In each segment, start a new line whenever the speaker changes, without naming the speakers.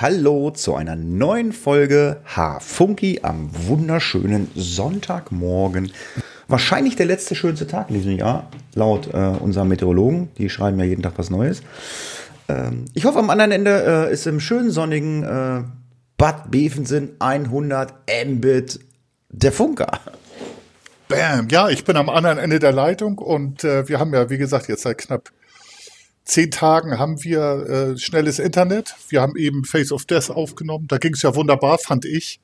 Hallo zu einer neuen Folge H-Funky am wunderschönen Sonntagmorgen. Wahrscheinlich der letzte schönste Tag in diesem Jahr, laut äh, unserem Meteorologen. Die schreiben ja jeden Tag was Neues. Ähm, ich hoffe, am anderen Ende äh, ist im schönen sonnigen äh, Bad Bevensen 100 Mbit der Funker.
Bam, ja, ich bin am anderen Ende der Leitung und äh, wir haben ja, wie gesagt, jetzt seit knapp zehn Tagen haben wir äh, schnelles Internet. Wir haben eben Face of Death aufgenommen. Da ging es ja wunderbar, fand ich.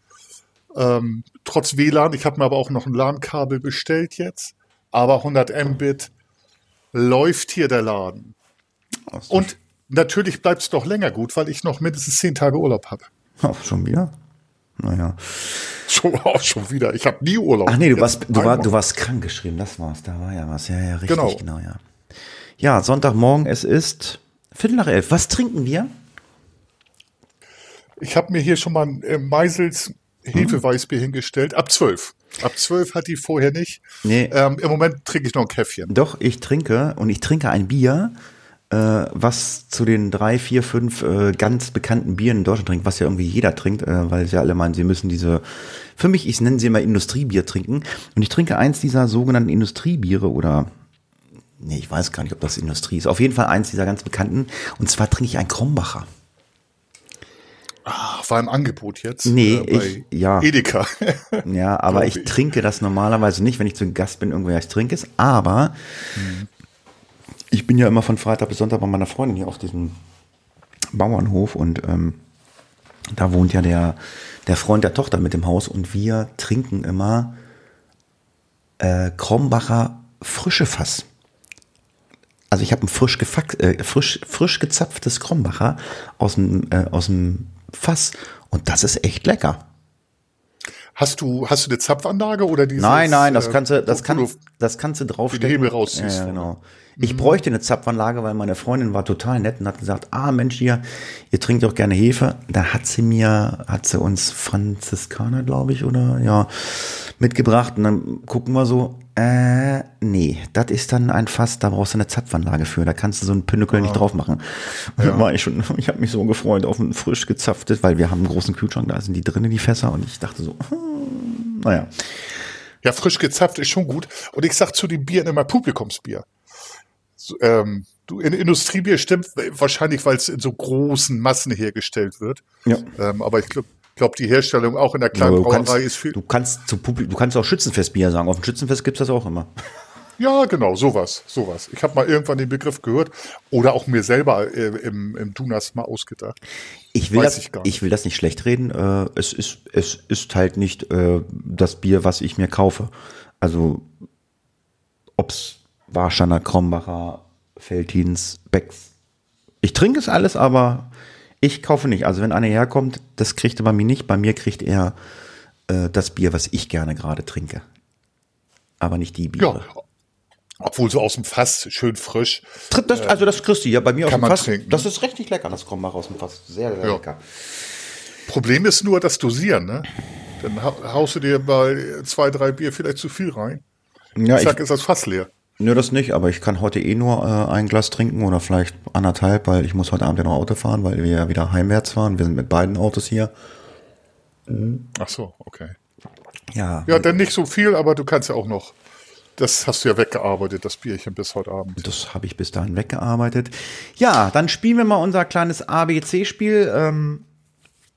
Ähm, trotz WLAN. Ich habe mir aber auch noch ein LAN-Kabel bestellt jetzt. Aber 100 Mbit läuft hier der Laden. Und natürlich bleibt es doch länger gut, weil ich noch mindestens zehn Tage Urlaub habe.
Ach, schon wieder? Naja.
Schon, auch schon wieder. Ich habe nie Urlaub.
Ach nee, du warst, du, war, du warst krank geschrieben, das war's. Da war ja was. Ja, ja, richtig, genau, genau ja. Ja, Sonntagmorgen, es ist Viertel nach elf. Was trinken wir?
Ich habe mir hier schon mal ein äh, Meisels Hefeweißbier hm. hingestellt. Ab zwölf. Ab zwölf hat die vorher nicht. Nee. Ähm, Im Moment trinke ich noch ein Käffchen.
Doch, ich trinke und ich trinke ein Bier, äh, was zu den drei, vier, fünf äh, ganz bekannten Bieren in Deutschland trinkt, was ja irgendwie jeder trinkt, äh, weil sie alle meinen, sie müssen diese, für mich, ich nenne sie immer Industriebier trinken. Und ich trinke eins dieser sogenannten Industriebiere oder nee, ich weiß gar nicht, ob das Industrie ist. Auf jeden Fall eins dieser ganz bekannten. Und zwar trinke ich ein Krombacher.
Ach, war im Angebot jetzt.
Nee, äh, ich, ja.
Edeka.
ja, aber ich, ich, trinke das normalerweise nicht, wenn ich zu Gast bin, irgendwo, ja, ich trinke es. Aber hm. ich bin ja immer von Freitag bis Sonntag bei meiner Freundin hier auf diesem Bauernhof und ähm, da wohnt ja der, der Freund der Tochter mit dem Haus und wir trinken immer äh, Krombacher frische Fass. Also ich habe ein frisch, äh, frisch, frisch gezapftes Krombacher aus dem, äh, aus dem Fass und das ist echt lecker.
Hast du, hast du eine Zapfanlage oder dieses?
Nein, nein, das kannst du, das kann, das kannst du draufstecken.
Den Hebel raus.
Ja, ja, genau. Ich mhm. bräuchte eine Zapfanlage, weil meine Freundin war total nett und hat gesagt, ah Mensch, hier, ihr trinkt doch gerne Hefe. Da hat sie mir, hat sie uns Franziskaner, glaube ich, oder ja, mitgebracht. Und dann gucken wir so, äh, nee, das ist dann ein Fass, da brauchst du eine Zapfanlage für. Da kannst du so einen Pinnacle ah. nicht drauf machen. Ja. War ich schon, ich habe mich so gefreut auf ein frisch gezapftes, weil wir haben einen großen Kühlschrank, da sind die drinnen, die Fässer. Und ich dachte so, hm, naja.
Ja, frisch gezapft ist schon gut. Und ich sag zu den Bieren immer Publikumsbier. So, ähm, du, in Industriebier stimmt wahrscheinlich, weil es in so großen Massen hergestellt wird. Ja. Ähm, aber ich glaube, ich glaube, die Herstellung auch in der kleinen Brauerei
kannst,
ist viel.
Du kannst zu Publikum, du kannst auch Schützenfestbier sagen. Auf dem Schützenfest gibt's das auch immer.
Ja, genau, sowas, sowas. Ich habe mal irgendwann den Begriff gehört oder auch mir selber äh, im, im Dunas mal ausgedacht.
Ich will, Weiß das, ich, ich, will das nicht schlecht reden. Äh, es, ist, es ist halt nicht äh, das Bier, was ich mir kaufe. Also, ob's Warsteiner, Krombacher, Feltins, Becks. Ich trinke es alles, aber ich kaufe nicht. Also wenn einer herkommt, das kriegt er bei mir nicht. Bei mir kriegt er äh, das Bier, was ich gerne gerade trinke. Aber nicht die Biere. Ja.
Obwohl so aus dem Fass, schön frisch.
Das, also das kriegst du ja bei mir aus dem Fass. Trinken. Das ist richtig lecker, das kommt mal aus dem Fass. Sehr, sehr ja. lecker.
Problem ist nur das Dosieren, ne? Dann haust du dir bei zwei, drei Bier vielleicht zu viel rein. Ja, ich sag, ist das Fass leer.
Nö, das nicht, aber ich kann heute eh nur äh, ein Glas trinken oder vielleicht anderthalb, weil ich muss heute Abend ja noch Auto fahren, weil wir ja wieder heimwärts fahren. Wir sind mit beiden Autos hier.
Mhm. Ach so, okay. Ja. Ja, dann nicht so viel, aber du kannst ja auch noch. Das hast du ja weggearbeitet, das Bierchen bis heute Abend.
Das habe ich bis dahin weggearbeitet. Ja, dann spielen wir mal unser kleines ABC-Spiel, ähm,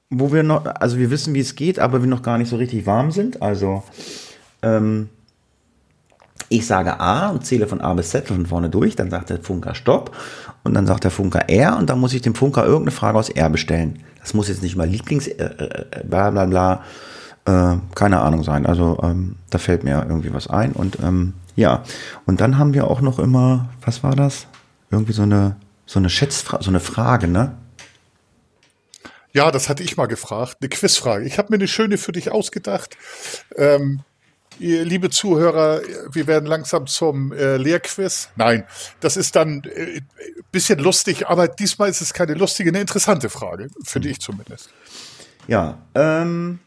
wo wir noch, also wir wissen, wie es geht, aber wir noch gar nicht so richtig warm sind. Also ähm, ich sage A und zähle von A bis Z von vorne durch, dann sagt der Funker Stopp und dann sagt der Funker R und dann muss ich dem Funker irgendeine Frage aus R bestellen. Das muss jetzt nicht mal Lieblings, äh, äh, bla bla bla, äh, keine Ahnung sein. Also ähm, da fällt mir irgendwie was ein und ähm, ja. Und dann haben wir auch noch immer, was war das? Irgendwie so eine, so eine Schätzfrage, so eine Frage, ne?
Ja, das hatte ich mal gefragt, eine Quizfrage. Ich habe mir eine schöne für dich ausgedacht. Ähm, liebe Zuhörer, wir werden langsam zum äh, Lehrquiz. Nein, das ist dann äh, bisschen lustig, aber diesmal ist es keine lustige, eine interessante Frage, finde ich zumindest.
Ja, ähm,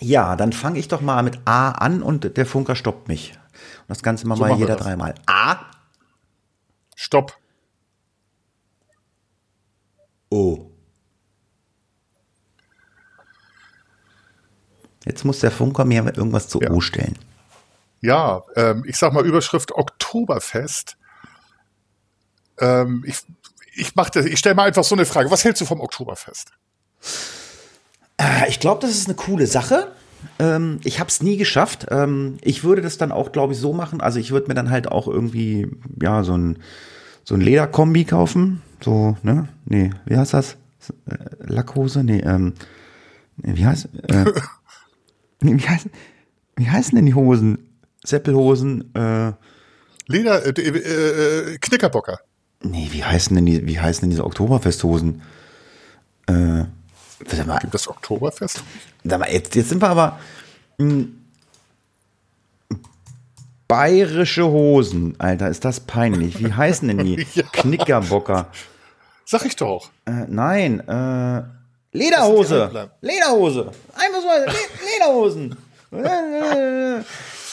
ja, dann fange ich doch mal mit A an und der Funker stoppt mich. Und das Ganze mal so mal jeder dreimal. A.
Stopp.
O. Jetzt muss der Funker mir irgendwas zu
Ja.
O stellen.
Ja, ähm, ich sag mal Überschrift Oktoberfest. Ähm, ich ich mach das, ich stelle mal einfach so eine Frage. Was hältst du vom Oktoberfest?
Äh, Ich glaube, das ist eine coole Sache. Ähm, ich habe es nie geschafft. Ähm, ich würde das dann auch, glaube ich, so machen. Also ich würde mir dann halt auch irgendwie, ja, so ein, so ein Lederkombi kaufen. So, ne? Nee, wie heißt das? Äh, Lackhose? Nee, ähm, wie heißt, äh, wie heißen, wie heißen denn die Hosen? Seppelhosen, äh,
Leder, äh, äh, äh, Knickerbocker.
nee, wie heißen denn die, wie heißen denn diese Oktoberfesthosen? Äh, warte mal,
Gibt das Oktoberfest?
Sag mal, jetzt, jetzt sind wir aber. Mh, bayerische Hosen, Alter, ist das peinlich. Wie heißen denn die?
Ja.
Knickerbocker.
Sag ich doch.
Äh, nein, äh, Lederhose. Lederhose. Einfach so, Le Lederhosen.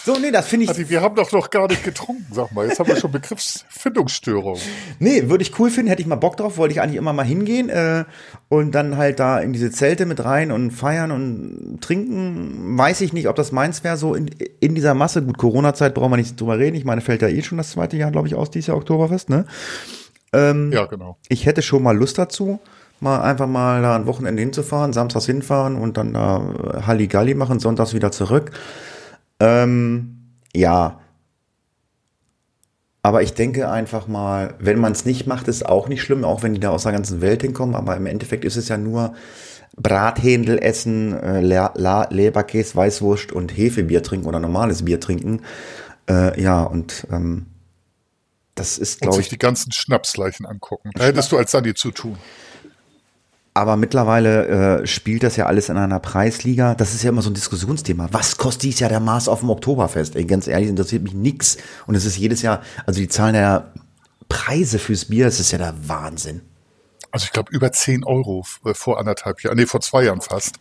So, nee, das finde ich.
Adi, wir haben doch noch gar nicht getrunken, sag mal. Jetzt haben wir schon Begriffsfindungsstörung.
Nee, würde ich cool finden, hätte ich mal Bock drauf, wollte ich eigentlich immer mal hingehen äh, und dann halt da in diese Zelte mit rein und feiern und trinken. Weiß ich nicht, ob das meins wäre, so in, in dieser Masse. Gut, Corona-Zeit brauchen wir nicht drüber reden. Ich meine, fällt ja eh schon das zweite Jahr, glaube ich, aus, dieses Jahr Oktoberfest, ne?
Ja, genau.
Ich hätte schon mal Lust dazu, mal einfach mal da ein Wochenende hinzufahren, samstags hinfahren und dann da Halligalli machen, sonntags wieder zurück. Ähm, ja. Aber ich denke einfach mal, wenn man es nicht macht, ist auch nicht schlimm, auch wenn die da aus der ganzen Welt hinkommen. Aber im Endeffekt ist es ja nur Brathändel essen, äh, La La Leberkäse, Weißwurst und Hefebier trinken oder normales Bier trinken. Äh, ja, und ähm, das ist, glaube
sich
ich,
die ganzen Schnapsleichen angucken. Da hättest du als Sandy zu tun.
Aber mittlerweile äh, spielt das ja alles in einer Preisliga. Das ist ja immer so ein Diskussionsthema. Was kostet dieses Jahr der Maß auf dem Oktoberfest? Ey, ganz ehrlich, interessiert mich nix. Und es ist jedes Jahr, also die zahlen ja Preise fürs Bier, das ist ja der Wahnsinn.
Also ich glaube über 10 Euro äh, vor anderthalb Jahren, nee, vor zwei Jahren fast.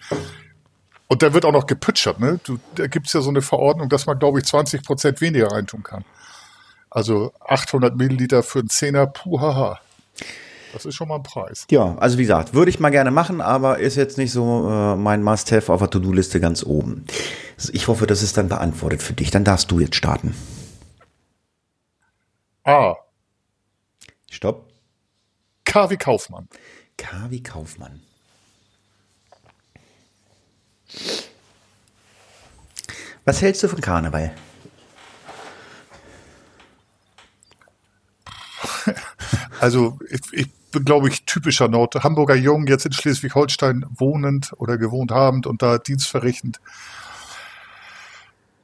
Und da wird auch noch gepütschert, ne? Du, da gibt's ja so eine Verordnung, dass man, glaube ich, 20 Prozent weniger reintun kann. Also 800 Milliliter für einen Zehner, puh, haha. Das ist schon mal ein Preis.
Ja, also wie gesagt, würde ich mal gerne machen, aber ist jetzt nicht so äh, mein Must-Have auf der To-Do-Liste ganz oben. Ich hoffe, das ist dann beantwortet für dich. Dann darfst du jetzt starten.
A.
Stopp.
KW Kaufmann.
Kavi Kaufmann. Was hältst du von Karneval?
Also ich, ich glaube ich, typischer Nord Hamburger Jung, jetzt in Schleswig-Holstein wohnend oder gewohnt habend und da Dienst verrichtend.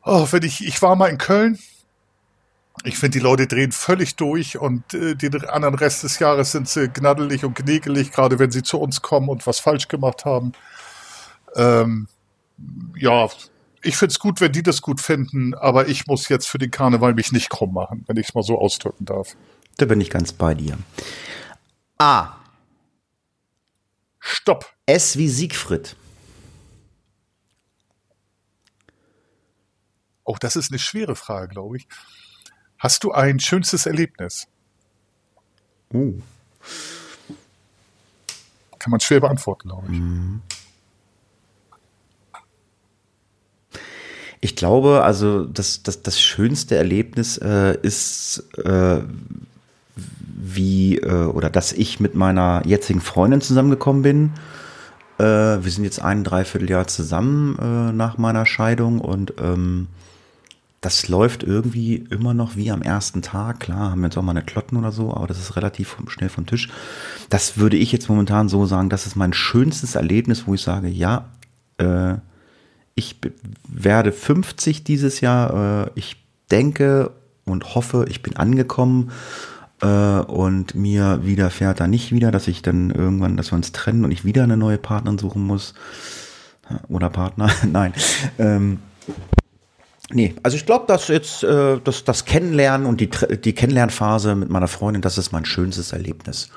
Oh, wenn ich, ich war mal in Köln. Ich finde, die Leute drehen völlig durch und äh, den anderen Rest des Jahres sind sie gnaddelig und gnägelig, gerade wenn sie zu uns kommen und was falsch gemacht haben. Ähm, ja, ich finde es gut, wenn die das gut finden, aber ich muss jetzt für den Karneval mich nicht krumm machen, wenn ich es mal so ausdrücken darf.
Da bin ich ganz bei dir. A.
Stopp!
S wie Siegfried.
Auch das ist eine schwere Frage, glaube ich. Hast du ein schönstes Erlebnis?
Uh.
Kann man schwer beantworten, glaube ich.
Ich glaube, also das, das, das schönste Erlebnis äh, ist, äh, wie, äh, oder dass ich mit meiner jetzigen Freundin zusammengekommen bin. Äh, wir sind jetzt ein Dreivierteljahr zusammen äh, nach meiner Scheidung und ähm, das läuft irgendwie immer noch wie am ersten Tag. Klar, haben wir jetzt auch mal eine Klotten oder so, aber das ist relativ schnell vom Tisch. Das würde ich jetzt momentan so sagen, das ist mein schönstes Erlebnis, wo ich sage, ja, äh, ich werde 50 dieses Jahr. Äh, ich denke und hoffe, ich bin angekommen und mir widerfährt da nicht wieder, dass ich dann irgendwann, dass wir uns trennen und ich wieder eine neue Partnerin suchen muss. Oder Partner. Nein. Ähm, nee, also ich glaube, dass jetzt äh, das, das Kennenlernen und die, die Kennenlernphase mit meiner Freundin, das ist mein schönstes Erlebnis.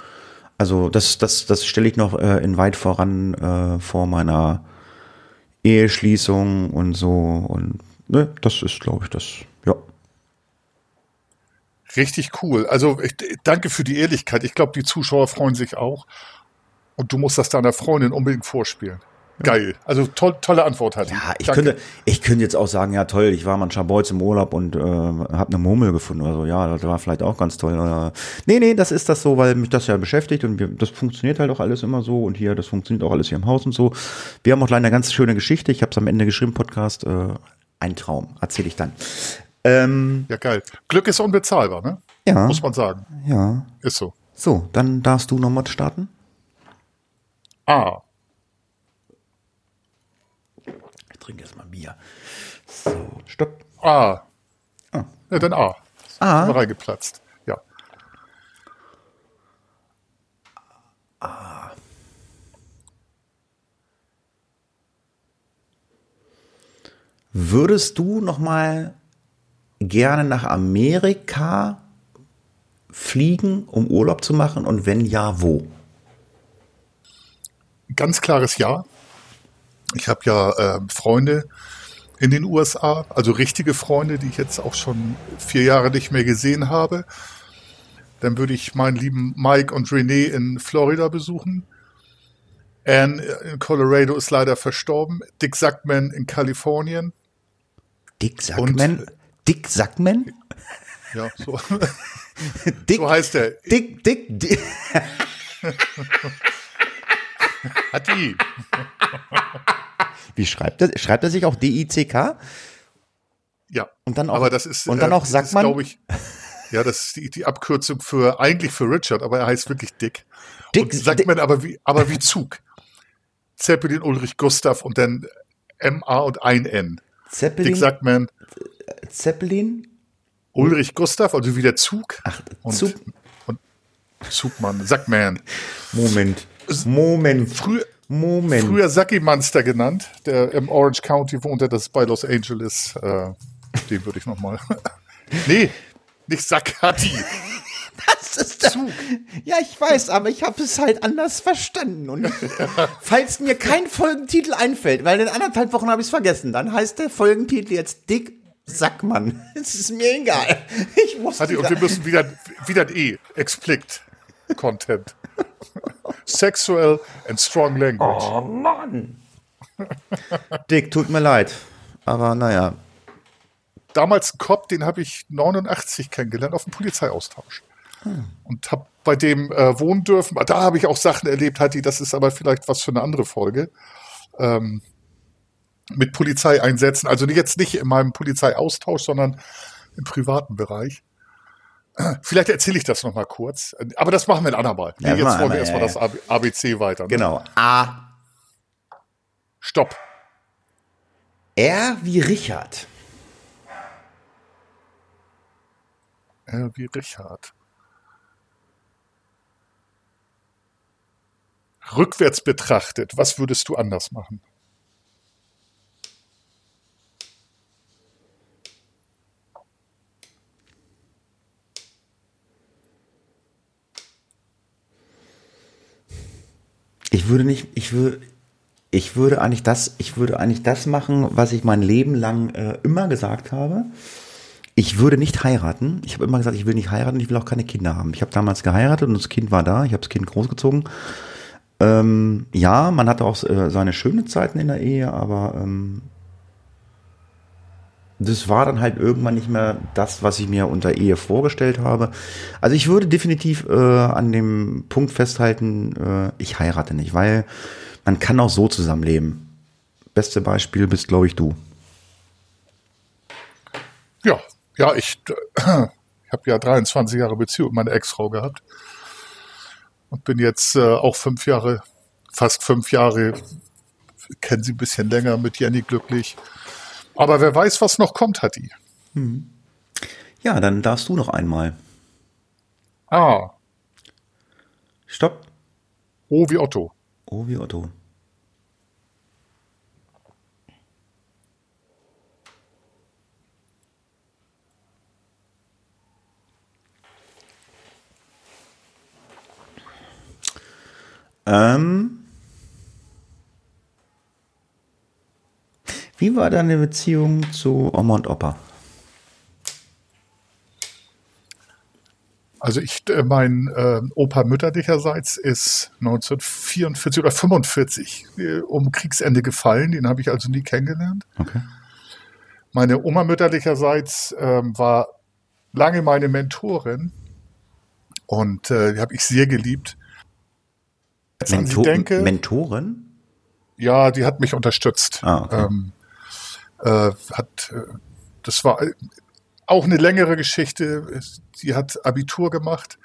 Also das, das, das stelle ich noch äh, in weit voran äh, vor meiner Eheschließung und so. Und ne, das ist, glaube ich, das.
Richtig cool. Also ich, danke für die Ehrlichkeit. Ich glaube, die Zuschauer freuen sich auch. Und du musst das deiner Freundin unbedingt vorspielen. Geil. Also toll, tolle Antwort hat
Ja, ich könnte, ich könnte jetzt auch sagen, ja toll, ich war mal in Scharbeutz im Urlaub und äh, habe eine Murmel gefunden oder so. Ja, das war vielleicht auch ganz toll. Oder, nee, nee, das ist das so, weil mich das ja beschäftigt und wir, das funktioniert halt auch alles immer so und hier, das funktioniert auch alles hier im Haus und so. Wir haben auch leider eine ganz schöne Geschichte. Ich habe es am Ende geschrieben, Podcast. Äh, ein Traum, erzähle ich dann. Ähm,
Ja, geil. Glück ist unbezahlbar, ne?
Ja.
Muss man sagen.
ja.
Ist so.
So, dann darfst du nochmal starten.
A.
Ich trinke erstmal Bier. So, stopp.
A.
Ah.
Ja, dann A.
A.
Ist mir reingeplatzt. Ja.
Würdest du noch mal gerne nach Amerika fliegen, um Urlaub zu machen? Und wenn ja, wo?
Ganz klares Ja. Ich habe ja ähm, Freunde in den USA, also richtige Freunde, die ich jetzt auch schon vier Jahre nicht mehr gesehen habe. Dann würde ich meinen lieben Mike und Renee in Florida besuchen. Anne in Colorado ist leider verstorben. Dick Sackman in Kalifornien.
Dick Sackman? Dick Sackman?
Ja, so,
Dick,
so heißt er.
Dick, Dick, Dick.
Hat die.
Wie schreibt er? Schreibt er sich auch D-I-C-K?
Ja.
Und dann auch-
aber das ist,
und dann auch
das
Sackmann?
glaube ich, ja, das ist die, die Abkürzung für, eigentlich für Richard, aber er heißt wirklich Dick.
Dick-
und Sackman aber wie, aber wie Zug. Zeppelin, Ulrich, Gustav und dann M-A und ein N. Dick
Zeppelin?
Sackman,
Zeppelin?
Ulrich, Gustav, also wie der Zug.
Ach,
und,
Zug.
und Zugmann, Sackman.
Moment. Moment.
Früher,
Moment.
früher Sacki Monster genannt, der im Orange County wohnte, das bei Los Angeles. Äh, den würde ich nochmal. nee, nicht Sackati.
Das ist Zug. Ja, ich weiß, aber ich habe es halt anders verstanden. Und falls mir kein Folgentitel einfällt, weil in anderthalb Wochen habe ich es vergessen, dann heißt der Folgentitel jetzt Dick Sackmann. Es ist mir egal. Ich muss
Hatte, und wir müssen wieder, wieder ein E. Explicit Content. Sexual and strong language.
Oh Mann. Dick, tut mir leid. Aber naja.
Damals ein Cop, den habe ich 89 kennengelernt auf dem Polizeiaustausch. Und habe bei dem äh, wohnen dürfen. Da habe ich auch Sachen erlebt, Hatti, das ist aber vielleicht was für eine andere Folge. Ähm, mit Polizeieinsätzen, also jetzt nicht in meinem Polizeiaustausch, sondern im privaten Bereich. Vielleicht erzähle ich das noch mal kurz, aber das machen wir ein andermal.
Ja,
jetzt wollen wir erstmal das ABC weiter. Ne?
Genau. A.
Stopp.
R wie Richard.
Äh, wie Richard. Rückwärts betrachtet, was würdest du anders machen?
Ich würde nicht, ich würde, ich würde eigentlich das, ich würde eigentlich das machen, was ich mein Leben lang äh, immer gesagt habe. Ich würde nicht heiraten. Ich habe immer gesagt, ich will nicht heiraten, ich will auch keine Kinder haben. Ich habe damals geheiratet und das Kind war da. Ich habe das Kind großgezogen. Ähm, ja, man hatte auch äh, seine schönen Zeiten in der Ehe, aber ähm, das war dann halt irgendwann nicht mehr das, was ich mir unter Ehe vorgestellt habe. Also ich würde definitiv äh, an dem Punkt festhalten, äh, ich heirate nicht, weil man kann auch so zusammenleben. Beste Beispiel bist, glaube ich, du.
Ja, ja, ich, ich habe ja 23 Jahre Beziehung mit meiner Ex-Frau gehabt und bin jetzt äh, auch fünf Jahre, fast fünf Jahre, kennen sie ein bisschen länger mit Jenny glücklich. Aber wer weiß, was noch kommt, hat die.
Ja, dann darfst du noch einmal.
Ah,
Stopp.
O wie Otto.
Oh, wie Otto. Ähm, wie war deine Beziehung zu Oma und Opa?
Also ich, äh, mein äh, Opa mütterlicherseits ist 1944 oder 45 äh, um Kriegsende gefallen. Den habe ich also nie kennengelernt. Okay. Meine Oma mütterlicherseits ähm, war lange meine Mentorin und äh, die habe ich sehr geliebt.
Jetzt Mentor denke, Mentorin?
Ja, die hat mich unterstützt. Ah, okay. ähm, äh, hat, äh, das war auch eine längere Geschichte. Sie hat Abitur gemacht,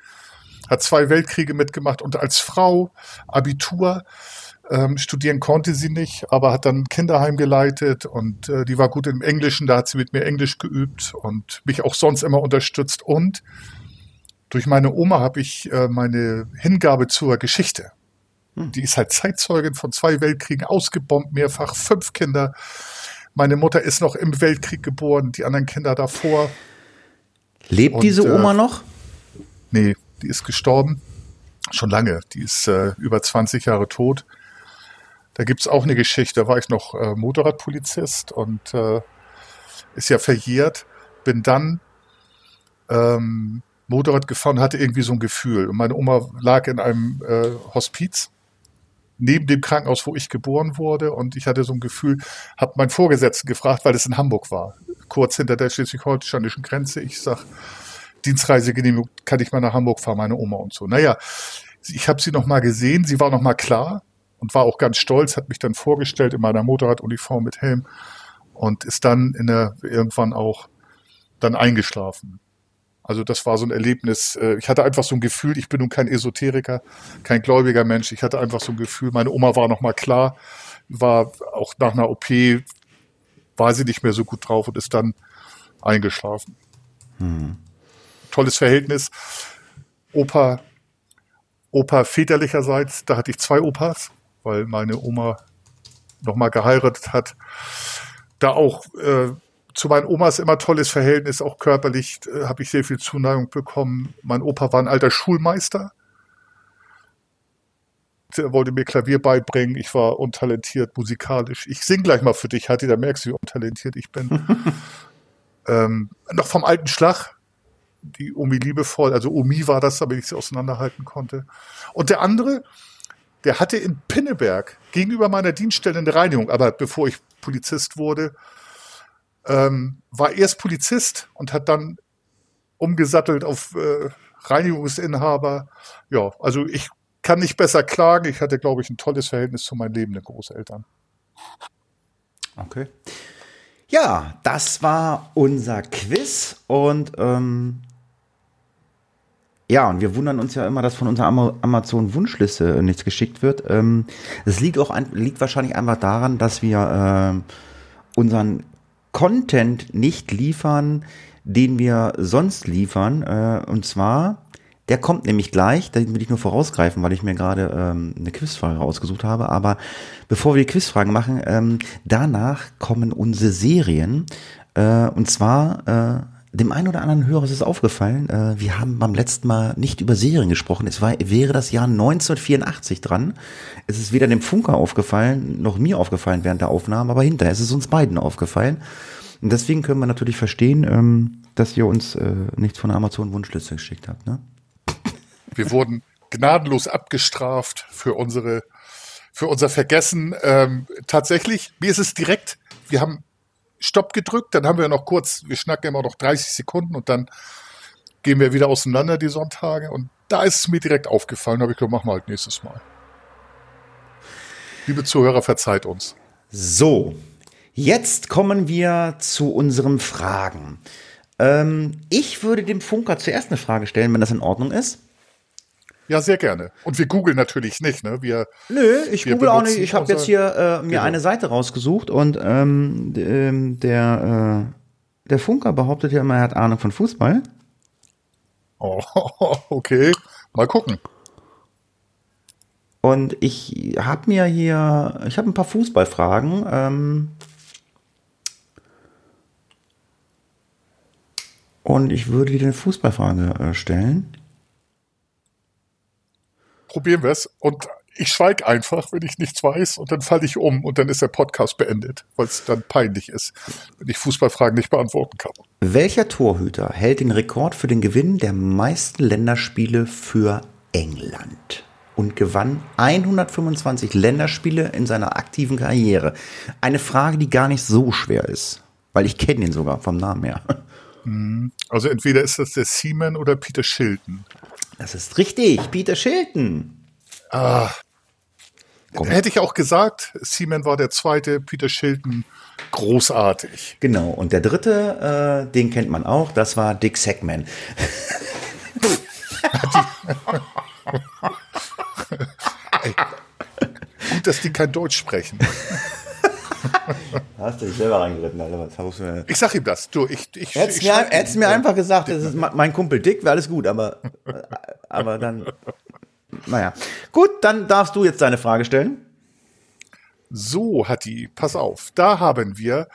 hat zwei Weltkriege mitgemacht und als Frau Abitur. Ähm, studieren konnte sie nicht, aber hat dann Kinderheim geleitet und äh, die war gut im Englischen, da hat sie mit mir Englisch geübt und mich auch sonst immer unterstützt. Und durch meine Oma habe ich äh, meine Hingabe zur Geschichte. Hm. Die ist halt Zeitzeugin von zwei Weltkriegen, ausgebombt mehrfach, fünf Kinder. Meine Mutter ist noch im Weltkrieg geboren, die anderen Kinder davor.
Lebt und, diese Oma äh, noch?
Nee, die ist gestorben. Schon lange. Die ist äh, über 20 Jahre tot. Da gibt es auch eine Geschichte. Da war ich noch äh, Motorradpolizist und äh, ist ja verjährt. Bin dann ähm, Motorrad gefahren, hatte irgendwie so ein Gefühl. Und meine Oma lag in einem äh, Hospiz neben dem Krankenhaus, wo ich geboren wurde. Und ich hatte so ein Gefühl, habe meinen Vorgesetzten gefragt, weil es in Hamburg war, kurz hinter der schleswig-holsteinischen Grenze. Ich sag, Dienstreisegenehmigung, kann ich mal nach Hamburg fahren, meine Oma und so. Naja, ich habe sie noch mal gesehen, sie war noch mal klar und war auch ganz stolz, hat mich dann vorgestellt in meiner Motorraduniform mit Helm und ist dann in der irgendwann auch dann eingeschlafen. Also das war so ein Erlebnis. Äh, ich hatte einfach so ein Gefühl, ich bin nun kein Esoteriker, kein gläubiger Mensch. Ich hatte einfach so ein Gefühl, meine Oma war noch mal klar, war auch nach einer OP, war sie nicht mehr so gut drauf und ist dann eingeschlafen. Hm. Tolles Verhältnis. Opa, Opa väterlicherseits, da hatte ich zwei Opas, weil meine Oma noch mal geheiratet hat. Da auch äh, zu meinen Omas immer tolles Verhältnis, auch körperlich äh, habe ich sehr viel Zuneigung bekommen. Mein Opa war ein alter Schulmeister. Er wollte mir Klavier beibringen. Ich war untalentiert musikalisch. Ich sing gleich mal für dich, Hatti, da merkst du, wie untalentiert ich bin. ähm, noch vom alten Schlag. Die Omi liebevoll, also Omi war das, damit ich sie auseinanderhalten konnte. Und der andere, der hatte in Pinneberg gegenüber meiner Dienststelle eine Reinigung, aber bevor ich Polizist wurde, ähm, war erst Polizist und hat dann umgesattelt auf äh, Reinigungsinhaber. Ja, also ich kann nicht besser klagen. Ich hatte, glaube ich, ein tolles Verhältnis zu meinen lebenden Großeltern.
Okay. Ja, das war unser Quiz und ähm, ja, und wir wundern uns ja immer, dass von unserer Amazon-Wunschliste nichts geschickt wird. Ähm, es liegt auch ein, liegt wahrscheinlich einfach daran, dass wir äh, unseren Content nicht liefern, den wir sonst liefern. Äh, und zwar, der kommt nämlich gleich, da will ich nur vorausgreifen, weil ich mir gerade ähm, eine Quizfrage rausgesucht habe. Aber bevor wir die Quizfragen machen, ähm, danach kommen unsere Serien. Äh, und zwar äh, dem einen oder anderen Hörer ist es aufgefallen, äh, wir haben beim letzten Mal nicht über Serien gesprochen. Es war, wäre das Jahr 1984 dran. Es ist weder dem Funker aufgefallen, noch mir aufgefallen während der Aufnahme, aber hinterher ist es uns beiden aufgefallen. Und deswegen können wir natürlich verstehen, ähm, dass ihr uns äh, nichts von Amazon-Wunschliste geschickt habt. Ne?
Wir wurden gnadenlos abgestraft für unsere für unser Vergessen. Ähm, tatsächlich, mir ist es direkt, wir haben Stopp gedrückt, dann haben wir noch kurz, wir schnacken immer noch 30 Sekunden und dann gehen wir wieder auseinander die Sonntage und da ist es mir direkt aufgefallen, habe ich gesagt, machen wir halt nächstes Mal. Liebe Zuhörer, verzeiht uns.
So, jetzt kommen wir zu unseren Fragen. Ähm, ich würde dem Funker zuerst eine Frage stellen, wenn das in Ordnung ist.
Ja, sehr gerne. Und wir googeln natürlich nicht, ne? Wir,
Nö, ich wir google auch nicht. Ich habe jetzt hier äh, mir genau. eine Seite rausgesucht und ähm, ähm, der, äh, der Funker behauptet ja immer, er hat Ahnung von Fußball.
Oh, okay. Mal gucken.
Und ich habe mir hier, ich habe ein paar Fußballfragen. Ähm, und ich würde dir eine Fußballfrage äh, stellen
probieren wir es. Und ich schweige einfach, wenn ich nichts weiß und dann falle ich um und dann ist der Podcast beendet, weil es dann peinlich ist, wenn ich Fußballfragen nicht beantworten kann.
Welcher Torhüter hält den Rekord für den Gewinn der meisten Länderspiele für England? Und gewann 125 Länderspiele in seiner aktiven Karriere. Eine Frage, die gar nicht so schwer ist, weil ich kenne ihn sogar vom Namen her.
Also entweder ist das der Seaman oder Peter Shilton.
Das ist richtig, Peter Shilton.
Ah. Hätte ich auch gesagt, Seaman war der zweite, Peter Shilton großartig.
Genau, und der dritte, äh, den kennt man auch, das war Dick Sackman.
Ey, gut, dass die kein Deutsch sprechen.
Hast du dich selber reingeritten, Alter. Was hast du mir?
Ich sag ihm das. Du, ich, ich,
Hättest
ich
mir, hättest mir einfach gesagt, das ist mein Kumpel Dick, wäre alles gut, aber, aber dann, naja. Gut, dann darfst du jetzt deine Frage stellen.
So, Hatti, pass auf. Da haben wir,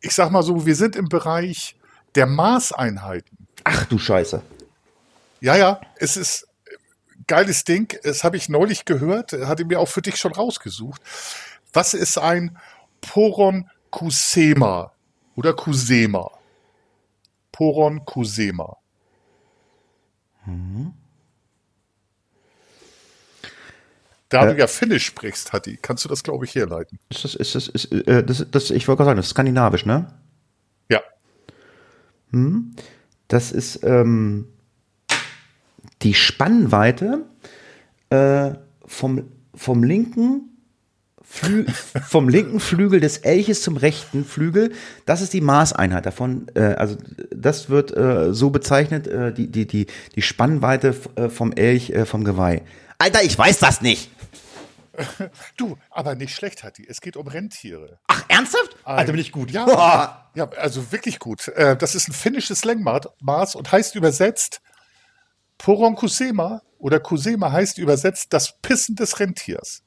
ich sag mal so, wir sind im Bereich der Maßeinheiten.
Ach du Scheiße.
Ja, ja, es ist geiles Ding. Das habe ich neulich gehört, hatte mir auch für dich schon rausgesucht. Was ist ein Poron Kusema oder Kusema? Poron Kusema. Da du ja Finnisch sprichst, Hatti, kannst du das, glaube ich, herleiten.
Ist das, ist das, ist, äh, das, das, ich wollte gerade sagen, das ist skandinavisch, ne?
Ja.
Das ist ähm, die Spannweite äh, vom, vom linken Flü vom linken Flügel des Elches zum rechten Flügel, das ist die Maßeinheit davon. Äh, also das wird äh, so bezeichnet, äh, die, die, die, die Spannweite äh, vom Elch, äh, vom Geweih. Alter, ich weiß das nicht.
Du, aber nicht schlecht, Hatti. Es geht um Rentiere.
Ach, ernsthaft? Alter, bin ich gut.
Ja,
Boah.
ja also wirklich gut. Äh, Das ist ein finnisches Längmaß und heißt übersetzt Poron Kusema oder Kusema heißt übersetzt das Pissen des Rentiers.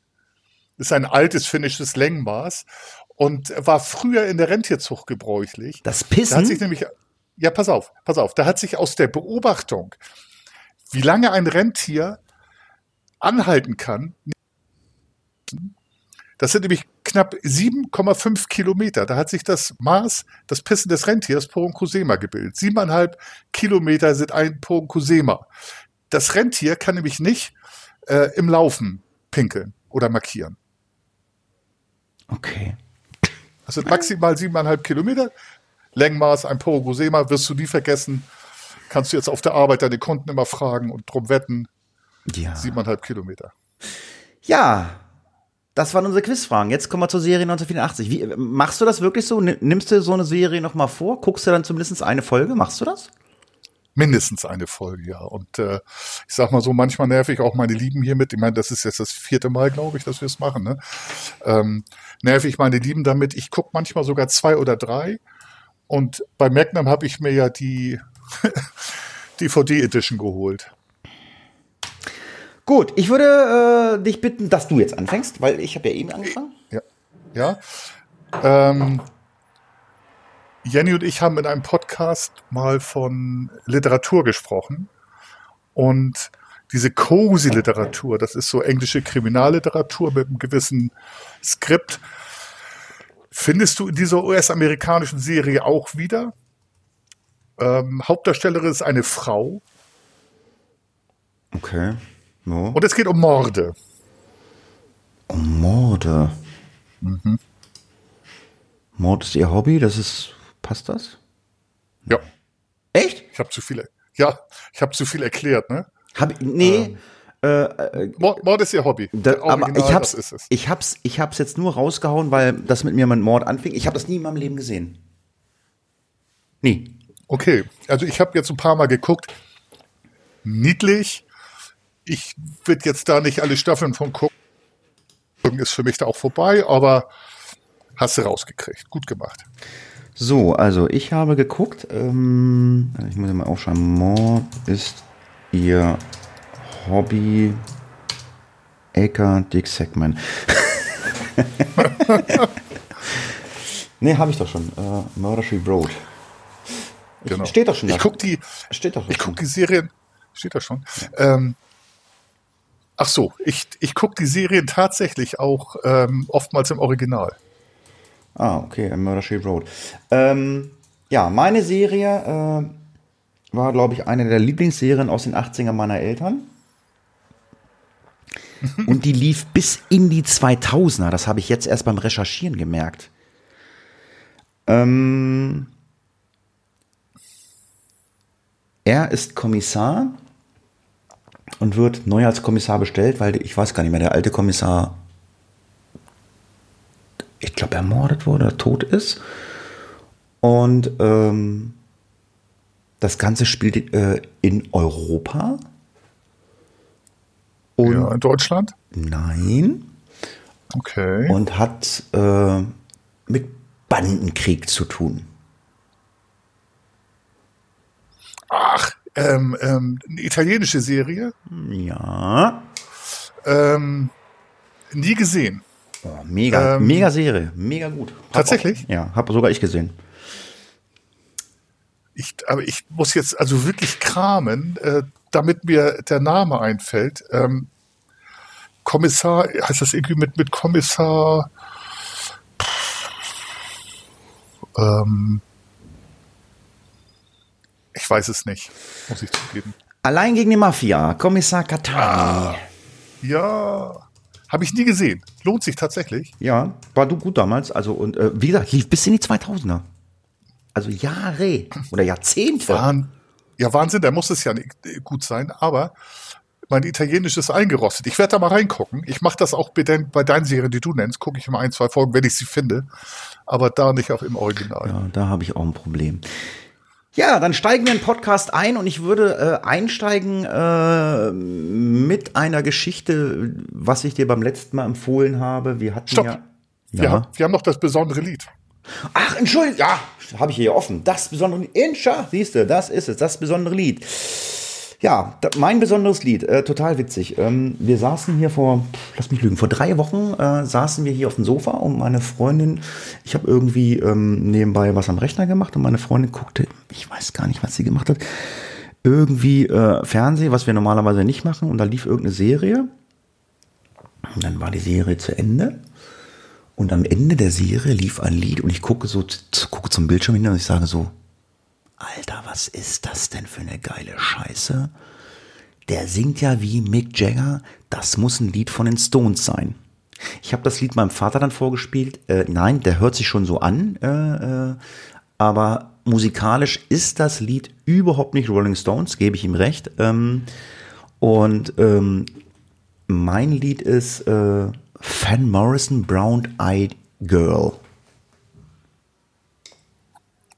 Ist ein altes finnisches Längmaß und war früher in der Rentierzucht gebräuchlich.
Das
Da hat sich
Pissen?
nämlich, ja, pass auf, pass auf, da hat sich aus der Beobachtung, wie lange ein Rentier anhalten kann, das sind nämlich knapp 7,5 Kilometer. Da hat sich das Maß, das Pissen des Rentiers Poronkusema gebildet. Siebeneinhalb Kilometer sind ein Poronkusema. Das Rentier kann nämlich nicht äh, im Laufen pinkeln oder markieren.
Okay.
Das sind maximal siebeneinhalb Kilometer. Längmaß, ein Porogosema, wirst du nie vergessen. Kannst du jetzt auf der Arbeit deine Kunden immer fragen und drum wetten.
Ja.
Siebeneinhalb Kilometer.
Ja, das waren unsere Quizfragen. Jetzt kommen wir zur Serie 1984. Wie, machst du das wirklich so? Ni- Nimmst du so eine Serie noch mal vor? Guckst du dann zumindest eine Folge? Machst du das?
Mindestens eine Folge, ja. Und äh, ich sag mal so, manchmal nerv ich auch meine Lieben hier mit. Ich meine, das ist jetzt das vierte Mal, glaube ich, dass wir es machen. Ne? Ähm, nerv ich meine Lieben damit. Ich gucke manchmal sogar zwei oder drei. Und bei Magnum habe ich mir ja die DVD-Edition geholt.
Gut, ich würde äh, dich bitten, dass du jetzt anfängst, weil ich habe ja eben angefangen.
Ja. ja. Ähm, Jenny und ich haben in einem Podcast mal von Literatur gesprochen. Und diese cozy Literatur, das ist so englische Kriminalliteratur mit einem gewissen Skript, findest du in dieser US-amerikanischen Serie auch wieder. Ähm, Hauptdarstellerin ist eine Frau
Okay. No.
und es geht um Morde.
Um Morde. Mord ist ihr Hobby, das ist. Passt das?
Ja,
Echt?
ich habe zu viel, ja, ich habe zu viel erklärt, ne?
Hab, nee.
Mord, Mord ist ihr Hobby.
Da,
Der
aber
Original,
ich hab's,
das ist es.
ich hab's, ich hab's jetzt nur rausgehauen, weil das mit mir mit Mord anfing. Ich habe das nie in meinem Leben gesehen. Nie.
Okay, also ich habe jetzt ein paar Mal geguckt. Niedlich. Ich würde jetzt da nicht alle Staffeln von gucken. Ist für mich da auch vorbei, aber hast du rausgekriegt. Gut gemacht.
So, also ich habe geguckt, ähm, ich muss ja mal aufschreiben, Mord ist ihr Hobby. Aker Dick Segman. nee, habe ich doch schon. Äh, Murder She Wrote.
Genau.
Steht doch schon
Ich
da.
guck die,
Steht doch
ich guck die Serien. Steht da schon. Ähm, Ach so, ich, ich gucke die Serien tatsächlich auch ähm, oftmals im Original.
Ah, okay, Murder She Road. Ähm, ja, meine Serie äh, war, glaube ich, eine der Lieblingsserien aus den 80ern meiner Eltern. Und die lief bis in die 2000er. Das habe ich jetzt erst beim Recherchieren gemerkt. Ähm, er ist Kommissar und wird neu als Kommissar bestellt, weil ich weiß gar nicht mehr, der alte Kommissar, ich glaube, ermordet wurde oder tot ist. Und ähm, das Ganze spielt äh, in Europa.
Und ja, in Deutschland?
Nein.
Okay.
Und hat äh, mit Bandenkrieg zu tun.
Ach, ähm, ähm, eine italienische Serie?
Ja.
Ähm, nie gesehen.
Mega, ähm, mega Serie, mega gut.
Hab tatsächlich?
Auch, ja, habe sogar ich gesehen.
Ich, aber ich muss jetzt also wirklich kramen, äh, damit mir der Name einfällt. Ähm, Kommissar, heißt das irgendwie mit, mit Kommissar? Ähm, ich weiß es nicht, muss ich zugeben.
Allein gegen die Mafia, Kommissar Katani. Ah,
ja, habe ich nie gesehen. Lohnt sich tatsächlich.
Ja, war du gut damals. Also, und äh, wie gesagt, lief bis in die 2000er. Also Jahre oder Jahrzehnte.
Wahn, ja, Wahnsinn, da muss es ja nicht gut sein, aber mein Italienisch ist eingerostet. Ich werde da mal reingucken. Ich mache das auch bei, dein, bei deinen Serien, die du nennst, gucke ich mal ein, zwei Folgen, wenn ich sie finde. Aber da nicht auch im Original.
Ja, da habe ich auch ein Problem. Ja, dann steigen wir in den Podcast ein und ich würde äh, einsteigen äh, mit einer Geschichte, was ich dir beim letzten Mal empfohlen habe. Wir hatten
Stopp.
ja.
Wir, haben, wir haben noch das besondere Lied.
Ach, entschuldigt, ja, habe ich hier offen. Das besondere Lied. Inscha, siehst du, das ist es, das besondere Lied. Ja, mein besonderes Lied, äh, total witzig. Ähm, wir saßen hier vor, lass mich lügen, vor drei Wochen äh, saßen wir hier auf dem Sofa und meine Freundin, ich habe irgendwie ähm, nebenbei was am Rechner gemacht und meine Freundin guckte, ich weiß gar nicht, was sie gemacht hat, irgendwie äh, Fernsehen, was wir normalerweise nicht machen und da lief irgendeine Serie. Und dann war die Serie zu Ende. Und am Ende der Serie lief ein Lied und ich gucke so, gucke zum Bildschirm hin und ich sage so, Alter, was ist das denn für eine geile Scheiße? Der singt ja wie Mick Jagger, das muss ein Lied von den Stones sein. Ich habe das Lied meinem Vater dann vorgespielt. Äh, nein, der hört sich schon so an, äh, äh, aber musikalisch ist das Lied überhaupt nicht Rolling Stones, gebe ich ihm recht. Ähm, und ähm, mein Lied ist äh, Van Morrison Brown Eyed Girl.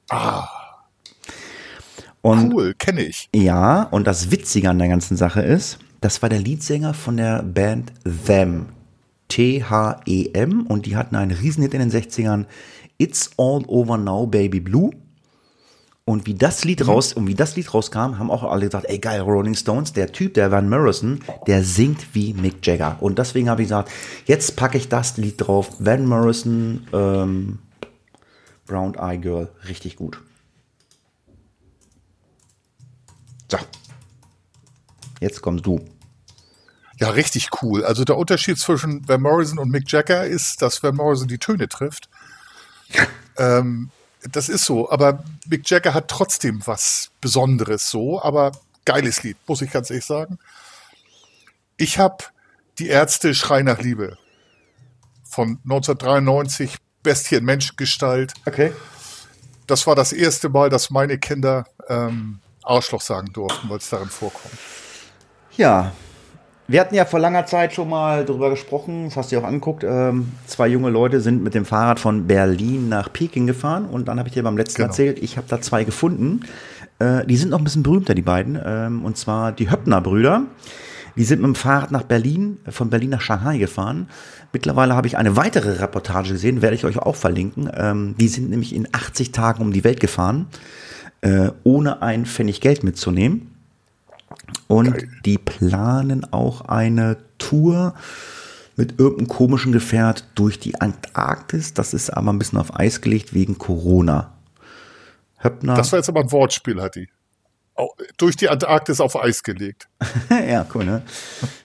Ah. Und, cool, kenne ich.
Ja, und das Witzige an der ganzen Sache ist, das war der Leadsänger von der Band Them. T-H-E-M. Und die hatten einen Riesenhit in den 60ern. It's All Over Now, Baby Blue. Und wie das Lied mhm. raus, und wie das Lied rauskam, haben auch alle gesagt, ey geil, Rolling Stones, der Typ, der Van Morrison, der singt wie Mick Jagger. Und deswegen habe ich gesagt, jetzt packe ich das Lied drauf. Van Morrison, ähm, Brown Eye Girl, richtig gut. So. Jetzt kommst du.
Ja, richtig cool. Also der Unterschied zwischen Van Morrison und Mick Jagger ist, dass Van Morrison die Töne trifft. ähm, das ist so, aber Mick Jagger hat trotzdem was Besonderes so, aber geiles Lied, muss ich ganz ehrlich sagen. Ich habe die Ärzte Schrei nach Liebe von 1993, Bestie in Menschengestalt.
Okay.
Das war das erste Mal, dass meine Kinder ähm, Arschloch sagen durften, weil es darin vorkommt.
Ja, wir hatten ja vor langer Zeit schon mal darüber gesprochen, das hast du dir auch angeguckt. Ähm, zwei junge Leute sind mit dem Fahrrad von Berlin nach Peking gefahren und dann habe ich dir beim letzten genau. erzählt, ich habe da zwei gefunden. Äh, die sind noch ein bisschen berühmter, die beiden, ähm, und zwar die Höppner-Brüder. Die sind mit dem Fahrrad nach Berlin, von Berlin nach Shanghai gefahren. Mittlerweile habe ich eine weitere Reportage gesehen, werde ich euch auch verlinken. Ähm, die sind nämlich in 80 Tagen um die Welt gefahren äh, ohne ein Pfennig Geld mitzunehmen. Und Geil. die planen auch eine Tour mit irgendeinem komischen Gefährt durch die Antarktis. Das ist aber ein bisschen auf Eis gelegt wegen Corona.
Höppner. Das war jetzt aber ein Wortspiel, hat die. durch die Antarktis auf Eis gelegt.
ja, cool, ne?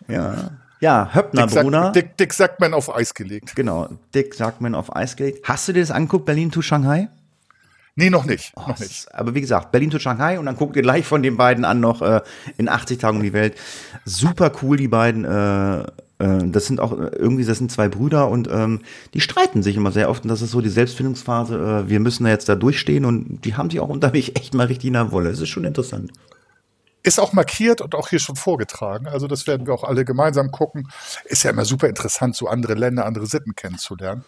Ja. Ja, Höppner
Dick,
Bruna.
Sack, Dick, Dick Sackman auf Eis gelegt.
Genau, Dick Sackman auf Eis gelegt. Hast du dir das angeguckt, Berlin to Shanghai?
Nee, noch nicht.
Oh,
noch nicht.
Ist, aber wie gesagt, Berlin to Shanghai und dann guckt ihr gleich von den beiden an noch äh, in 80 Tagen um die Welt. Super cool, die beiden. Äh, äh, das sind auch irgendwie, das sind zwei Brüder und ähm, die streiten sich immer sehr oft. Und das ist so die Selbstfindungsphase. Äh, wir müssen da jetzt da durchstehen und die haben sich auch unterwegs echt mal richtig in der Wolle. Das ist schon interessant.
Ist auch markiert und auch hier schon vorgetragen. Also das werden wir auch alle gemeinsam gucken. Ist ja immer super interessant, so andere Länder, andere Sitten kennenzulernen.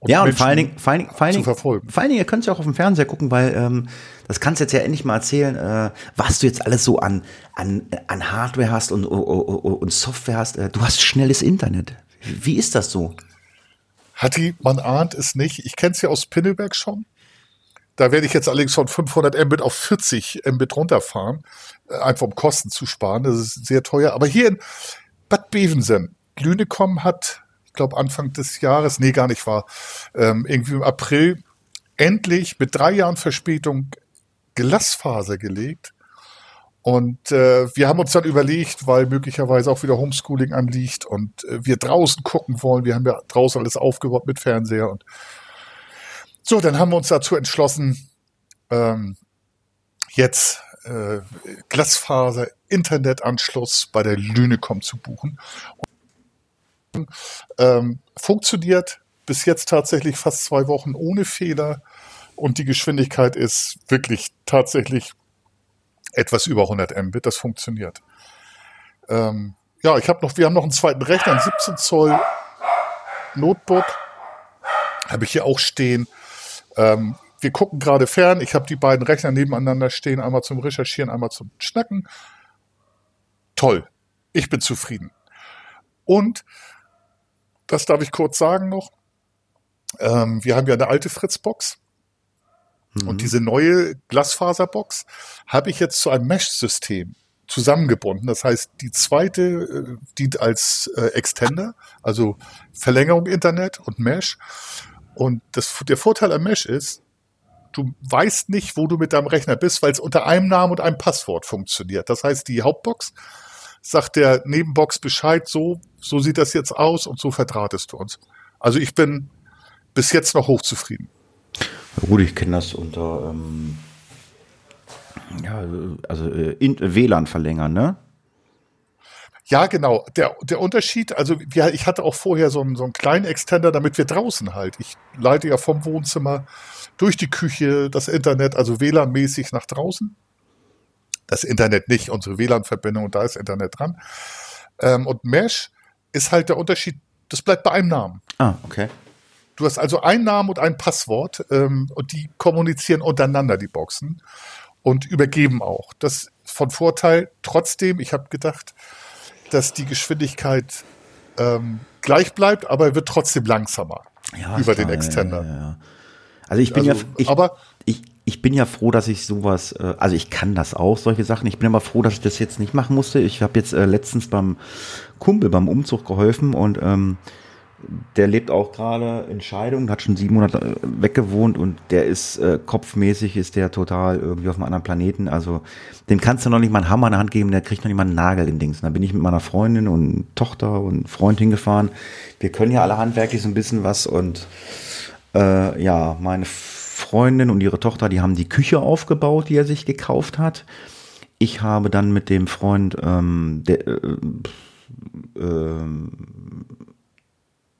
Und ja, und vor allen Dingen, vor allen Dingen, vor allen Dingen,
verfolgen.
vor allen Dingen, ihr könnt es ja auch auf dem Fernseher gucken, weil ähm, das kannst du jetzt ja endlich mal erzählen, äh, was du jetzt alles so an, an, an Hardware hast und, und, und Software hast. Äh, du hast schnelles Internet. Wie ist das so?
Hatti, man ahnt es nicht. Ich kenne es ja aus Pinneberg schon. Da werde ich jetzt allerdings von 500 Mbit auf 40 Mbit runterfahren, äh, einfach um Kosten zu sparen. Das ist sehr teuer. Aber hier in Bad Bevensen, Lünecom hat glaube Anfang des Jahres, nee, gar nicht war, ähm, irgendwie im April endlich mit drei Jahren Verspätung Glasfaser gelegt. Und äh, wir haben uns dann überlegt, weil möglicherweise auch wieder Homeschooling anliegt und äh, wir draußen gucken wollen. Wir haben ja draußen alles aufgebaut mit Fernseher und so, dann haben wir uns dazu entschlossen, ähm, jetzt äh, Glasfaser Internetanschluss bei der Lünecom zu buchen. Ähm, funktioniert bis jetzt tatsächlich fast zwei Wochen ohne Fehler und die Geschwindigkeit ist wirklich tatsächlich etwas über 100 Mbit. Das funktioniert. Ähm, ja, ich habe noch, wir haben noch einen zweiten Rechner, ein 17 Zoll Notebook, habe ich hier auch stehen. Ähm, wir gucken gerade fern. Ich habe die beiden Rechner nebeneinander stehen, einmal zum Recherchieren, einmal zum Schnacken. Toll. Ich bin zufrieden. Und das darf ich kurz sagen noch. Ähm, wir haben ja eine alte Fritzbox. Mhm. Und diese neue Glasfaserbox habe ich jetzt zu einem Mesh-System zusammengebunden. Das heißt, die zweite äh, dient als äh, Extender, also Verlängerung Internet und Mesh. Und das, der Vorteil am Mesh ist, du weißt nicht, wo du mit deinem Rechner bist, weil es unter einem Namen und einem Passwort funktioniert. Das heißt, die Hauptbox sagt der Nebenbox Bescheid, so, so sieht das jetzt aus und so verdrahtest du uns. Also ich bin bis jetzt noch hochzufrieden.
Gut, ich kenne das unter ähm, ja, also äh, in, WLAN verlängern, ne?
Ja, genau. Der, der Unterschied, also ja, ich hatte auch vorher so einen, so einen kleinen Extender, damit wir draußen halt. Ich leite ja vom Wohnzimmer durch die Küche das Internet, also WLAN-mäßig nach draußen das Internet nicht, unsere WLAN-Verbindung, da ist Internet dran. Ähm, und Mesh ist halt der Unterschied, das bleibt bei einem Namen.
Ah, okay.
Du hast also einen Namen und ein Passwort ähm, und die kommunizieren untereinander, die Boxen, und übergeben auch. Das ist von Vorteil. Trotzdem, ich habe gedacht, dass die Geschwindigkeit ähm, gleich bleibt, aber wird trotzdem langsamer
ja,
über
klar,
den Extender.
Ja, ja, also ich bin
also,
ja, ich,
aber
ich, bin ja froh, dass ich sowas, äh, also ich kann das auch, solche Sachen. Ich bin aber froh, dass ich das jetzt nicht machen musste. Ich habe jetzt äh, letztens beim Kumpel beim Umzug geholfen und ähm, der lebt auch gerade in Scheidung, hat schon sieben Monate äh, weggewohnt und der ist äh, kopfmäßig, ist der total irgendwie auf einem anderen Planeten. Also dem kannst du noch nicht mal einen Hammer in der Hand geben, der kriegt noch nicht mal einen Nagel in Dings. Und da bin ich mit meiner Freundin und Tochter und Freund hingefahren. Wir können ja alle handwerklich so ein bisschen was und äh, ja, meine Freundin und ihre Tochter, die haben die Küche aufgebaut, die er sich gekauft hat. Ich habe dann mit dem Freund, ähm, der, äh, äh,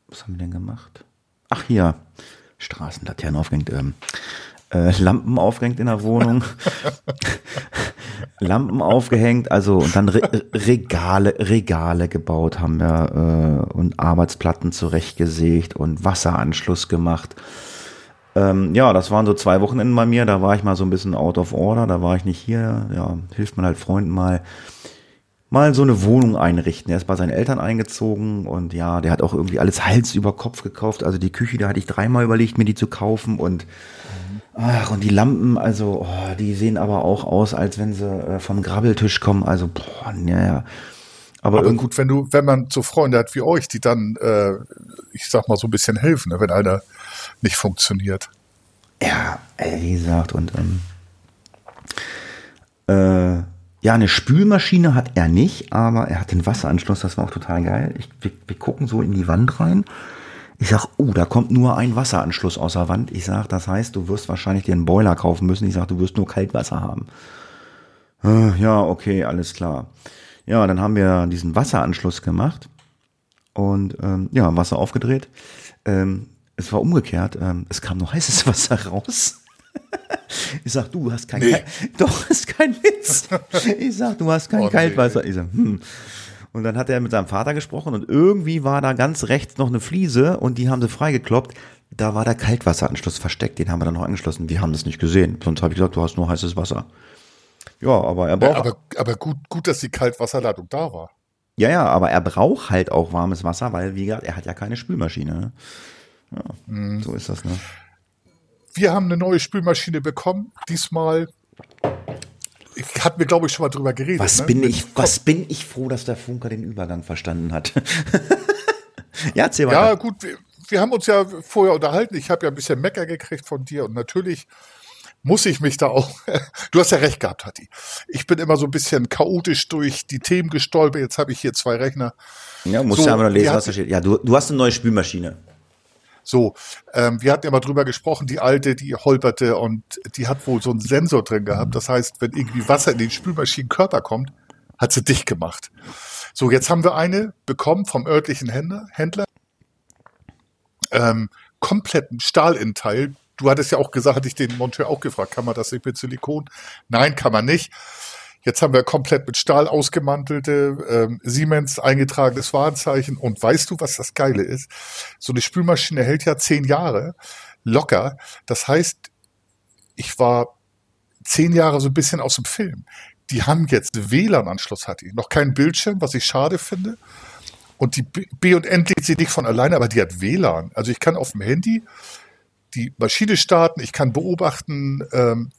was haben wir denn gemacht? Ach hier, Straßenlaternen aufgehängt, ähm, äh, Lampen aufgehängt in der Wohnung, Lampen aufgehängt, also und dann Re Regale, Regale gebaut haben wir äh, und Arbeitsplatten zurechtgesägt und Wasseranschluss gemacht. Ähm, ja, das waren so zwei Wochenenden bei mir. Da war ich mal so ein bisschen out of order. Da war ich nicht hier. Ja, hilft man halt Freunden mal, mal so eine Wohnung einrichten. Er ist bei seinen Eltern eingezogen und ja, der hat auch irgendwie alles Hals über Kopf gekauft. Also die Küche, da hatte ich dreimal überlegt, mir die zu kaufen und Ach, und die Lampen, also, oh, die sehen aber auch aus, als wenn sie äh, vom Grabbeltisch kommen. Also, boah, naja.
Aber, aber gut, wenn du, wenn man so Freunde hat wie euch, die dann, äh, ich sag mal, so ein bisschen helfen, ne, wenn einer nicht funktioniert.
Ja, wie gesagt, und ähm, äh, Ja, eine Spülmaschine hat er nicht, aber er hat den Wasseranschluss, das war auch total geil. Ich, wir, wir gucken so in die Wand rein. Ich sag, oh, da kommt nur ein Wasseranschluss aus der Wand. Ich sag, das heißt, du wirst wahrscheinlich dir einen Boiler kaufen müssen. Ich sag, du wirst nur Kaltwasser haben. Äh, ja, okay, alles klar. Ja, dann haben wir diesen Wasseranschluss gemacht und ähm, ja, Wasser aufgedreht. Ähm, es war umgekehrt. Ähm, es kam nur heißes Wasser raus. Ich sag, du hast kein
Nee.
Kalt Doch, ist kein Witz. Ich sag, du hast kein
Oh, nee.
Kaltwasser. Ich sag, hm. Und dann hat er mit seinem Vater gesprochen und irgendwie war da ganz rechts noch eine Fliese und die haben sie freigekloppt. Da war der Kaltwasseranschluss versteckt, den haben wir dann noch angeschlossen. Wir haben das nicht gesehen. Sonst habe ich gesagt, du hast nur heißes Wasser. Ja, aber er braucht,
Aber, aber gut, gut, dass die Kaltwasserleitung da war.
ja, ja, aber er braucht halt auch warmes Wasser, weil, wie gesagt, er hat ja keine Spülmaschine. Ja,
Mhm.
So ist das, ne?
Wir haben eine neue Spülmaschine bekommen. Diesmal, ich hatten wir, glaube ich, schon mal drüber geredet.
Was
ne?
bin ich, was bin ich froh, dass der Funker den Übergang verstanden hat. ja, erzähl
Ja,
weiter.
gut, wir, wir haben uns ja vorher unterhalten. Ich habe ja ein bisschen Mecker gekriegt von dir und natürlich muss ich mich da auch. du hast ja recht gehabt, Hatti. Ich bin immer so ein bisschen chaotisch durch die Themen gestolpert. Jetzt habe ich hier zwei Rechner.
Ja, musst
So,
ja einfach nur lesen, was da steht. Ja, du, du hast eine neue Spülmaschine.
So, ähm, wir hatten ja mal drüber gesprochen, die alte, die holperte und die hat wohl so einen Sensor drin gehabt. Das heißt, wenn irgendwie Wasser in den Spülmaschinenkörper kommt, hat sie dicht gemacht. So, jetzt haben wir eine bekommen vom örtlichen Händler, Händler ähm, kompletten Stahlinnenteil. Du hattest ja auch gesagt, hatte ich den Monteur auch gefragt, kann man das nicht mit Silikon? Nein, kann man nicht. Jetzt haben wir komplett mit Stahl ausgemantelte ähm, Siemens eingetragenes Warenzeichen. Und weißt du, was das Geile ist? So eine Spülmaschine hält ja zehn Jahre locker. Das heißt, ich war zehn Jahre so ein bisschen aus dem Film. Die haben jetzt WLAN-Anschluss, hat die. Noch keinen Bildschirm, was ich schade finde. Und die B und N lädt sie nicht von alleine, aber die hat WLAN. Also ich kann auf dem Handy die Maschine starten, ich kann beobachten, ähm,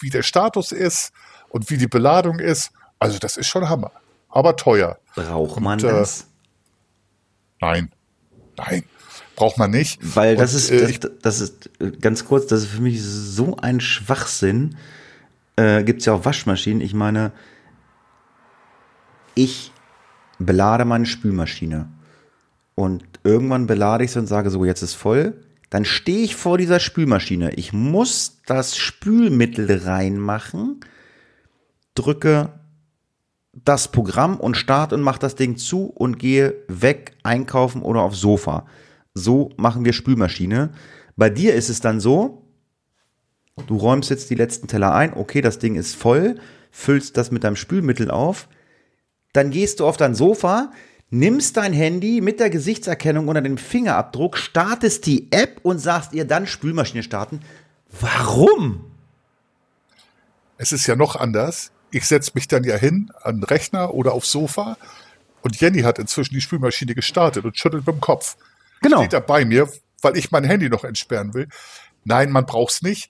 wie der Status ist und wie die Beladung ist. Also das ist schon Hammer. Aber teuer.
Braucht man
Und, äh,
das?
Nein. Nein. Braucht man nicht.
Weil das
Und,
ist,
äh,
das,
ich,
das ist äh, ganz kurz, das ist für mich so ein Schwachsinn. Äh, Gibt es ja auch Waschmaschinen. Ich meine, ich belade meine Spülmaschine und irgendwann belade ich sie und sage so, jetzt ist voll. Dann stehe ich vor dieser Spülmaschine. Ich muss das Spülmittel reinmachen, drücke das Programm und starte und mache das Ding zu und gehe weg einkaufen oder aufs Sofa. So machen wir Spülmaschine. Bei dir ist es dann so, du räumst jetzt die letzten Teller ein, okay, das Ding ist voll, füllst das mit deinem Spülmittel auf, dann gehst du auf dein Sofa, nimmst dein Handy mit der Gesichtserkennung oder dem Fingerabdruck, startest die App und sagst ihr dann Spülmaschine starten. Warum?
es ist ja noch anders. Ich setze mich dann ja hin an den Rechner oder aufs Sofa und Jenny hat inzwischen die Spülmaschine gestartet und schüttelt mit dem Kopf.
Genau.
Steht da bei mir, weil ich mein Handy noch entsperren will. Nein, man braucht's nicht.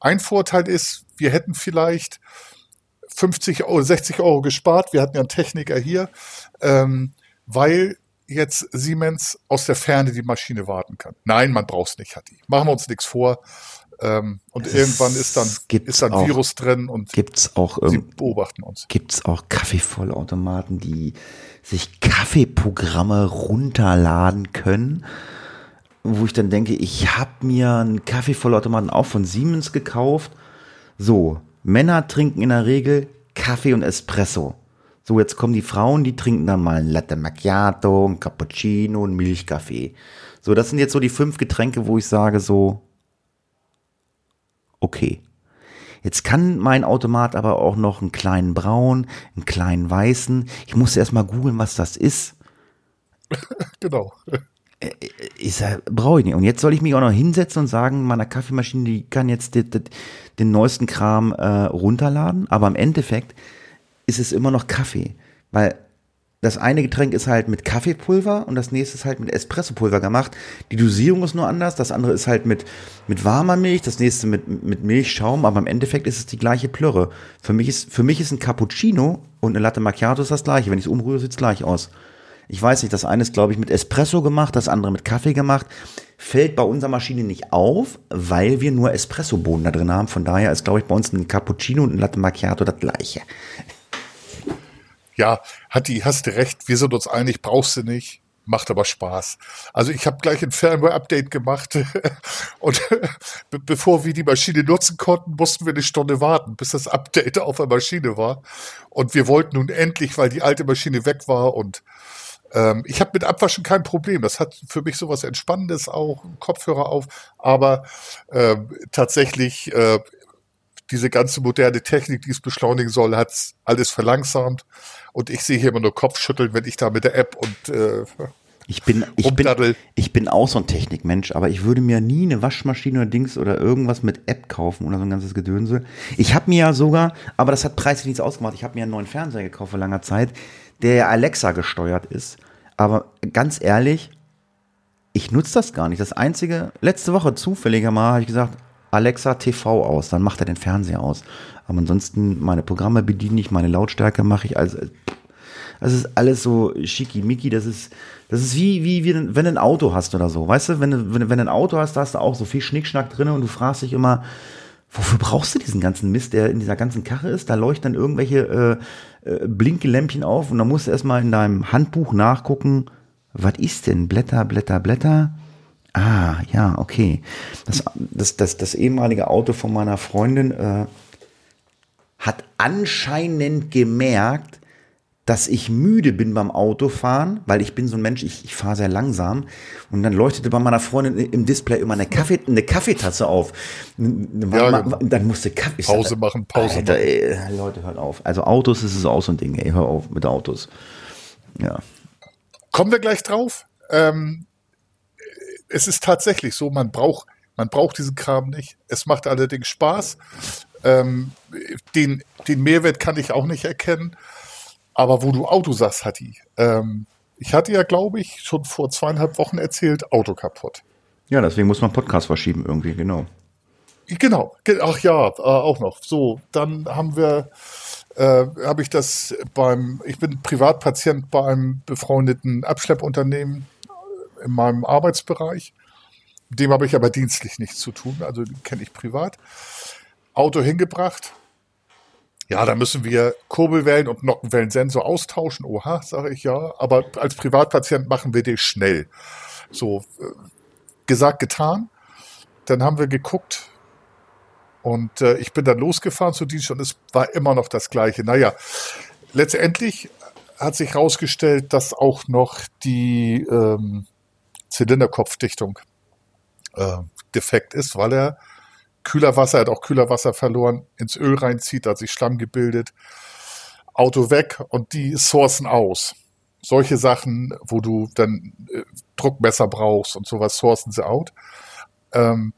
Ein Vorteil ist, wir hätten vielleicht 50 Euro, 60 Euro gespart. Wir hatten ja einen Techniker hier, ähm, weil jetzt Siemens aus der Ferne die Maschine warten kann. Nein, man braucht's nicht, hat die. Machen wir uns nichts vor. Ähm, und
Es
irgendwann ist dann, ist dann
auch.
Virus drin und
Gibt's auch
sie
ähm,
beobachten uns.
gibt's auch Kaffeevollautomaten, die sich Kaffeeprogramme runterladen können, wo ich dann denke, ich habe mir einen Kaffeevollautomaten auch von Siemens gekauft. So, Männer trinken in der Regel Kaffee und Espresso. So, jetzt kommen die Frauen, die trinken dann mal ein Latte Macchiato, ein Cappuccino, ein Milchkaffee. So, das sind jetzt so die fünf Getränke, wo ich sage so, okay. Jetzt kann mein Automat aber auch noch einen kleinen braun, einen kleinen weißen. Ich musste erst mal googeln, was das ist.
Genau.
Ich sag, brauche ich nicht. Und jetzt soll ich mich auch noch hinsetzen und sagen, meine Kaffeemaschine, die kann jetzt den, den, den neuesten Kram äh, runterladen. Aber im Endeffekt ist es immer noch Kaffee. Weil das eine Getränk ist halt mit Kaffeepulver und das nächste ist halt mit Espressopulver gemacht. Die Dosierung ist nur anders. Das andere ist halt mit, mit warmer Milch, das nächste mit, mit Milchschaum. Aber im Endeffekt ist es die gleiche Plörre. Für mich ist, für mich ist ein Cappuccino und eine Latte Macchiato ist das gleiche. Wenn ich es umrühre, sieht es gleich aus. Ich weiß nicht, das eine ist, glaube ich, mit Espresso gemacht, das andere mit Kaffee gemacht. Fällt bei unserer Maschine nicht auf, weil wir nur Espressobohnen da drin haben. Von daher ist, glaube ich, bei uns ein Cappuccino und ein Latte Macchiato das gleiche.
Ja, hat die, hast du recht, wir sind uns einig, brauchst du nicht. Macht aber Spaß. Also ich habe gleich ein Firmware-Update gemacht und be bevor wir die Maschine nutzen konnten, mussten wir eine Stunde warten, bis das Update auf der Maschine war. Und wir wollten nun endlich, weil die alte Maschine weg war und ähm, ich habe mit Abwaschen kein Problem. Das hat für mich sowas Entspannendes auch, Kopfhörer auf. Aber äh, tatsächlich äh, diese ganze moderne Technik, die es beschleunigen soll, hat alles verlangsamt. Und ich sehe hier immer nur Kopfschütteln, wenn ich da mit der App und äh,
ich bin, ich bin, ich bin auch so ein Technikmensch, aber ich würde mir nie eine Waschmaschine oder Dings oder irgendwas mit App kaufen oder so ein ganzes Gedönse. Ich habe mir ja sogar, aber das hat preislich nichts ausgemacht, ich habe mir einen neuen Fernseher gekauft vor langer Zeit, der ja Alexa gesteuert ist. Aber ganz ehrlich, ich nutze das gar nicht. Das einzige, letzte Woche zufälliger mal habe ich gesagt, Alexa TV aus, dann macht er den Fernseher aus. Aber ansonsten meine Programme bediene ich, meine Lautstärke mache ich. Also, das ist alles so schickimicki. Das ist, das ist wie, wie, wie, wenn du ein Auto hast oder so. Weißt du, wenn du, wenn, wenn du ein Auto hast, da hast du auch so viel Schnickschnack drin und du fragst dich immer, wofür brauchst du diesen ganzen Mist, der in dieser ganzen Karre ist? Da leuchten dann irgendwelche äh, äh, Blinkelämpchen auf und dann musst du erstmal in deinem Handbuch nachgucken, was ist denn? Blätter, Blätter, Blätter. Ah, ja, okay. Das, das, das, das ehemalige Auto von meiner Freundin äh, hat anscheinend gemerkt, dass ich müde bin beim Autofahren, weil ich bin so ein Mensch, ich, ich fahre sehr langsam. Und dann leuchtete bei meiner Freundin im Display immer eine, Kaffee, eine Kaffeetasse auf. Ja, genau. dann musste Kaffee.
Pause machen, Pause Alter, machen.
Ey, Leute, hört auf. Also Autos ist es auch so ein Ding, ey, hör auf mit Autos. Ja.
Kommen wir gleich drauf. Ähm, es ist tatsächlich so, man braucht, man braucht diesen Kram nicht. Es macht allerdings Spaß. Ähm, den, den Mehrwert kann ich auch nicht erkennen. Aber wo du Auto sagst, Hatti, ähm, ich hatte ja, glaube ich, schon vor zweieinhalb Wochen erzählt, Auto kaputt.
Ja, deswegen muss man Podcast verschieben irgendwie, genau.
Genau, ach ja, äh, auch noch. So, dann haben wir, äh, habe ich das beim, ich bin Privatpatient bei einem befreundeten Abschleppunternehmen in meinem Arbeitsbereich. Mit dem habe ich aber dienstlich nichts zu tun, also kenne ich privat. Auto hingebracht. Ja, da müssen wir Kurbelwellen und Nockenwellensensor austauschen. Oha, sage ich ja. Aber als Privatpatient machen wir den schnell. So, äh, gesagt, getan. Dann haben wir geguckt, und äh, ich bin dann losgefahren zu Dienst und es war immer noch das Gleiche. Naja, letztendlich hat sich herausgestellt, dass auch noch die ähm, Zylinderkopfdichtung äh, defekt ist, weil er kühler Wasser, er hat auch kühler Wasser verloren, ins Öl reinzieht, da hat sich Schlamm gebildet, Auto weg und die sourcen aus. Solche Sachen, wo du dann äh, Druckmesser brauchst und sowas, sourcen sie out. Ähm,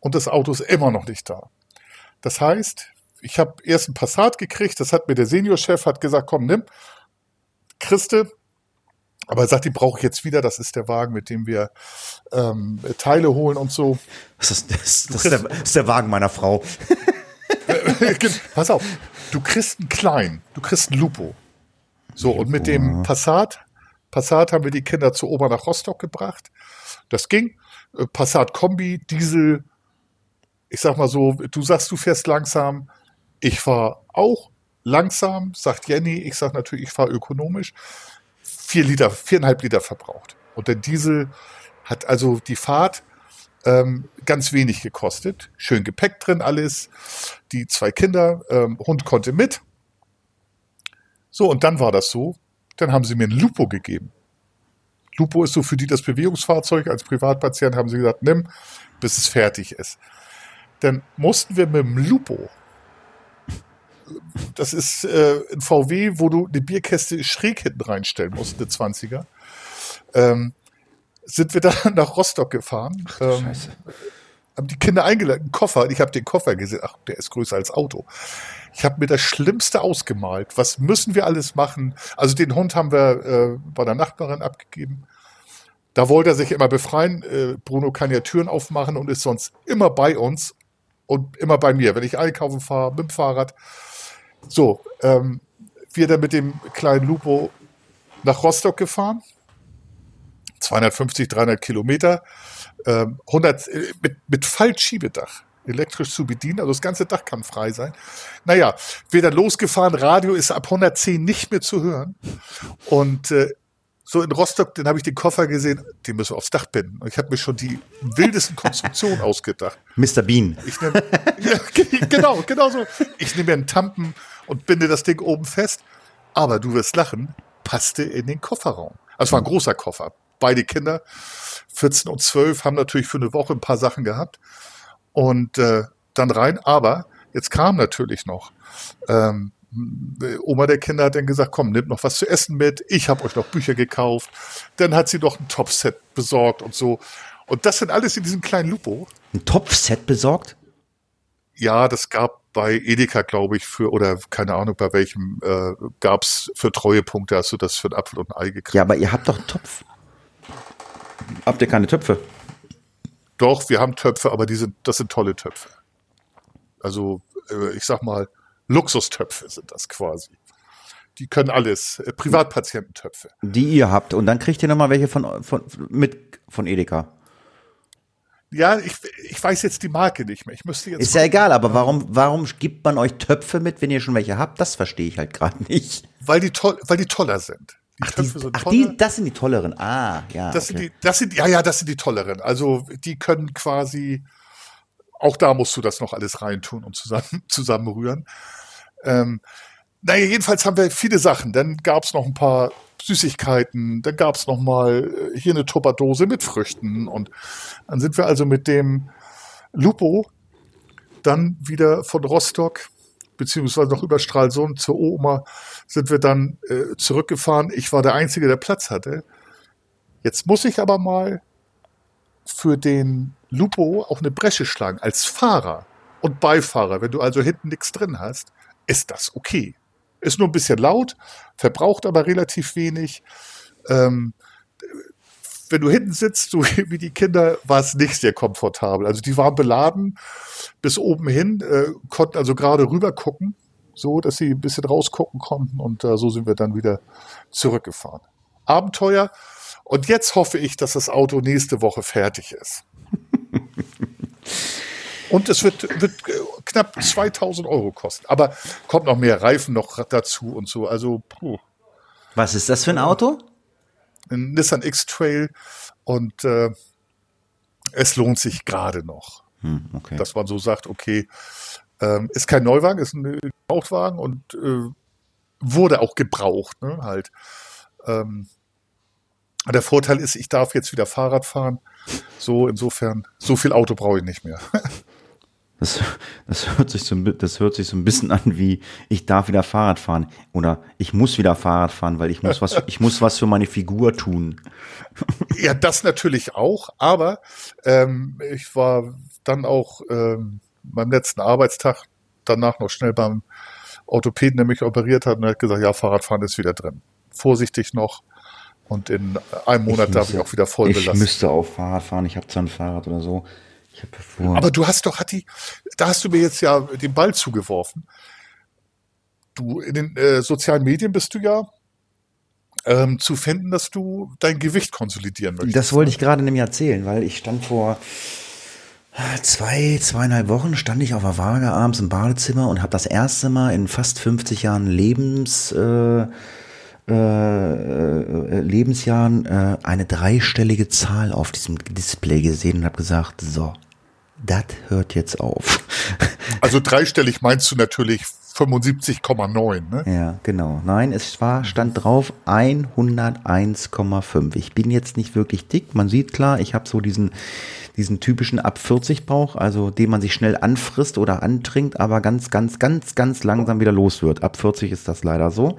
und das Auto ist immer noch nicht da. Das heißt, ich habe erst ein Passat gekriegt, das hat mir der Seniorchef hat gesagt, komm, nimm, Christe, aber er sagt, die brauche ich jetzt wieder. Das ist der Wagen, mit dem wir ähm, Teile holen und so.
Das ist, das, das, ist, der, ist der Wagen meiner Frau.
Pass auf, du kriegst einen kleinen, du kriegst einen Lupo. So, und mit dem Passat, Passat haben wir die Kinder zu Ober nach Rostock gebracht. Das ging. Äh, Passat Kombi, Diesel. Ich sag mal so, du sagst, du fährst langsam. Ich fahr auch langsam, sagt Jenny. Ich sag natürlich, ich fahre ökonomisch vier Liter, viereinhalb Liter verbraucht. Und der Diesel hat also die Fahrt ähm, ganz wenig gekostet. Schön Gepäck drin alles. Die zwei Kinder, ähm, Hund konnte mit. So, und dann war das so. Dann haben sie mir ein Lupo gegeben. Lupo ist so für die das Bewegungsfahrzeug. Als Privatpatient haben sie gesagt, nimm, bis es fertig ist. Dann mussten wir mit dem Lupo das ist äh, ein VW, wo du eine Bierkäste schräg hinten reinstellen musst, eine 20er. Ähm, sind wir da nach Rostock gefahren. Ähm, Scheiße. Haben die Kinder eingeladen, einen Koffer. Ich habe den Koffer gesehen. Ach, der ist größer als Auto. Ich habe mir das Schlimmste ausgemalt. Was müssen wir alles machen? Also den Hund haben wir äh, bei der Nachbarin abgegeben. Da wollte er sich immer befreien. Äh, Bruno kann ja Türen aufmachen und ist sonst immer bei uns und immer bei mir. Wenn ich einkaufen fahre mit dem Fahrrad, so, ähm, wir dann mit dem kleinen Lupo nach Rostock gefahren. 250, 300 Kilometer. Ähm, 100, äh, mit, mit Fallschiebedach. elektrisch zu bedienen. Also das ganze Dach kann frei sein. Naja, wieder losgefahren. Radio ist ab 110 nicht mehr zu hören. Und äh, so in Rostock, dann habe ich den Koffer gesehen, den müssen wir aufs Dach binden. Und ich habe mir schon die wildesten Konstruktionen ausgedacht.
Mr. Bean.
Ich nehm, ja, genau, genau so. Ich nehme mir einen Tampen und binde das Ding oben fest. Aber du wirst lachen, passte in den Kofferraum. Also es war ein großer Koffer. Beide Kinder, 14 und 12, haben natürlich für eine Woche ein paar Sachen gehabt. Und äh, dann rein. Aber jetzt kam natürlich noch ähm, Oma der Kinder hat dann gesagt, komm, nimm noch was zu essen mit. Ich habe euch noch Bücher gekauft. Dann hat sie noch ein Topset besorgt und so. Und das sind alles in diesem kleinen Lupo.
Ein Topfset besorgt?
Ja, das gab bei Edeka, glaube ich, für, oder keine Ahnung, bei welchem, äh, gab es für Treuepunkte, hast du das für einen Apfel und ein Ei gekriegt.
Ja, aber ihr habt doch einen Topf. Habt ihr keine Töpfe?
Doch, wir haben Töpfe, aber die sind, das sind tolle Töpfe. Also, äh, ich sag mal, Luxustöpfe sind das quasi. Die können alles, äh, Privatpatiententöpfe.
Die ihr habt. Und dann kriegt ihr nochmal welche von, von, mit, von Edeka.
Ja, ich, ich weiß jetzt die Marke nicht mehr. Ich müsste jetzt.
Ist ja egal, aber warum, warum gibt man euch Töpfe mit, wenn ihr schon welche habt? Das verstehe ich halt gerade nicht.
Weil die, toll, weil die toller sind.
Die ach, Töpfe die, sind ach toller. Die, das sind die tolleren. Ah, ja.
Das okay. sind die, das sind, ja, ja, das sind die tolleren. Also, die können quasi, auch da musst du das noch alles reintun und zusammen, zusammenrühren. Ähm, naja, jedenfalls haben wir viele Sachen. Dann gab es noch ein paar Süßigkeiten, dann gab es noch mal äh, hier eine Tupperdose mit Früchten und dann sind wir also mit dem Lupo dann wieder von Rostock beziehungsweise noch über Stralsund zur Oma sind wir dann äh, zurückgefahren. Ich war der Einzige, der Platz hatte. Jetzt muss ich aber mal für den Lupo auch eine Bresche schlagen als Fahrer und Beifahrer. Wenn du also hinten nichts drin hast, ist das okay. Ist nur ein bisschen laut, verbraucht aber relativ wenig. Ähm, wenn du hinten sitzt, so wie die Kinder, war es nicht sehr komfortabel. Also die waren beladen bis oben hin, äh, konnten also gerade rüber gucken, so dass sie ein bisschen rausgucken konnten und äh, so sind wir dann wieder zurückgefahren. Abenteuer. Und jetzt hoffe ich, dass das Auto nächste Woche fertig ist. Und es wird, wird äh, knapp 2000 Euro kosten. Aber kommt noch mehr Reifen noch dazu und so. Also, puh.
Was ist das für ein Auto?
Ein Nissan X-Trail. Und äh, es lohnt sich gerade noch. Hm, okay. Dass man so sagt, okay, ähm, ist kein Neuwagen, ist ein Gebrauchtwagen und äh, wurde auch gebraucht, ne, halt. Ähm, der Vorteil ist, ich darf jetzt wieder Fahrrad fahren. So, insofern, so viel Auto brauche ich nicht mehr.
Das, das, hört sich so, das hört sich so ein bisschen an wie, ich darf wieder Fahrrad fahren oder ich muss wieder Fahrrad fahren, weil ich muss was, ich muss was für meine Figur tun.
Ja, das natürlich auch, aber ähm, ich war dann auch ähm, beim letzten Arbeitstag danach noch schnell beim Orthopäden, der mich operiert hat und er hat gesagt, ja, Fahrradfahren ist wieder drin. Vorsichtig noch. Und in einem Monat ich darf ich auch wieder voll
belassen. Ich müsste auch Fahrrad fahren. Ich habe zwar ein Fahrrad oder so.
Aber du hast doch, Hatti, da hast du mir jetzt ja den Ball zugeworfen. Du, in den äh, sozialen Medien bist du ja ähm, zu finden, dass du dein Gewicht konsolidieren möchtest.
Das wollte ich gerade nämlich erzählen, weil ich stand vor zwei, zweieinhalb Wochen stand ich auf der Waage abends im Badezimmer und habe das erste Mal in fast 50 Jahren Lebens äh, äh, äh, Lebensjahren äh, eine dreistellige Zahl auf diesem Display gesehen und habe gesagt, so, das hört jetzt auf.
Also dreistellig meinst du natürlich 75,9, ne?
Ja, genau. Nein, es war, stand drauf 101,5. Ich bin jetzt nicht wirklich dick. Man sieht klar, ich habe so diesen, diesen typischen ab 40 Bauch, also den man sich schnell anfrisst oder antrinkt, aber ganz, ganz, ganz, ganz langsam wieder los wird. Ab 40 ist das leider so.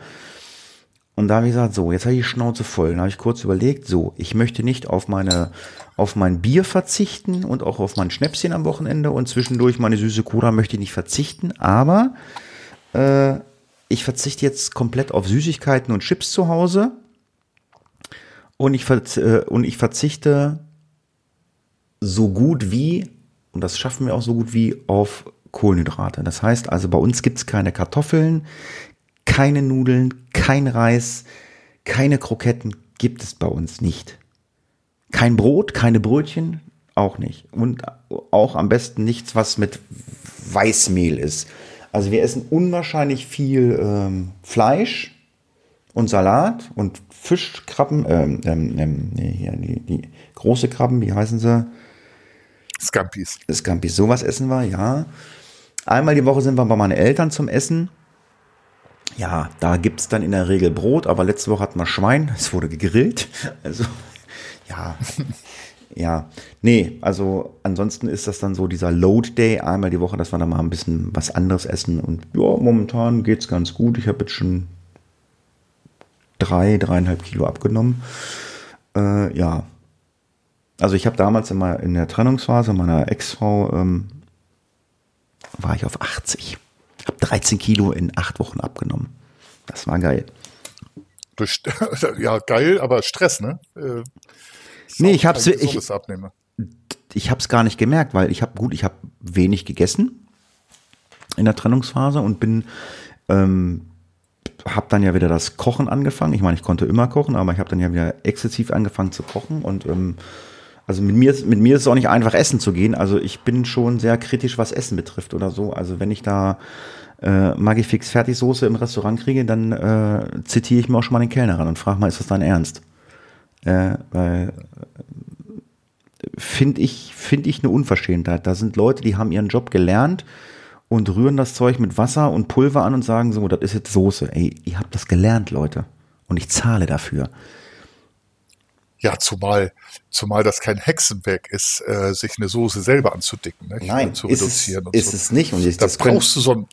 Und da habe ich gesagt, so, jetzt habe ich die Schnauze voll. Dann habe ich kurz überlegt, so, ich möchte nicht auf meine, auf mein Bier verzichten und auch auf mein Schnäpschen am Wochenende und zwischendurch meine süße Cola möchte ich nicht verzichten, aber äh, ich verzichte jetzt komplett auf Süßigkeiten und Chips zu Hause und ich, äh, und ich verzichte so gut wie, und das schaffen wir auch so gut wie, auf Kohlenhydrate. Das heißt also, bei uns gibt es keine Kartoffeln, keine Nudeln, kein Reis, keine Kroketten gibt es bei uns nicht. Kein Brot, keine Brötchen, Auch nicht. Und auch am besten nichts, was mit Weißmehl ist. Also wir essen unwahrscheinlich viel ähm, Fleisch und Salat und Fischkrabben, ähm, ähm, ähm, nee, hier, die, die große Krabben, wie heißen sie?
Scampis.
Scampis, sowas essen wir, ja. Einmal die Woche sind wir bei meinen Eltern zum Essen. Ja, da gibt es dann in der Regel Brot, aber letzte Woche hatten wir Schwein, es wurde gegrillt. Also, ja. ja, nee, also ansonsten ist das dann so dieser Load Day einmal die Woche, dass wir dann mal ein bisschen was anderes essen. Und ja, momentan geht es ganz gut. Ich habe jetzt schon drei, dreieinhalb Kilo abgenommen. Äh, ja. Also ich habe damals immer in der Trennungsphase meiner Ex-Frau ähm, war ich auf 80. Habe 13 Kilo in acht Wochen abgenommen. Das war geil.
Durch, ja, geil, aber Stress, ne? Äh,
nee, ich hab's, ich, ich hab's gar nicht gemerkt, weil ich habe gut, ich habe wenig gegessen in der Trennungsphase und bin ähm, habe dann ja wieder das Kochen angefangen. Ich meine, ich konnte immer kochen, aber ich habe dann ja wieder exzessiv angefangen zu kochen und ähm, also mit mir, mit mir ist es auch nicht einfach, essen zu gehen. Also ich bin schon sehr kritisch, was Essen betrifft oder so. Also wenn ich da äh, Magifix Fertigsoße im Restaurant kriege, dann äh, zitiere ich mir auch schon mal den Kellner ran und frage mal, ist das dein Ernst? Äh, weil äh, finde ich, finde ich eine Unverschämtheit. Da sind Leute, die haben ihren Job gelernt und rühren das Zeug mit Wasser und Pulver an und sagen so, das ist jetzt Soße. Ey, ihr habt das gelernt, Leute. Und ich zahle dafür.
Ja, zumal, zumal das kein Hexenwerk ist, äh, sich eine Soße selber anzudicken, ne?
Nein, zu ist reduzieren. Es, ist so. es nicht. Und
ich, das, das brauchst du so einen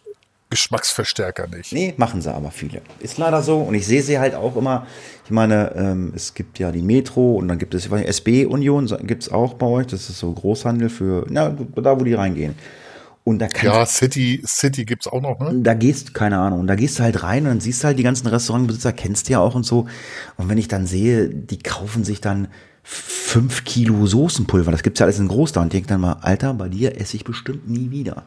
Geschmacksverstärker nicht.
Nee, machen sie aber viele. Ist leider so. Und ich sehe sie halt auch immer. Ich meine, ähm, es gibt ja die Metro und dann gibt es, SB Union gibt es auch bei euch. Das ist so Großhandel für, na, da wo die reingehen. Und da
ja, City, City gibt's auch noch, ne?
Da gehst, keine Ahnung, und da gehst du halt rein und dann siehst du halt die ganzen Restaurantbesitzer, kennst du ja auch und so. Und wenn ich dann sehe, die kaufen sich dann fünf Kilo Soßenpulver, das gibt's ja alles in groß da und denke dann mal, Alter, bei dir esse ich bestimmt nie wieder.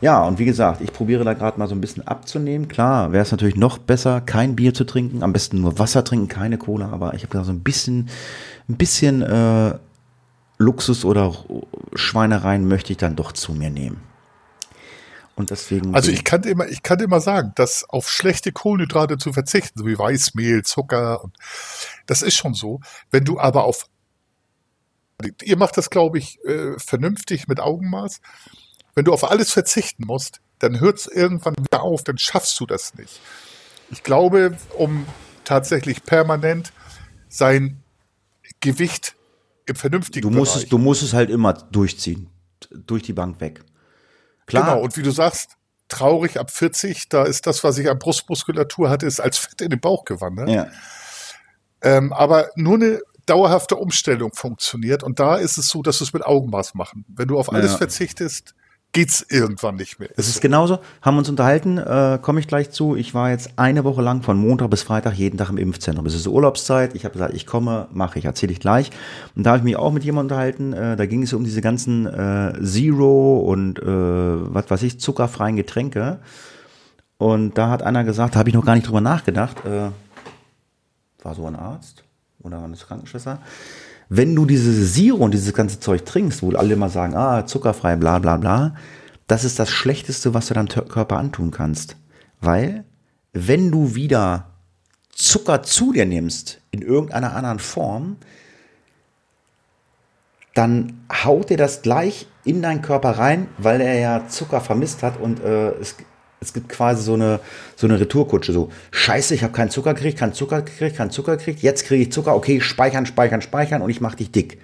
Ja, und wie gesagt, ich probiere da gerade mal so ein bisschen abzunehmen. Klar, wäre es natürlich noch besser, kein Bier zu trinken, am besten nur Wasser trinken, keine Cola, aber ich habe da so ein bisschen, ein bisschen äh, Luxus oder Schweinereien möchte ich dann doch zu mir nehmen. Und deswegen.
Also ich kann immer, ich kann immer sagen, dass auf schlechte Kohlenhydrate zu verzichten, so wie Weißmehl, Zucker und das ist schon so. Wenn du aber auf, ihr macht das, glaube ich, äh, vernünftig mit Augenmaß. Wenn du auf alles verzichten musst, dann hört es irgendwann wieder auf, dann schaffst du das nicht. Ich glaube, um tatsächlich permanent sein Gewicht im vernünftigen
du musst Bereich. Es, du musst es halt immer durchziehen. Durch die Bank weg.
Klar. Genau, und wie du sagst, traurig ab 40, da ist das, was ich an Brustmuskulatur hatte, ist als Fett in den Bauch gewandert. Ja. Ähm, aber nur eine dauerhafte Umstellung funktioniert und da ist es so, dass du es mit Augenmaß machen. Wenn du auf alles ja. verzichtest, geht's irgendwann nicht mehr.
Es ist genauso, haben uns unterhalten, äh, komme ich gleich zu. Ich war jetzt eine Woche lang von Montag bis Freitag jeden Tag im Impfzentrum. Es ist Urlaubszeit. Ich habe gesagt, ich komme, mache ich, erzähle ich gleich. Und da habe ich mich auch mit jemandem unterhalten. Äh, da ging es um diese ganzen äh, Zero und äh, was weiß ich, zuckerfreien Getränke. Und da hat einer gesagt, habe ich noch gar nicht drüber nachgedacht. Äh, war so ein Arzt oder eine Krankenschwester wenn du diese Siro und dieses ganze Zeug trinkst, wo alle immer sagen, ah, zuckerfrei, bla bla bla, das ist das Schlechteste, was du deinem Körper antun kannst. Weil, wenn du wieder Zucker zu dir nimmst, in irgendeiner anderen Form, dann haut dir das gleich in deinen Körper rein, weil er ja Zucker vermisst hat und äh, es es gibt quasi so eine, so eine Retourkutsche. So, scheiße, ich habe keinen Zucker gekriegt, keinen Zucker gekriegt, keinen Zucker gekriegt. Jetzt kriege ich Zucker, okay, speichern, speichern, speichern und ich mache dich dick.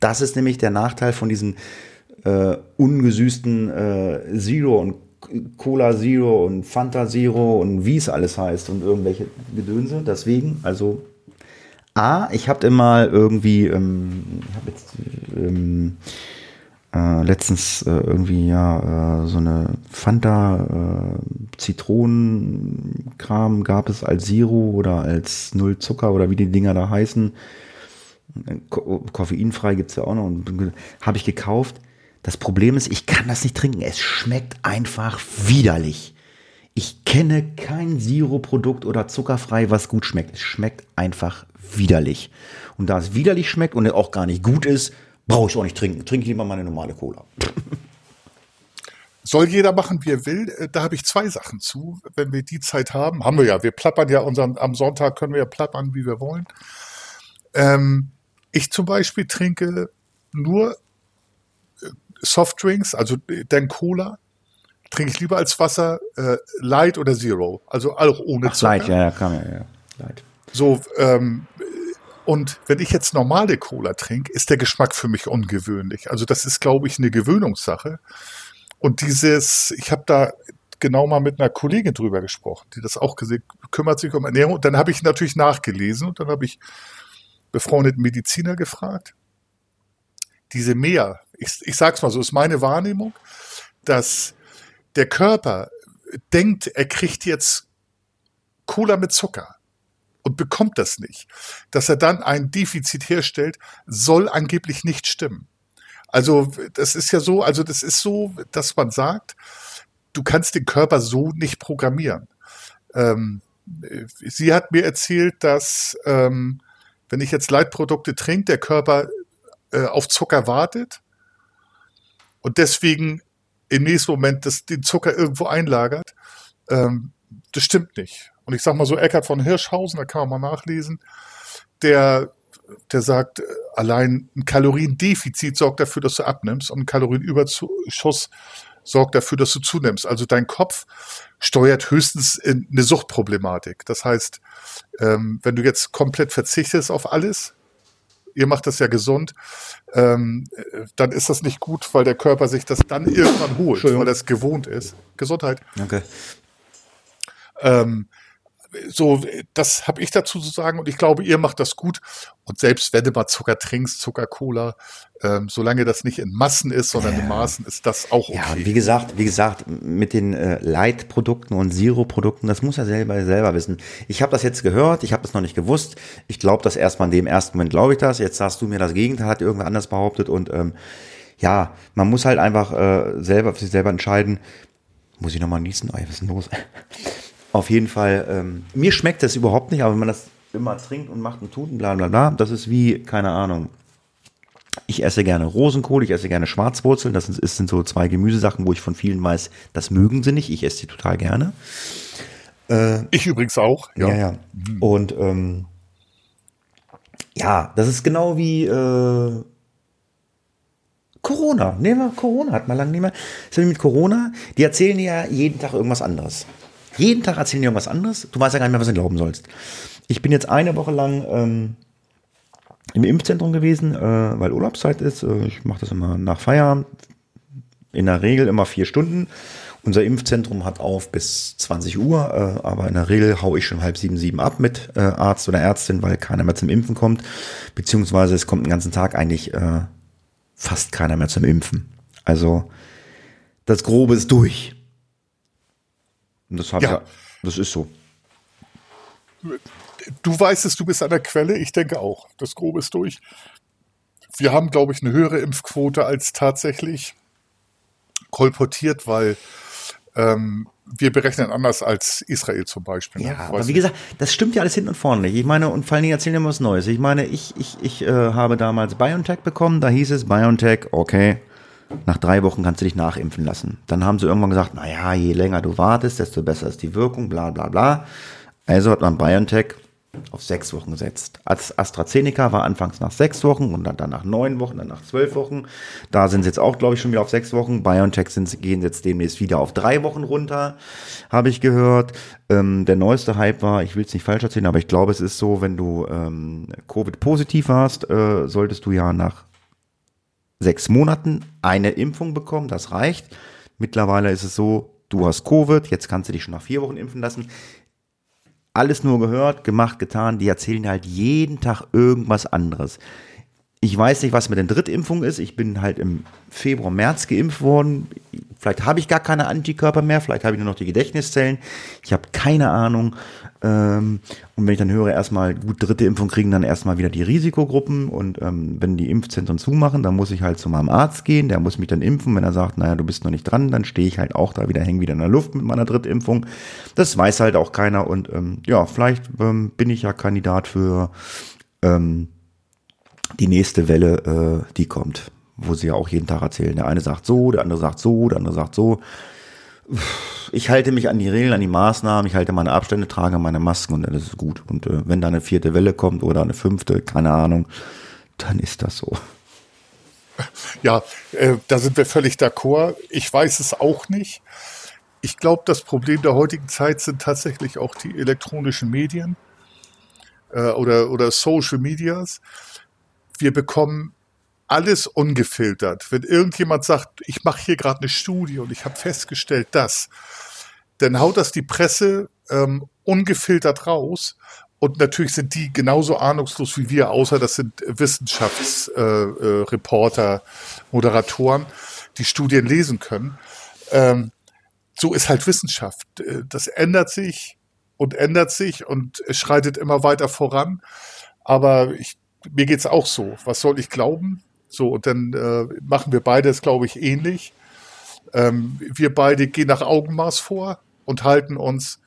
Das ist nämlich der Nachteil von diesen äh, ungesüßten äh, Zero und Cola Zero und Fanta Zero und wie es alles heißt und irgendwelche Gedönse. Deswegen, also A, ich habe immer irgendwie, ähm, ich habe jetzt ähm, äh, letztens äh, irgendwie ja äh, so eine Fanta äh, Zitronenkram gab es als Zero oder als Null Zucker oder wie die Dinger da heißen. Ko koffeinfrei gibt's ja auch noch. Habe ich gekauft. Das Problem ist, ich kann das nicht trinken. Es schmeckt einfach widerlich. Ich kenne kein Zero-Produkt oder zuckerfrei, was gut schmeckt. Es schmeckt einfach widerlich. Und da es widerlich schmeckt und auch gar nicht gut ist, Brauche ich auch nicht trinken. Trinke lieber meine normale Cola.
Soll jeder machen, wie er will. Äh, da habe ich zwei Sachen zu. Wenn wir die Zeit haben, haben wir ja. Wir plappern ja unseren, am Sonntag können wir ja plappern, wie wir wollen. Ähm, ich zum Beispiel trinke nur äh, Softdrinks, also äh, dann Cola, trinke ich lieber als Wasser äh, Light oder Zero. Also auch ohne
Ach, Zucker. Light, ja, ja, kann ja, ja.
Light. So, ähm, und wenn ich jetzt normale Cola trinke, ist der Geschmack für mich ungewöhnlich. Also das ist, glaube ich, eine Gewöhnungssache. Und dieses, ich habe da genau mal mit einer Kollegin drüber gesprochen, die das auch gesehen, kümmert sich um Ernährung. Und dann habe ich natürlich nachgelesen und dann habe ich befreundeten Mediziner gefragt. Diese mehr, ich, ich sage es mal so, ist meine Wahrnehmung, dass der Körper denkt, er kriegt jetzt Cola mit Zucker und bekommt das nicht, dass er dann ein Defizit herstellt, soll angeblich nicht stimmen. Also das ist ja so, also das ist so, dass man sagt, du kannst den Körper so nicht programmieren. Ähm, sie hat mir erzählt, dass ähm, wenn ich jetzt Leitprodukte trinke, der Körper äh, auf Zucker wartet und deswegen im nächsten Moment das, den Zucker irgendwo einlagert. Ähm, das stimmt nicht. Und ich sag mal so, Eckart von Hirschhausen, da kann man mal nachlesen, der, der sagt, allein ein Kaloriendefizit sorgt dafür, dass du abnimmst und ein Kalorienüberschuss sorgt dafür, dass du zunimmst. Also dein Kopf steuert höchstens in eine Suchtproblematik. Das heißt, ähm, wenn du jetzt komplett verzichtest auf alles, ihr macht das ja gesund, ähm, dann ist das nicht gut, weil der Körper sich das dann irgendwann holt, weil das gewohnt ist. Gesundheit.
Okay.
Ähm, so, das habe ich dazu zu sagen und ich glaube, ihr macht das gut. Und selbst wenn du mal Zucker trinkst, Zucker-Cola, ähm, solange das nicht in Massen ist, sondern ja. in Maßen, ist das auch okay.
Ja, wie gesagt, wie gesagt, mit den äh, Light-Produkten und Zero-Produkten, das muss er selber selber wissen. Ich habe das jetzt gehört, ich habe das noch nicht gewusst. Ich glaube das erstmal in dem ersten Moment, glaube ich das. Jetzt sagst du mir das Gegenteil, hat irgendwer anders behauptet und ähm, ja, man muss halt einfach äh, selber für sich selber entscheiden. Muss ich nochmal niesen? Oh, was ist denn los? Auf jeden Fall, ähm, mir schmeckt das überhaupt nicht, aber wenn man das immer trinkt und macht und tut und bla bla bla, das ist wie, keine Ahnung. Ich esse gerne Rosenkohl, ich esse gerne Schwarzwurzeln, das sind, sind so zwei Gemüsesachen, wo ich von vielen weiß, das mögen sie nicht, ich esse die total gerne.
Äh, ich übrigens auch,
ja. Ja, ja. Mhm. Und ähm, ja, das ist genau wie äh, Corona. Nehmen wir Corona, hat man lange nicht mehr. Das ist mit Corona, die erzählen ja jeden Tag irgendwas anderes. Jeden Tag erzählen die irgendwas anderes. Du weißt ja gar nicht mehr, was du glauben sollst. Ich bin jetzt eine Woche lang ähm, im Impfzentrum gewesen, äh, weil Urlaubszeit ist. Äh, ich mache das immer nach Feierabend. In der Regel immer vier Stunden. Unser Impfzentrum hat auf bis 20 Uhr, äh, aber in der Regel haue ich schon halb sieben, sieben ab mit äh, Arzt oder Ärztin, weil keiner mehr zum Impfen kommt. Beziehungsweise es kommt den ganzen Tag eigentlich äh, fast keiner mehr zum Impfen. Also das Grobe ist durch. Und das, ja. ja. das ist so.
Du weißt es, du bist an der Quelle, ich denke auch. Das Grobe ist durch. Wir haben, glaube ich, eine höhere Impfquote als tatsächlich kolportiert, weil ähm, wir berechnen anders als Israel zum Beispiel.
Ne? Ja, aber wie gesagt, das stimmt ja alles hinten und vorne nicht. Ich meine, und vor allen Dingen erzählen wir was Neues. Ich meine, ich, ich, ich äh, habe damals BioNTech bekommen, da hieß es BioNTech, okay, nach drei Wochen kannst du dich nachimpfen lassen. Dann haben sie irgendwann gesagt, naja, je länger du wartest, desto besser ist die Wirkung, bla bla bla. Also hat man BioNTech auf sechs Wochen gesetzt. AstraZeneca war anfangs nach sechs Wochen und dann nach neun Wochen, dann nach zwölf Wochen. Da sind sie jetzt auch, glaube ich, schon wieder auf sechs Wochen. BioNTech sind, gehen jetzt demnächst wieder auf drei Wochen runter, habe ich gehört. Ähm, der neueste Hype war, ich will es nicht falsch erzählen, aber ich glaube, es ist so, wenn du ähm, Covid-positiv warst, äh, solltest du ja nach sechs Monaten eine Impfung bekommen, das reicht. Mittlerweile ist es so, du hast Covid, jetzt kannst du dich schon nach vier Wochen impfen lassen. Alles nur gehört, gemacht, getan, die erzählen halt jeden Tag irgendwas anderes. Ich weiß nicht, was mit den Drittimpfungen ist. Ich bin halt im Februar, März geimpft worden. Vielleicht habe ich gar keine Antikörper mehr, vielleicht habe ich nur noch die Gedächtniszellen. Ich habe keine Ahnung. Ähm, und wenn ich dann höre, erstmal gut dritte Impfung kriegen, dann erstmal wieder die Risikogruppen. Und ähm, wenn die Impfzentren zumachen, dann muss ich halt zu meinem Arzt gehen, der muss mich dann impfen. Wenn er sagt, naja, du bist noch nicht dran, dann stehe ich halt auch da wieder, hänge wieder in der Luft mit meiner Drittimpfung. Das weiß halt auch keiner. Und ähm, ja, vielleicht ähm, bin ich ja Kandidat für ähm, die nächste Welle, äh, die kommt, wo sie ja auch jeden Tag erzählen. Der eine sagt so, der andere sagt so, der andere sagt so. Ich halte mich an die Regeln, an die Maßnahmen, ich halte meine Abstände, trage meine Masken und dann ist gut. Und äh, wenn da eine vierte Welle kommt oder eine fünfte, keine Ahnung, dann ist das so.
Ja, äh, da sind wir völlig d'accord. Ich weiß es auch nicht. Ich glaube, das Problem der heutigen Zeit sind tatsächlich auch die elektronischen Medien äh, oder, oder Social Medias. Wir bekommen alles ungefiltert. Wenn irgendjemand sagt, ich mache hier gerade eine Studie und ich habe festgestellt, das, dann haut das die Presse ähm, ungefiltert raus. Und natürlich sind die genauso ahnungslos wie wir, außer das sind Wissenschaftsreporter, äh, äh, Moderatoren, die Studien lesen können. Ähm, so ist halt Wissenschaft. Das ändert sich und ändert sich und es schreitet immer weiter voran. Aber ich, mir geht's auch so. Was soll ich glauben? So, und dann äh, machen wir beides, glaube ich, ähnlich. Ähm, wir beide gehen nach Augenmaß vor und halten uns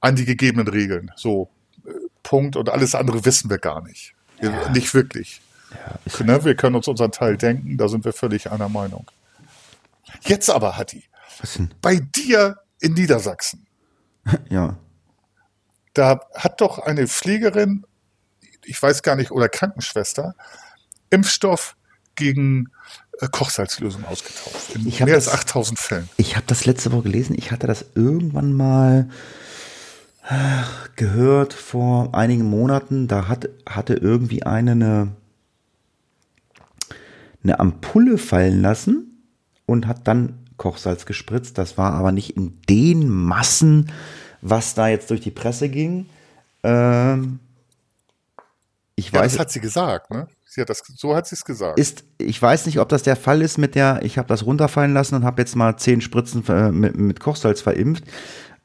an die gegebenen Regeln. So, äh, Punkt. Und alles andere wissen wir gar nicht. Ja. Nicht wirklich. Ja, ne? Wir können uns unseren Teil denken, da sind wir völlig einer Meinung. Jetzt aber, Hatti, bei dir in Niedersachsen.
Ja.
Da hat doch eine Pflegerin, ich weiß gar nicht, oder Krankenschwester, Impfstoff gegen äh, Kochsalzlösung ausgetauscht. In mehr das, als 8000 Fällen.
Ich habe das letzte Woche gelesen. Ich hatte das irgendwann mal äh, gehört vor einigen Monaten. Da hat, hatte irgendwie eine, eine eine Ampulle fallen lassen und hat dann Kochsalz gespritzt. Das war aber nicht in den Massen, was da jetzt durch die Presse ging. Ähm,
ich ja, weiß, das hat sie gesagt, ne? Sie hat das, so hat sie es gesagt.
Ist, ich weiß nicht, ob das der Fall ist mit der, ich habe das runterfallen lassen und habe jetzt mal zehn Spritzen äh, mit, mit Kochsalz verimpft.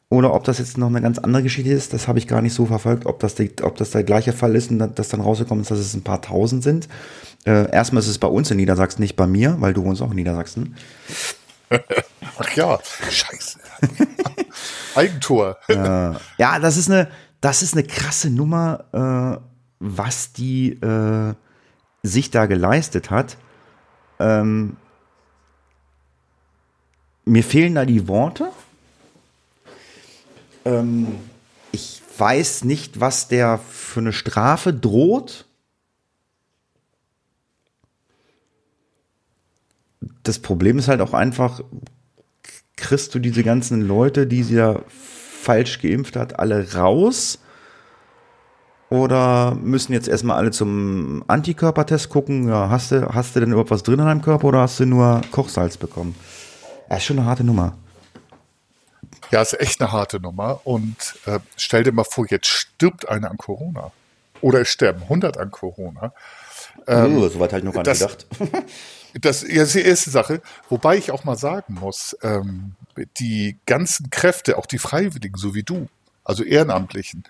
Oder ob das jetzt noch eine ganz andere Geschichte ist, das habe ich gar nicht so verfolgt, ob das, die, ob das der gleiche Fall ist und das dann rausgekommen ist, dass es ein paar tausend sind. Äh, erstmal ist es bei uns in Niedersachsen, nicht bei mir, weil du wohnst auch in Niedersachsen.
Ach ja, scheiße. Eigentor.
Äh, ja, das ist eine, das ist eine krasse Nummer, äh, was die äh, sich da geleistet hat. Ähm, mir fehlen da die Worte. Ähm, ich weiß nicht, was der für eine Strafe droht. Das Problem ist halt auch einfach, kriegst du diese ganzen Leute, die sie ja falsch geimpft hat, alle raus? Oder müssen jetzt erstmal alle zum Antikörpertest gucken? Ja, hast du, hast du denn überhaupt was drin in deinem Körper oder hast du nur Kochsalz bekommen? Das ist schon eine harte Nummer.
Ja, ist echt eine harte Nummer. Und äh, stell dir mal vor, jetzt stirbt einer an Corona. Oder es sterben 100 an Corona.
Ähm, oh, soweit habe ich noch gar nicht gedacht.
Das ja, ist die erste Sache. Wobei ich auch mal sagen muss, ähm, die ganzen Kräfte, auch die Freiwilligen, so wie du, also Ehrenamtlichen,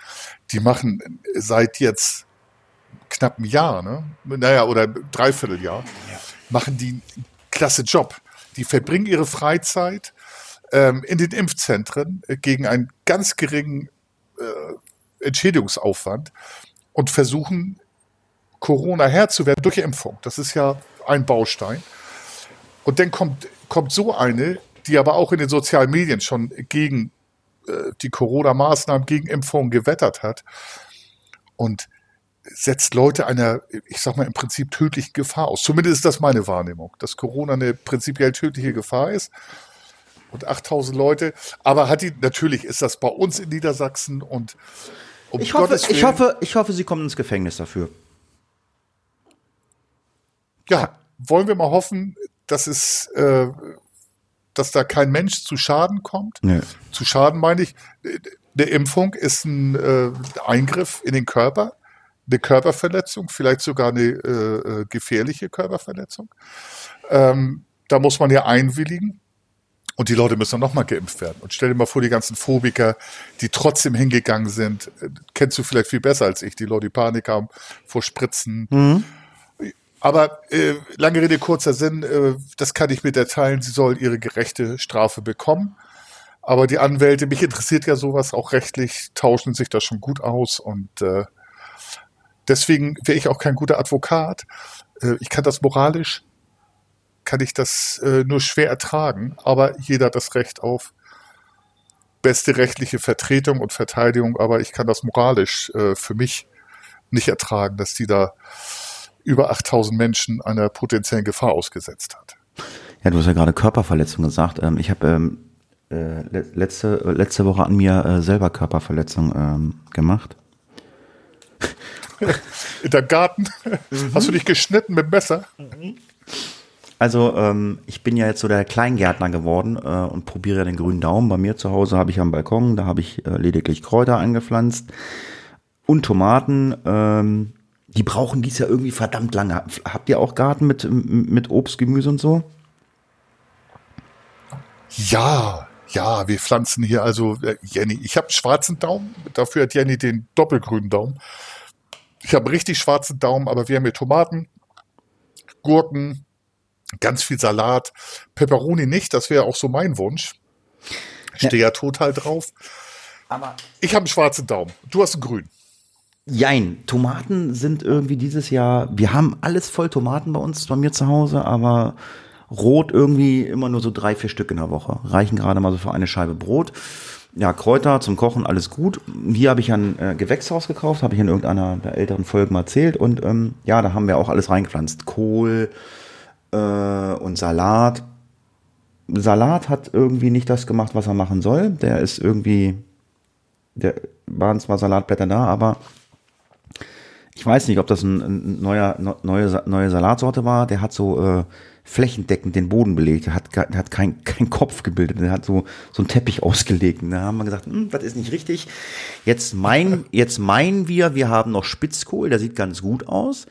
die machen seit jetzt knapp ein Jahr, ne? naja, oder Dreivierteljahr, machen die einen klasse Job. Die verbringen ihre Freizeit ähm, in den Impfzentren äh, gegen einen ganz geringen äh, Entschädigungsaufwand und versuchen, Corona Herr zu werden durch Impfung. Das ist ja ein Baustein. Und dann kommt, kommt so eine, die aber auch in den sozialen Medien schon gegen die Corona-Maßnahmen, gegen Impfungen gewettert hat und setzt Leute einer, ich sag mal, im Prinzip tödlichen Gefahr aus. Zumindest ist das meine Wahrnehmung, dass Corona eine prinzipiell tödliche Gefahr ist. Und 8000 Leute. Aber hat die, natürlich ist das bei uns in Niedersachsen und
um ich, hoffe, ich, hoffe, ich hoffe, sie kommen ins Gefängnis dafür
ja, wollen wir mal hoffen, dass es, äh, dass da kein Mensch zu Schaden kommt. Nee. Zu Schaden meine ich, eine Impfung ist ein äh, Eingriff in den Körper, eine Körperverletzung, vielleicht sogar eine äh, äh, gefährliche Körperverletzung. Ähm, da muss man ja einwilligen. Und die Leute müssen dann nochmal geimpft werden. Und stell dir mal vor, die ganzen Phobiker, die trotzdem hingegangen sind, äh, kennst du vielleicht viel besser als ich, die Leute, die Panik haben vor Spritzen, mhm. Aber äh, lange Rede, kurzer Sinn, äh, das kann ich mit erteilen. Sie soll ihre gerechte Strafe bekommen. Aber die Anwälte, mich interessiert ja sowas auch rechtlich, tauschen sich da schon gut aus und äh, deswegen wäre ich auch kein guter Advokat. Äh, ich kann das moralisch, kann ich das äh, nur schwer ertragen, aber jeder hat das Recht auf beste rechtliche Vertretung und Verteidigung, aber ich kann das moralisch äh, für mich nicht ertragen, dass die da über 8000 Menschen einer potenziellen Gefahr ausgesetzt hat.
Ja, du hast ja gerade Körperverletzung gesagt. Ähm, ich habe ähm, äh, letzte, letzte Woche an mir äh, selber Körperverletzung ähm, gemacht.
In der Garten? Mhm. Hast du dich geschnitten mit Messer?
Also ähm, ich bin ja jetzt so der Kleingärtner geworden äh, und probiere den grünen Daumen. Bei mir zu Hause habe ich am Balkon, da habe ich äh, lediglich Kräuter angepflanzt und Tomaten. Ähm, die brauchen dies ja irgendwie verdammt lange. Habt ihr auch Garten mit, mit Obst, Gemüse und so?
Ja, ja, wir pflanzen hier also, äh, Jenny, ich habe einen schwarzen Daumen, dafür hat Jenny den doppelgrünen Daumen. Ich habe einen richtig schwarzen Daumen, aber wir haben hier Tomaten, Gurken, ganz viel Salat, Peperoni nicht, das wäre auch so mein Wunsch. Ich stehe ja. ja total drauf. Aber ich habe einen schwarzen Daumen, du hast einen grünen.
Jein, Tomaten sind irgendwie dieses Jahr, wir haben alles voll Tomaten bei uns, bei mir zu Hause, aber Rot irgendwie immer nur so drei, vier Stück in der Woche. Reichen gerade mal so für eine Scheibe Brot. Ja, Kräuter zum Kochen, alles gut. Hier habe ich ein äh, Gewächshaus gekauft, habe ich in irgendeiner der älteren Folgen mal erzählt. Und ähm, ja, da haben wir auch alles reingepflanzt. Kohl äh, und Salat. Salat hat irgendwie nicht das gemacht, was er machen soll. Der ist irgendwie, der waren zwar Salatblätter da, aber ich weiß nicht, ob das ein, ein neuer, neue, neue Salatsorte war. Der hat so äh, flächendeckend den Boden belegt. Er hat, hat keinen kein Kopf gebildet. Er hat so, so einen Teppich ausgelegt. Und da haben wir gesagt, hm, das ist nicht richtig. Jetzt, mein, jetzt meinen wir, wir haben noch Spitzkohl, der sieht ganz gut aus.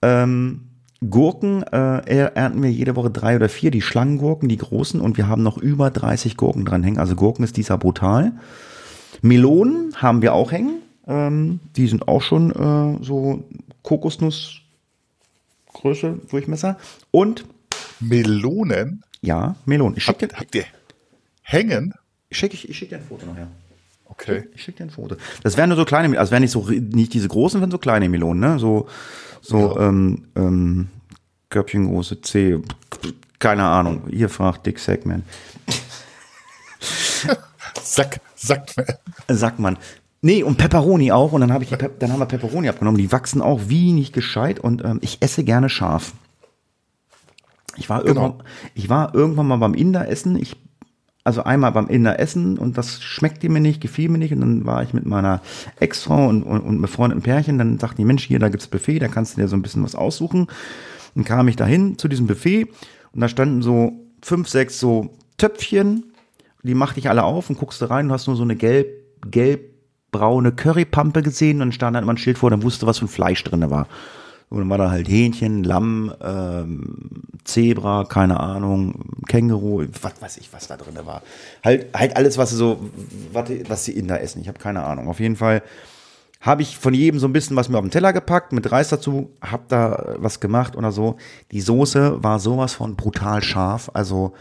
Ähm, Gurken äh, ernten wir jede Woche drei oder vier, die Schlangengurken, die großen, und wir haben noch über 30 Gurken dran hängen. Also Gurken ist dieser brutal. Melonen haben wir auch hängen. Ähm, die sind auch schon äh, so Kokosnuss Größe, Durchmesser. Und
Melonen?
Ja, Melonen.
Ich schicke dir, habt ihr hängen?
Ich schicke ich, ich schick dir ein Foto nachher.
Okay.
Ich schicke dir ein Foto. Das wären nur so kleine, also wären nicht so nicht diese großen, sondern so kleine Melonen, ne? So so ja. ähm, ähm, Körbchengroße C. Keine Ahnung. Ihr fragt Dick Sackman.
Sack, Sackman.
Sackmann. Nee, und Pepperoni auch. Und dann, hab ich, dann haben wir Pepperoni abgenommen. Die wachsen auch wie nicht gescheit. Und ähm, ich esse gerne scharf. Ich war, genau. irgendwann, ich war irgendwann mal beim Inder essen. Ich, also einmal beim Inder essen und das schmeckte mir nicht, gefiel mir nicht. Und dann war ich mit meiner Ex-Frau und, und, und befreundeten Pärchen. Dann sagten die Mensch, hier, da gibt's Buffet, da kannst du dir so ein bisschen was aussuchen. Dann kam ich dahin zu diesem Buffet und da standen so fünf, sechs so Töpfchen. Die machte ich alle auf und guckst da rein und hast nur so eine gelb, gelb braune Currypampe gesehen und stand dann immer ein Schild vor, dann wusste, was für ein Fleisch drin war. Und dann war da halt Hähnchen, Lamm, ähm, Zebra, keine Ahnung, Känguru, was weiß ich, was da drin war. Halt, halt alles, was so, was, was die Inder essen. Ich habe keine Ahnung. Auf jeden Fall habe ich von jedem so ein bisschen was mir auf den Teller gepackt, mit Reis dazu, hab da was gemacht oder so. Die Soße war sowas von brutal scharf. Also,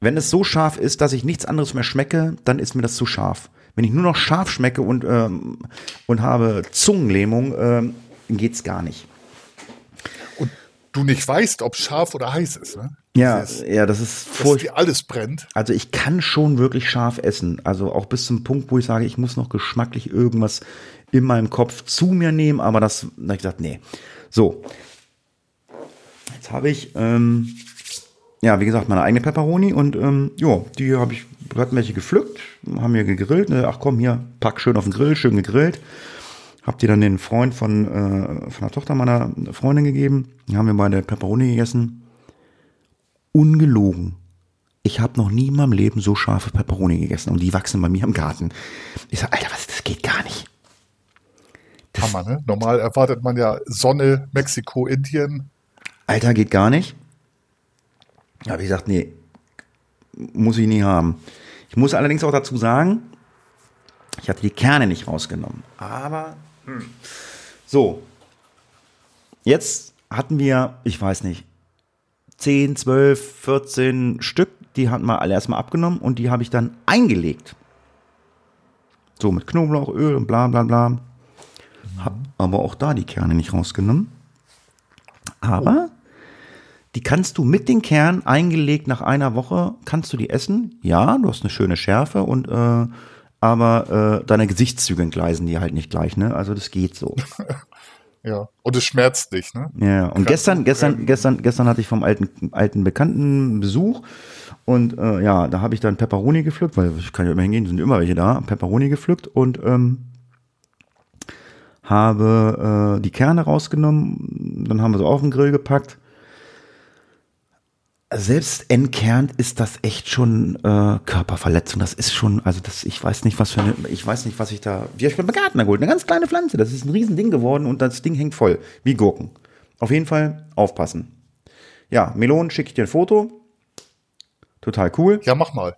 wenn es so scharf ist, dass ich nichts anderes mehr schmecke, dann ist mir das zu scharf. Wenn ich nur noch scharf schmecke und, ähm, und habe Zungenlähmung, ähm, geht's gar nicht.
Und du nicht weißt, ob scharf oder heiß ist, ne?
Ja, ist, ja, das ist
furchtbar. alles brennt.
Also ich kann schon wirklich scharf essen. Also auch bis zum Punkt, wo ich sage, ich muss noch geschmacklich irgendwas in meinem Kopf zu mir nehmen, aber das, da habe ich gesagt, nee. So. Jetzt habe ich, ähm, ja, wie gesagt, meine eigene Pepperoni und ähm, ja, die habe ich hatten welche gepflückt, haben wir gegrillt. Ne? Ach komm, hier, pack schön auf den Grill, schön gegrillt. Hab die dann den Freund von, äh, von der Tochter meiner Freundin gegeben. Die haben wir beide Pepperoni gegessen. Ungelogen. Ich habe noch nie in meinem Leben so scharfe Pepperoni gegessen und die wachsen bei mir im Garten. Ich sag, Alter, was, das geht gar nicht.
Das Hammer, ne? Normal erwartet man ja Sonne, Mexiko, Indien.
Alter, geht gar nicht. Habe ich gesagt, nee, muss ich nie haben. Ich muss allerdings auch dazu sagen, ich hatte die Kerne nicht rausgenommen. Aber hm. so, jetzt hatten wir, ich weiß nicht, 10, 12, 14 Stück, die hatten wir alle erstmal abgenommen und die habe ich dann eingelegt. So mit Knoblauch, Öl und bla bla bla. Hab, aber auch da die Kerne nicht rausgenommen. Aber die kannst du mit den Kernen eingelegt nach einer Woche, kannst du die essen. Ja, du hast eine schöne Schärfe und äh, aber äh, deine Gesichtszüge entgleisen die halt nicht gleich, ne? Also das geht so.
Ja, und es schmerzt nicht, ne?
Ja, und gestern, gestern, gestern, gestern hatte ich vom alten, alten Bekannten Besuch und äh, ja, da habe ich dann Pepperoni gepflückt, weil ich kann ja immer hingehen, sind immer welche da, Pepperoni gepflückt und ähm, habe äh, die Kerne rausgenommen, dann haben wir so auf den Grill gepackt. Selbst entkernt ist das echt schon äh, Körperverletzung. Das ist schon, also das, ich weiß nicht, was für eine, ich weiß nicht, was ich da. Wie habe ich beim Garten geholt? Eine ganz kleine Pflanze. Das ist ein Riesending geworden und das Ding hängt voll. Wie Gurken. Auf jeden Fall aufpassen. Ja, Melonen schicke ich dir ein Foto. Total cool.
Ja, mach mal.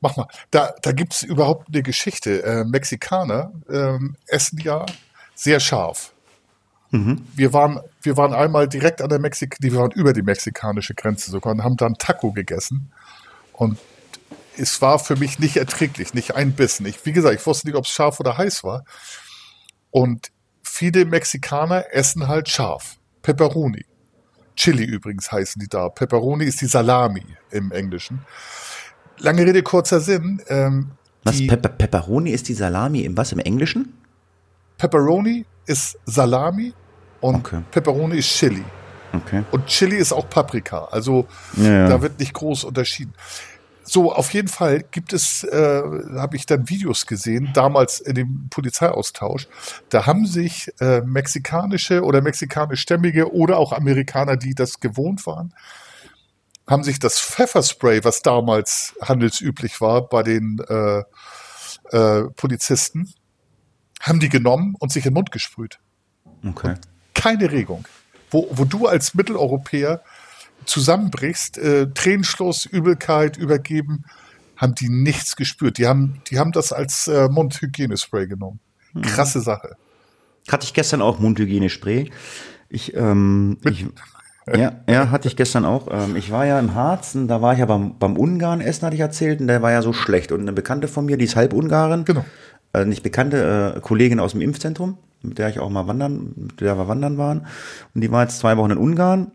Mach mal. Da, da gibt's überhaupt eine Geschichte. Äh, Mexikaner ähm, essen ja sehr scharf.
Mhm.
Wir waren, wir waren einmal direkt an der Mexik, wir waren über die mexikanische Grenze sogar und haben dann Taco gegessen. Und es war für mich nicht erträglich, nicht ein Bissen. Ich, wie gesagt, ich wusste nicht, ob es scharf oder heiß war. Und viele Mexikaner essen halt scharf. Pepperoni. Chili übrigens heißen die da. Pepperoni ist die Salami im Englischen. Lange Rede, kurzer Sinn. Ähm,
Was?
die
Pepper Pepperoni ist die Salami im was? Im Englischen?
Pepperoni ist Salami und
Okay.
Pepperoni ist Chili.
Okay.
Und Chili ist auch Paprika. Also
Ja,
da wird nicht groß unterschieden. So, auf jeden Fall gibt es, äh, habe ich dann Videos gesehen, damals in dem Polizeiaustausch. Da haben sich äh, mexikanische oder mexikanischstämmige oder auch Amerikaner, die das gewohnt waren, haben sich das Pfefferspray, was damals handelsüblich war bei den äh, äh, Polizisten, haben die genommen und sich in den Mund gesprüht
Okay.
keine Regung. Wo, wo du als Mitteleuropäer zusammenbrichst, äh, Tränenschluss, Übelkeit, Übergeben, haben die nichts gespürt. Die haben, die haben das als äh, Mundhygienespray genommen. Krasse Sache.
Hatte ich gestern auch Mundhygienespray. Ich, ähm, ich, ja, ja, hatte ich gestern auch. Ähm, ich war ja im Harz, und da war ich ja beim, beim Ungarn essen, hatte ich erzählt, und der war ja so schlecht. Und eine Bekannte von mir, die ist halb Ungarin,
Genau.
Äh, nicht bekannte äh, Kollegin aus dem Impfzentrum, mit der ich auch mal wandern, mit der wir wandern waren. Und die war jetzt zwei Wochen in Ungarn.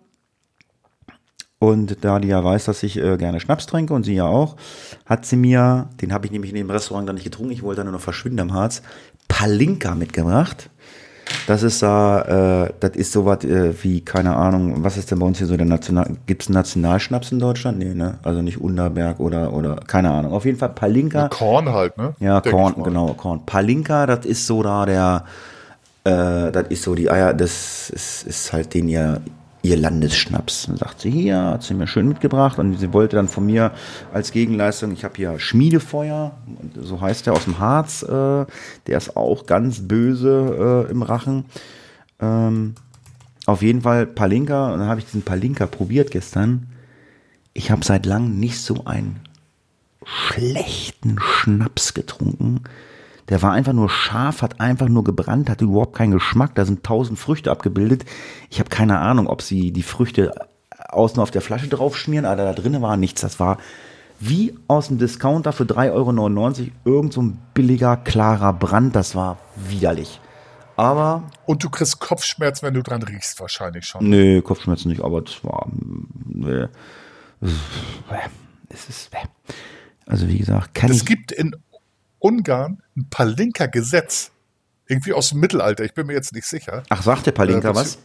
Und da die ja weiß, dass ich äh, gerne Schnaps trinke und sie ja auch, hat sie mir, den habe ich nämlich in dem Restaurant dann nicht getrunken, ich wollte dann nur noch verschwinden am Harz, Palinka mitgebracht. Das ist da, äh, das ist sowas äh, wie, keine Ahnung, was ist denn bei uns hier so der National, gibt's einen Nationalschnaps in Deutschland? Nee, ne? Also nicht Unterberg oder, oder, keine Ahnung. Auf jeden Fall Palinka.
Korn halt, ne?
Ja,
Denk
Korn, genau, Korn. Palinka, das ist so da der, äh, das ist so die Eier, das ist, ist halt den ihr, ihr Landesschnaps. Dann sagt sie, hier, hat sie mir schön mitgebracht und sie wollte dann von mir als Gegenleistung, ich habe hier Schmiedefeuer, so heißt der aus dem Harz, äh, der ist auch ganz böse äh, im Rachen. Ähm, auf jeden Fall Palinka, und dann habe ich diesen Palinka probiert gestern. Ich habe seit langem nicht so einen schlechten Schnaps getrunken. Der war einfach nur scharf, hat einfach nur gebrannt, hatte überhaupt keinen Geschmack. Da sind tausend Früchte abgebildet. Ich habe keine Ahnung, ob sie die Früchte außen auf der Flasche drauf schmieren, aber da drinnen war nichts. Das war wie aus dem Discounter für 3,99 Euro irgend so ein billiger, klarer Brand. Das war widerlich. Aber,
Und du kriegst Kopfschmerz, wenn du dran riechst, wahrscheinlich schon.
nee, Kopfschmerzen nicht, aber das war, nee. Es ist, also wie gesagt, kann
Es
ich,
gibt in Ungarn ein Palinka-Gesetz. Irgendwie aus dem Mittelalter, ich bin mir jetzt nicht sicher.
ach, sagt der Palinka
Äh,
was?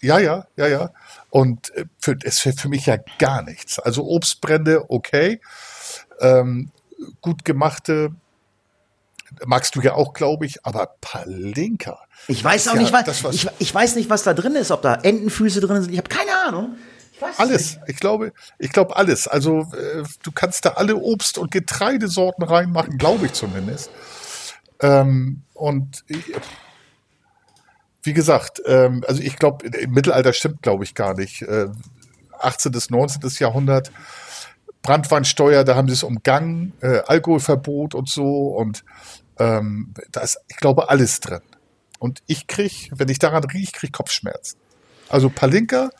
Ja, ja, ja, ja. Und äh, für, es wäre für mich ja gar nichts. Also Obstbrände, okay. Ähm, gut gemachte magst du ja auch, glaube ich, aber Palinka.
Ich weiß auch
Ja,
nicht, was,
was-
ich, ich weiß nicht, was da drin ist, ob da Entenfüße drin sind. Ich habe keine Ahnung. Es
Alles. Ich glaube, ich glaube alles. Also äh, du kannst da alle Obst- und Getreidesorten reinmachen, glaube ich zumindest. Ähm, und wie gesagt, ähm, also ich glaube, im Mittelalter stimmt, glaube ich, gar nicht. Äh, 18. bis 19. Jahrhundert, Brandweinsteuer, da haben sie es umgangen, äh, Alkoholverbot und so. Und ähm, da ist, ich glaube, alles drin. Und ich krieg, wenn ich daran rieche, krieg ich Kopfschmerzen. Also Palinka,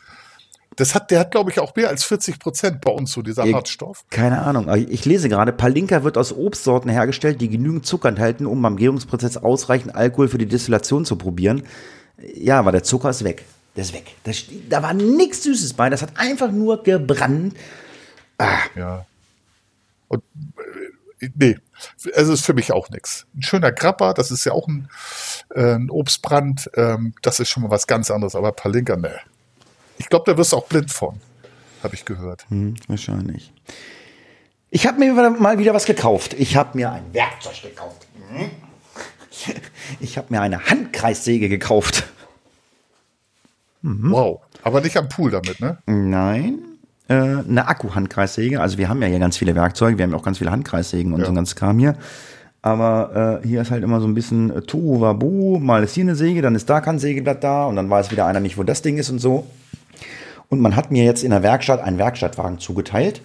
Das hat, der hat, glaube ich, auch mehr als 40 Prozent bei uns so, dieser
Ich-
Hartstoff.
Keine Ahnung. Ich lese gerade, Palinka wird aus Obstsorten hergestellt, die genügend Zucker enthalten, um beim Gärungsprozess ausreichend Alkohol für die Destillation zu probieren. Ja, aber der Zucker ist weg. Der ist weg. Da, st- da war nichts Süßes bei. Das hat einfach nur gebrannt.
Ja. Und äh, nee, also ist für mich auch nichts. Ein schöner Grappa, das ist ja auch ein, äh, ein Obstbrand, ähm, das ist schon mal was ganz anderes, aber Palinka, ne. Ich glaube, da wirst du auch blind von, habe ich gehört.
Hm, wahrscheinlich. Ich habe mir mal wieder was gekauft. Ich habe mir ein Werkzeug gekauft. Hm? Ich habe mir eine Handkreissäge gekauft. Mhm.
Wow. Aber nicht am Pool damit, ne?
Nein. Äh, eine Akku-Handkreissäge. Also wir haben ja hier ganz viele Werkzeuge, wir haben ja auch ganz viele Handkreissägen und
Ja.
so ein ganzes Kram hier. Aber äh, hier ist halt immer so ein bisschen äh, Tohuwabu. Mal ist hier eine Säge, dann ist da kein Sägeblatt da und dann weiß wieder einer nicht, wo das Ding ist und so. Und man hat mir jetzt in der Werkstatt einen Werkstattwagen zugeteilt.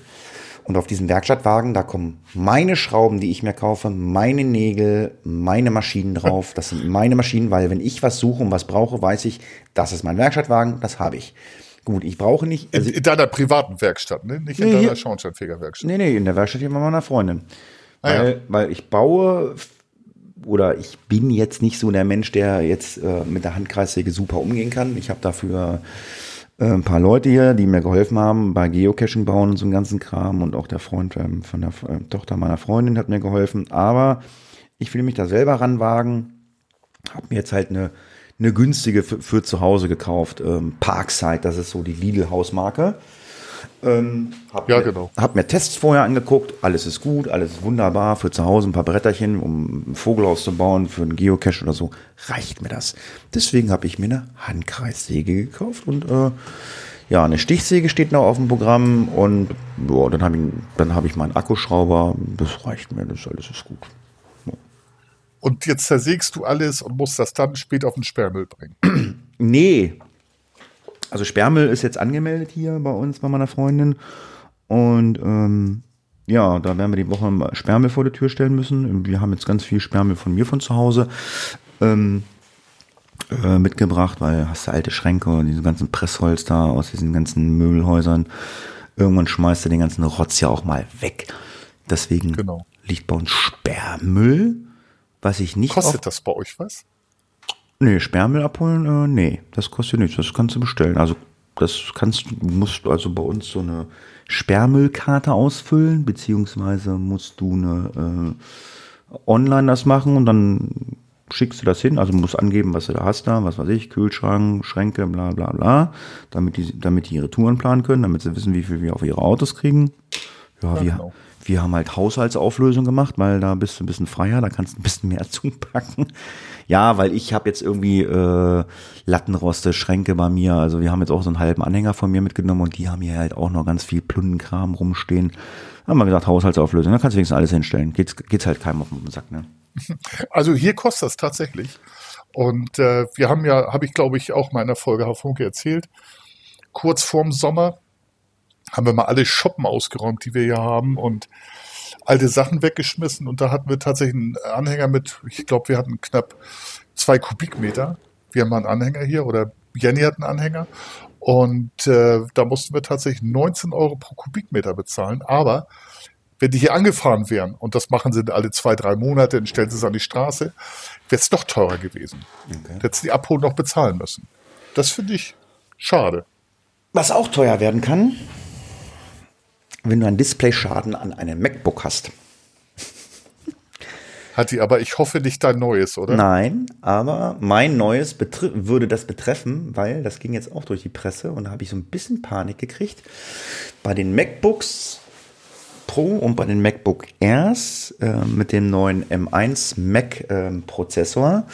Und auf diesen Werkstattwagen, da kommen meine Schrauben, die ich mir kaufe, meine Nägel, meine Maschinen drauf. Das sind meine Maschinen, weil wenn ich was suche und was brauche, weiß ich, das ist mein Werkstattwagen, das habe ich. Gut, ich brauche nicht.
In,
Also,
in deiner privaten Werkstatt, ne? Nicht in
Nee,
deiner
hier-
Schornsteinfegerwerkstatt.
nee, nee, in der Werkstatt hier bei meiner Freundin.
Ah, ja.
Weil, weil ich baue oder ich bin jetzt nicht so der Mensch, der jetzt äh, mit der Handkreissäge super umgehen kann. Ich habe dafür äh, ein paar Leute hier, die mir geholfen haben bei Geocaching bauen und so einem ganzen Kram und auch der Freund ähm, von der äh, Tochter meiner Freundin hat mir geholfen. Aber ich will mich da selber ranwagen. Habe mir jetzt halt eine, eine günstige für, für zu Hause gekauft. Ähm, Parkside, das ist so die Lidl-Hausmarke. Ähm, hab
Ja,
mir,
genau.
Hab mir Tests vorher angeguckt. Alles ist gut, alles ist wunderbar. Für zu Hause ein paar Bretterchen, um ein Vogelhaus zu bauen, für einen Geocache oder so, reicht mir das. Deswegen habe ich mir eine Handkreissäge gekauft und äh, ja, eine Stichsäge steht noch auf dem Programm und ja, dann habe ich, dann habe ich meinen Akkuschrauber. Das reicht mir, das alles ist gut.
Und jetzt zersägst du alles und musst das dann später auf den Sperrmüll bringen.
Nee. Also Sperrmüll ist jetzt angemeldet hier bei uns, bei meiner Freundin. Und ähm, ja, da werden wir die Woche Sperrmüll vor die Tür stellen müssen. Wir haben jetzt ganz viel Sperrmüll von mir von zu Hause ähm, äh, mitgebracht, weil hast du alte Schränke und diese ganzen Pressholz da aus diesen ganzen Möbelhäusern. Irgendwann schmeißt du den ganzen Rotz ja auch mal weg. Deswegen
Genau.
liegt bei uns Sperrmüll, was ich nicht
Kostet das bei euch was?
Nee, Sperrmüll abholen, äh, nee, das kostet nichts, das kannst du bestellen. Also das kannst du, musst also bei uns so eine Sperrmüllkarte ausfüllen, beziehungsweise musst du eine äh, online das machen und dann schickst du das hin, also musst angeben, was du da hast da, was weiß ich, Kühlschrank, Schränke, bla bla bla, damit die, damit die ihre Touren planen können, damit sie wissen, wie viel wir auf ihre Autos kriegen. Ja, wir,
genau.
Wir haben halt Haushaltsauflösung gemacht, weil da bist du ein bisschen freier, da kannst du ein bisschen mehr zupacken. Ja, weil ich habe jetzt irgendwie äh, Lattenroste, Schränke bei mir. Also wir haben jetzt auch so einen halben Anhänger von mir mitgenommen und die haben hier halt auch noch ganz viel Plundenkram rumstehen. Haben wir gesagt, Haushaltsauflösung, da kannst du wenigstens alles hinstellen. Geht's, geht's halt keinem auf den Sack, ne?
Also hier kostet das tatsächlich. Und äh, wir haben ja, habe ich glaube ich auch mal in der Folge Herr Funke erzählt, kurz vorm Sommer haben wir mal alle Shoppen ausgeräumt, die wir hier haben und alte Sachen weggeschmissen. Und da hatten wir tatsächlich einen Anhänger mit, ich glaube, wir hatten knapp zwei Kubikmeter. Wir haben mal einen Anhänger hier oder Jenny hat einen Anhänger. Und äh, da mussten wir tatsächlich 19 Euro pro Kubikmeter bezahlen. Aber wenn die hier angefahren wären, und das machen sie alle zwei, drei Monate, dann stellen sie es an die Straße, wäre es doch teurer gewesen.
Okay.
Hätten sie die Abholung noch bezahlen müssen. Das finde ich schade.
Was auch teuer werden kann, wenn du einen Displayschaden an einem MacBook hast.
Hat die, aber ich hoffe nicht dein neues, oder?
Nein, aber mein neues würde das betreffen, weil das ging jetzt auch durch die Presse und da habe ich so ein bisschen Panik gekriegt. Bei den MacBooks Pro und bei den MacBook Airs äh, mit dem neuen M1 Mac ähm, Prozessor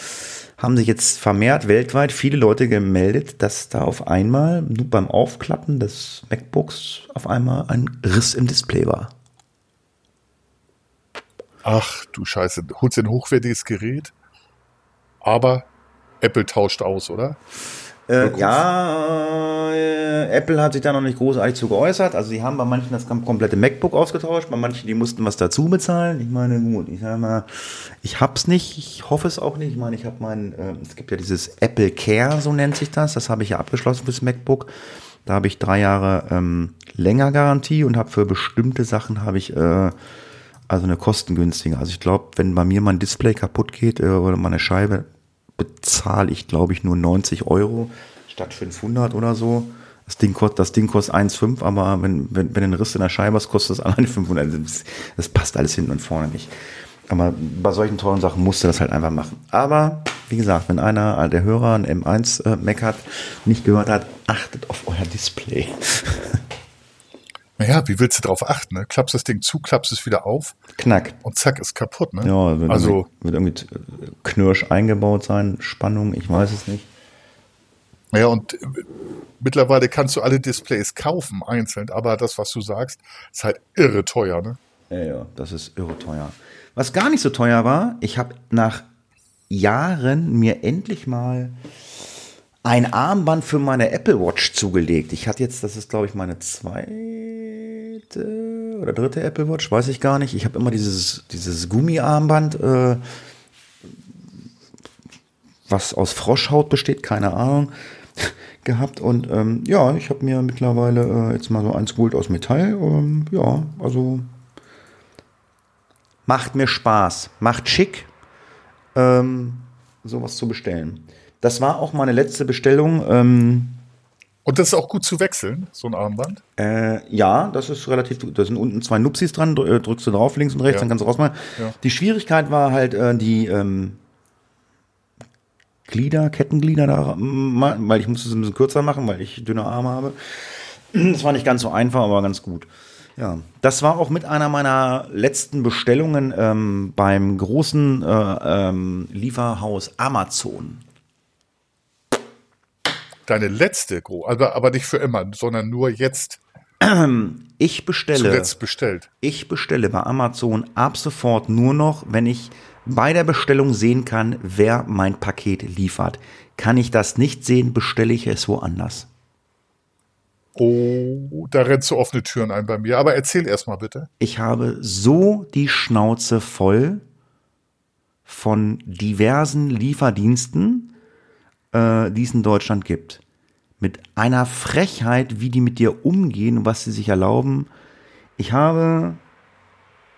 haben sich jetzt vermehrt weltweit viele Leute gemeldet, dass da auf einmal nur beim Aufklappen des MacBooks auf einmal ein Riss im Display war.
Ach du Scheiße, holst ein hochwertiges Gerät, aber Apple tauscht aus, oder?
Äh, ja, äh, Apple hat sich da noch nicht großartig zu geäußert. Also sie haben bei manchen das kom- komplette MacBook ausgetauscht, bei manchen, die mussten was dazu bezahlen. Ich meine, gut, ich sag mal, ich hab's nicht, ich hoffe es auch nicht. Ich meine, ich habe mein, äh, es gibt ja dieses Apple Care, so nennt sich das, das habe ich ja abgeschlossen fürs MacBook. Da habe ich drei Jahre ähm, länger Garantie und habe für bestimmte Sachen habe ich äh, also eine kostengünstige. Also ich glaube, wenn bei mir mein Display kaputt geht äh, oder meine Scheibe, bezahle ich glaube ich nur 90 Euro statt 500 oder so. Das Ding kostet, das Ding kostet 1,5, aber wenn, wenn, wenn ein Riss in der Scheibe ist, kostet es alleine 500. Das, das passt alles hinten und vorne nicht. Aber bei solchen tollen Sachen musst du das halt einfach machen. Aber wie gesagt, wenn einer der Hörer ein M1 äh, Mac hat, nicht gehört hat, achtet auf euer Display.
Naja, wie willst du darauf achten? Ne? Klappst das Ding zu, klappst es wieder auf.
Knack.
Und zack, ist kaputt. Ne?
Ja, wird also wird irgendwie Knirsch eingebaut sein, Spannung, ich weiß es nicht.
Ja, und äh, mittlerweile kannst du alle Displays kaufen, einzeln, aber das, was du sagst, ist halt irre teuer, ne?
Ja, ja, das ist irre teuer. Was gar nicht so teuer war, ich habe nach Jahren mir endlich mal ein Armband für meine Apple Watch zugelegt. Ich hatte jetzt, das ist glaube ich meine zweite oder dritte Apple Watch, weiß ich gar nicht. Ich habe immer dieses, dieses Gummiarmband, äh, was aus Froschhaut besteht, keine Ahnung, gehabt. Und ähm, ja, ich habe mir mittlerweile äh, jetzt mal so eins geholt aus Metall. Ähm, ja, also macht mir Spaß, macht schick, ähm, sowas zu bestellen. Das war auch meine letzte Bestellung. Ähm,
und das ist auch gut zu wechseln, so ein Armband?
Äh, ja, das ist relativ gut. Da sind unten zwei Nupsis dran, äh, drückst du drauf, links und rechts, ja. dann kannst du rausmachen. Ja. Die Schwierigkeit war halt äh, die ähm, Glieder, Kettenglieder da, weil ich musste es ein bisschen kürzer machen, weil ich dünne Arme habe. Das war nicht ganz so einfach, aber ganz gut. Ja, das war auch mit einer meiner letzten Bestellungen ähm, beim großen äh, ähm, Lieferhaus Amazon.
Deine letzte, aber, aber nicht für immer, sondern nur jetzt.
Ich bestelle.
Zuletzt bestellt.
Ich bestelle bei Amazon ab sofort nur noch, wenn ich bei der Bestellung sehen kann, wer mein Paket liefert. Kann ich das nicht sehen, bestelle ich es woanders.
Oh, da rennst du offene Türen ein bei mir. Aber erzähl erst mal bitte.
Ich habe so die Schnauze voll von diversen Lieferdiensten, äh, die es in Deutschland gibt. Mit einer Frechheit, wie die mit dir umgehen und was sie sich erlauben. Ich habe,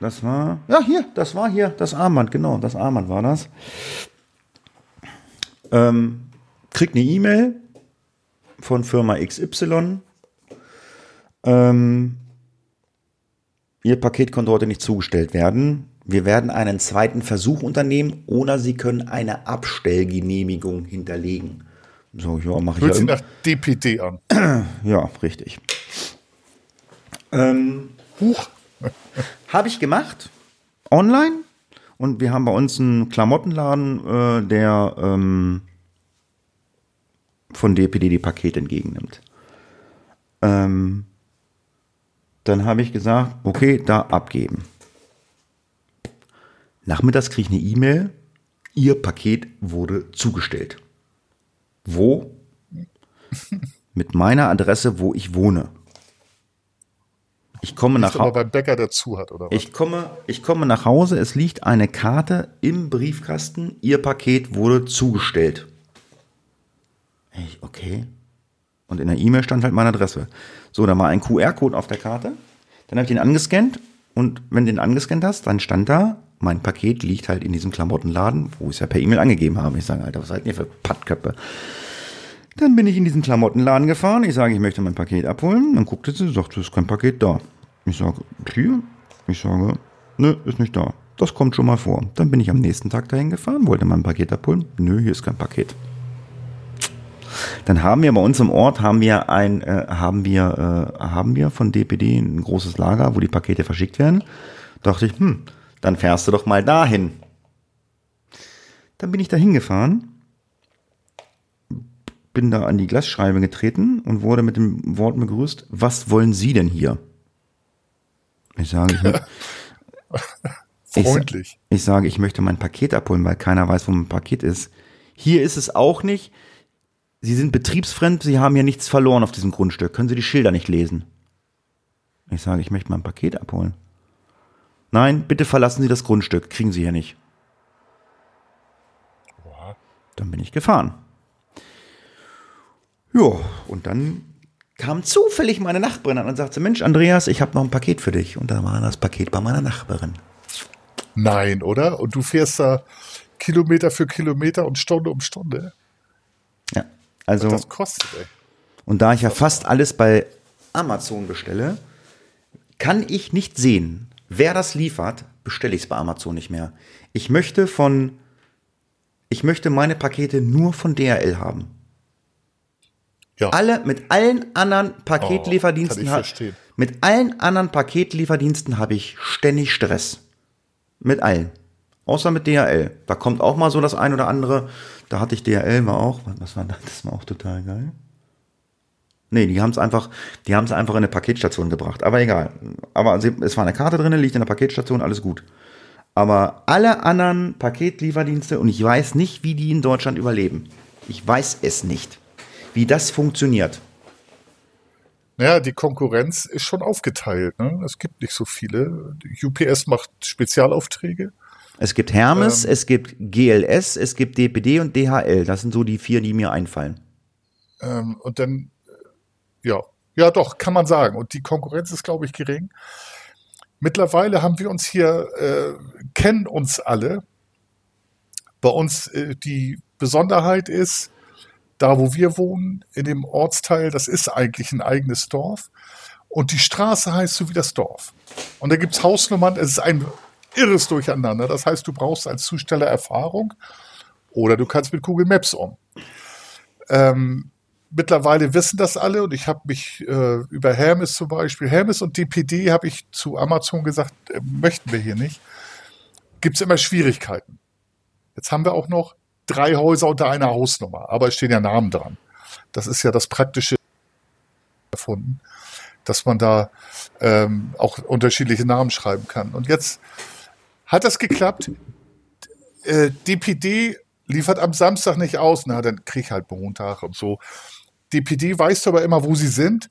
das war, ja hier, das war hier, das Armband, genau, das Armband war das. Ähm, krieg eine E-Mail von Firma XY ähm, Ihr Paket konnte heute nicht zugestellt werden. Wir werden einen zweiten Versuch unternehmen oder Sie können eine Abstellgenehmigung hinterlegen.
So, ja, mache ich Hört ja sich nach DPD an.
Ja, richtig. Ähm, Huch. Habe ich gemacht. Online. Und wir haben bei uns einen Klamottenladen, äh, der ähm, von DPD die Pakete entgegennimmt. Ähm, dann habe ich gesagt, okay, da abgeben. Nachmittags kriege ich eine E-Mail, Ihr Paket wurde zugestellt. Wo? Mit meiner Adresse, wo ich wohne. Ich komme nach
Hause. beim Bäcker dazu hat, oder was?
Ich komme, ich komme nach Hause, es liegt eine Karte im Briefkasten, Ihr Paket wurde zugestellt. Ich, okay. Und in der E-Mail stand halt meine Adresse. So, da war ein QR-Code auf der Karte. Dann habe ich den angescannt und wenn du den angescannt hast, dann stand da, mein Paket liegt halt in diesem Klamottenladen, wo ich es ja per E-Mail angegeben habe. Ich sage, Alter, was seid ihr für Pattköpfe? Dann bin ich in diesen Klamottenladen gefahren. Ich sage, ich möchte mein Paket abholen. Dann guckte sie, sagt, es ist kein Paket da. Ich sage, hier? Ich sage, nö, ist nicht da. Das kommt schon mal vor. Dann bin ich am nächsten Tag dahin gefahren, wollte mein Paket abholen. Nö, hier ist kein Paket. Dann haben wir bei uns im Ort haben wir ein äh, haben wir äh, haben wir von DPD ein großes Lager, wo die Pakete verschickt werden. dachte ich, hm, dann fährst du doch mal dahin. Dann bin ich da hingefahren, bin da an die Glasscheibe getreten und wurde mit dem Wort begrüßt, was wollen Sie denn hier? Ich sage, ich,
Freundlich.
Ich, ich sage, ich möchte mein Paket abholen, weil keiner weiß, wo mein Paket ist. Hier ist es auch nicht. Sie sind betriebsfremd, Sie haben ja nichts verloren auf diesem Grundstück. Können Sie die Schilder nicht lesen? Ich sage, ich möchte mein Paket abholen. Nein, bitte verlassen Sie das Grundstück. Kriegen Sie hier nicht. Dann bin ich gefahren. Ja, und dann kam zufällig meine Nachbarin an und sagte, Mensch, Andreas, ich habe noch ein Paket für dich. Und da war das Paket bei meiner Nachbarin.
Nein, oder? Und du fährst da Kilometer für Kilometer und Stunde um Stunde.
Ja, also.
Was das kostet, ey.
Und da ich ja fast alles bei Amazon bestelle, kann ich nicht sehen, wer das liefert, bestelle ich es bei Amazon nicht mehr. Ich möchte von, ich möchte meine Pakete nur von DHL haben.
Ja.
Alle, mit allen anderen
Oh,
Paketlieferdiensten,
verstehen.
mit allen anderen Paketlieferdiensten habe ich ständig Stress. Mit allen. Außer mit DHL. Da kommt auch mal so das ein oder andere. Da hatte ich DHL, war auch, was war das? Das war auch total geil. Nee, die haben es einfach, die haben es einfach in eine Paketstation gebracht. Aber egal. Aber es war eine Karte drin, liegt in der Paketstation, alles gut. Aber alle anderen Paketlieferdienste, und ich weiß nicht, wie die in Deutschland überleben. Ich weiß es nicht, wie das funktioniert.
Naja, die Konkurrenz ist schon aufgeteilt. Ne? Es gibt nicht so viele. UPS macht Spezialaufträge.
Es gibt Hermes, es gibt GLS, es gibt DPD und DHL. Das sind so die vier, die mir einfallen.
Ähm, und dann, ja, ja doch, kann man sagen. Und die Konkurrenz ist, glaube ich, gering. Mittlerweile haben wir uns hier, äh, kennen uns alle. Bei uns äh, die Besonderheit ist, da wo wir wohnen, in dem Ortsteil, das ist eigentlich ein eigenes Dorf. Und die Straße heißt so wie das Dorf. Und da gibt's Hausnummern, es ist ein irres Durcheinander. Das heißt, du brauchst als Zusteller Erfahrung oder du kannst mit Google Maps um. Ähm, mittlerweile wissen das alle und ich habe mich äh, über Hermes zum Beispiel, Hermes und DPD habe ich zu Amazon gesagt, äh, möchten wir hier nicht. Gibt es immer Schwierigkeiten. Jetzt haben wir auch noch drei Häuser unter einer Hausnummer, aber es stehen ja Namen dran. Das ist ja das Praktische erfunden, dass man da ähm, auch unterschiedliche Namen schreiben kann. Und jetzt hat das geklappt. Äh, DPD liefert am Samstag nicht aus, na, dann krieg ich halt Montag und so. DPD weißt du aber immer, wo sie sind.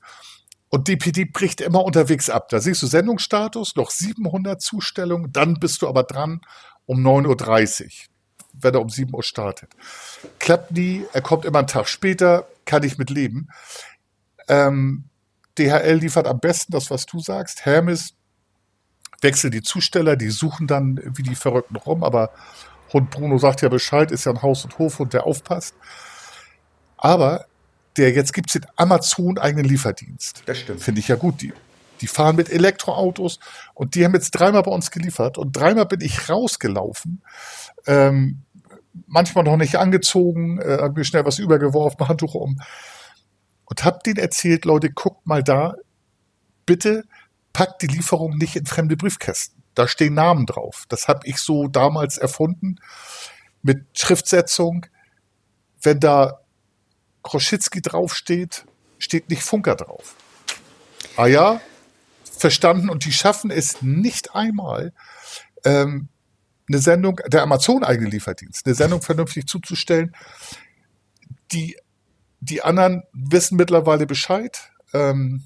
Und DPD bricht immer unterwegs ab. Da siehst du Sendungsstatus, noch 700 Zustellungen, dann bist du aber dran um 9.30 Uhr, wenn er um 7 Uhr startet. Klappt nie, er kommt immer einen Tag später, kann ich mit leben. Ähm, DHL liefert am besten das, was du sagst. Hermes wechselt die Zusteller, die suchen dann wie die Verrückten rum, aber Hund Bruno sagt ja Bescheid, ist ja ein Haus- und Hofhund, der aufpasst. Aber der jetzt gibt's den Amazon eigenen Lieferdienst.
Das stimmt.
Finde ich ja gut. Die, die fahren mit Elektroautos und die haben jetzt dreimal bei uns geliefert und dreimal bin ich rausgelaufen. Ähm, manchmal noch nicht angezogen, äh, hab mir schnell was übergeworfen, Handtuch um und hab denen erzählt, Leute, guckt mal da, bitte packt die Lieferung nicht in fremde Briefkästen. Da stehen Namen drauf. Das habe ich so damals erfunden mit Schriftsetzung. Wenn da Kroschitzky draufsteht, steht nicht Funker drauf. Ah ja, verstanden. Und die schaffen es nicht einmal, ähm, eine Sendung, der Amazon eigene Lieferdienst, eine Sendung vernünftig zuzustellen. Die, die anderen wissen mittlerweile Bescheid. Ähm,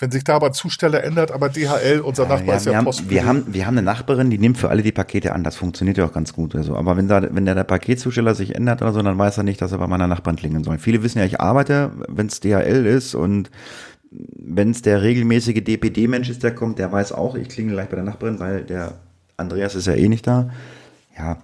wenn sich da aber Zusteller ändert, aber DHL, unser Nachbar
Ja,
ist
wir,
ja
haben,
Post.
wir, haben, wir haben eine Nachbarin, die nimmt für alle die Pakete an. Das funktioniert ja auch ganz gut. Also, aber wenn, da, wenn der, der Paketzusteller sich ändert oder so, dann weiß er nicht, dass er bei meiner Nachbarn klingeln soll. Viele wissen ja, ich arbeite, wenn es DHL ist und wenn es der regelmäßige DPD-Mensch ist, der kommt, der weiß auch, ich klingel gleich bei der Nachbarin, weil der Andreas ist ja eh nicht da. Ja.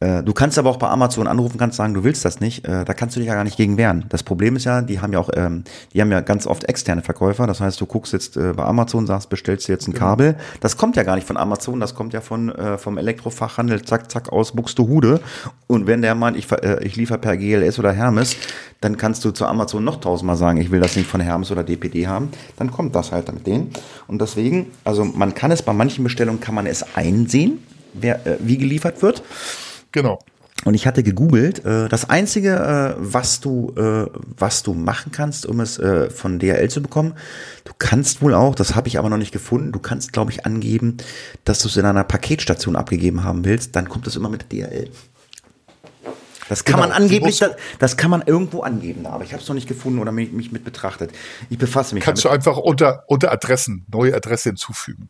Äh, Du kannst aber auch bei Amazon anrufen, kannst sagen, du willst das nicht. Äh, Da kannst du dich ja gar nicht gegen wehren. Das Problem ist ja, die haben ja auch, ähm, die haben ja ganz oft externe Verkäufer. Das heißt, du guckst jetzt äh, bei Amazon, sagst, bestellst du jetzt ein Kabel. Das kommt ja gar nicht von Amazon, das kommt ja von vom Elektrofachhandel, zack, zack, aus Buxtehude. Und wenn der meint, ich, ich liefere per GLS oder Hermes, dann kannst du zu Amazon noch tausendmal sagen, ich will das nicht von Hermes oder DPD haben. Dann kommt das halt mit denen. Und deswegen, also man kann es bei manchen Bestellungen, kann man es einsehen, wer, wie geliefert wird.
Genau.
Und ich hatte gegoogelt, äh, das einzige, äh, was du, äh, was du machen kannst, um es äh, von DHL zu bekommen, du kannst wohl auch, das habe ich aber noch nicht gefunden, du kannst, glaube ich, angeben, dass du es in einer Paketstation abgegeben haben willst, dann kommt es immer mit DHL. Das kann
Genau,
man angeblich,
du
das, das kann man irgendwo angeben, aber ich habe es noch nicht gefunden oder mich, mich mit betrachtet. Ich befasse mich
Kannst du
damit.
einfach unter, unter Adressen, neue Adresse hinzufügen.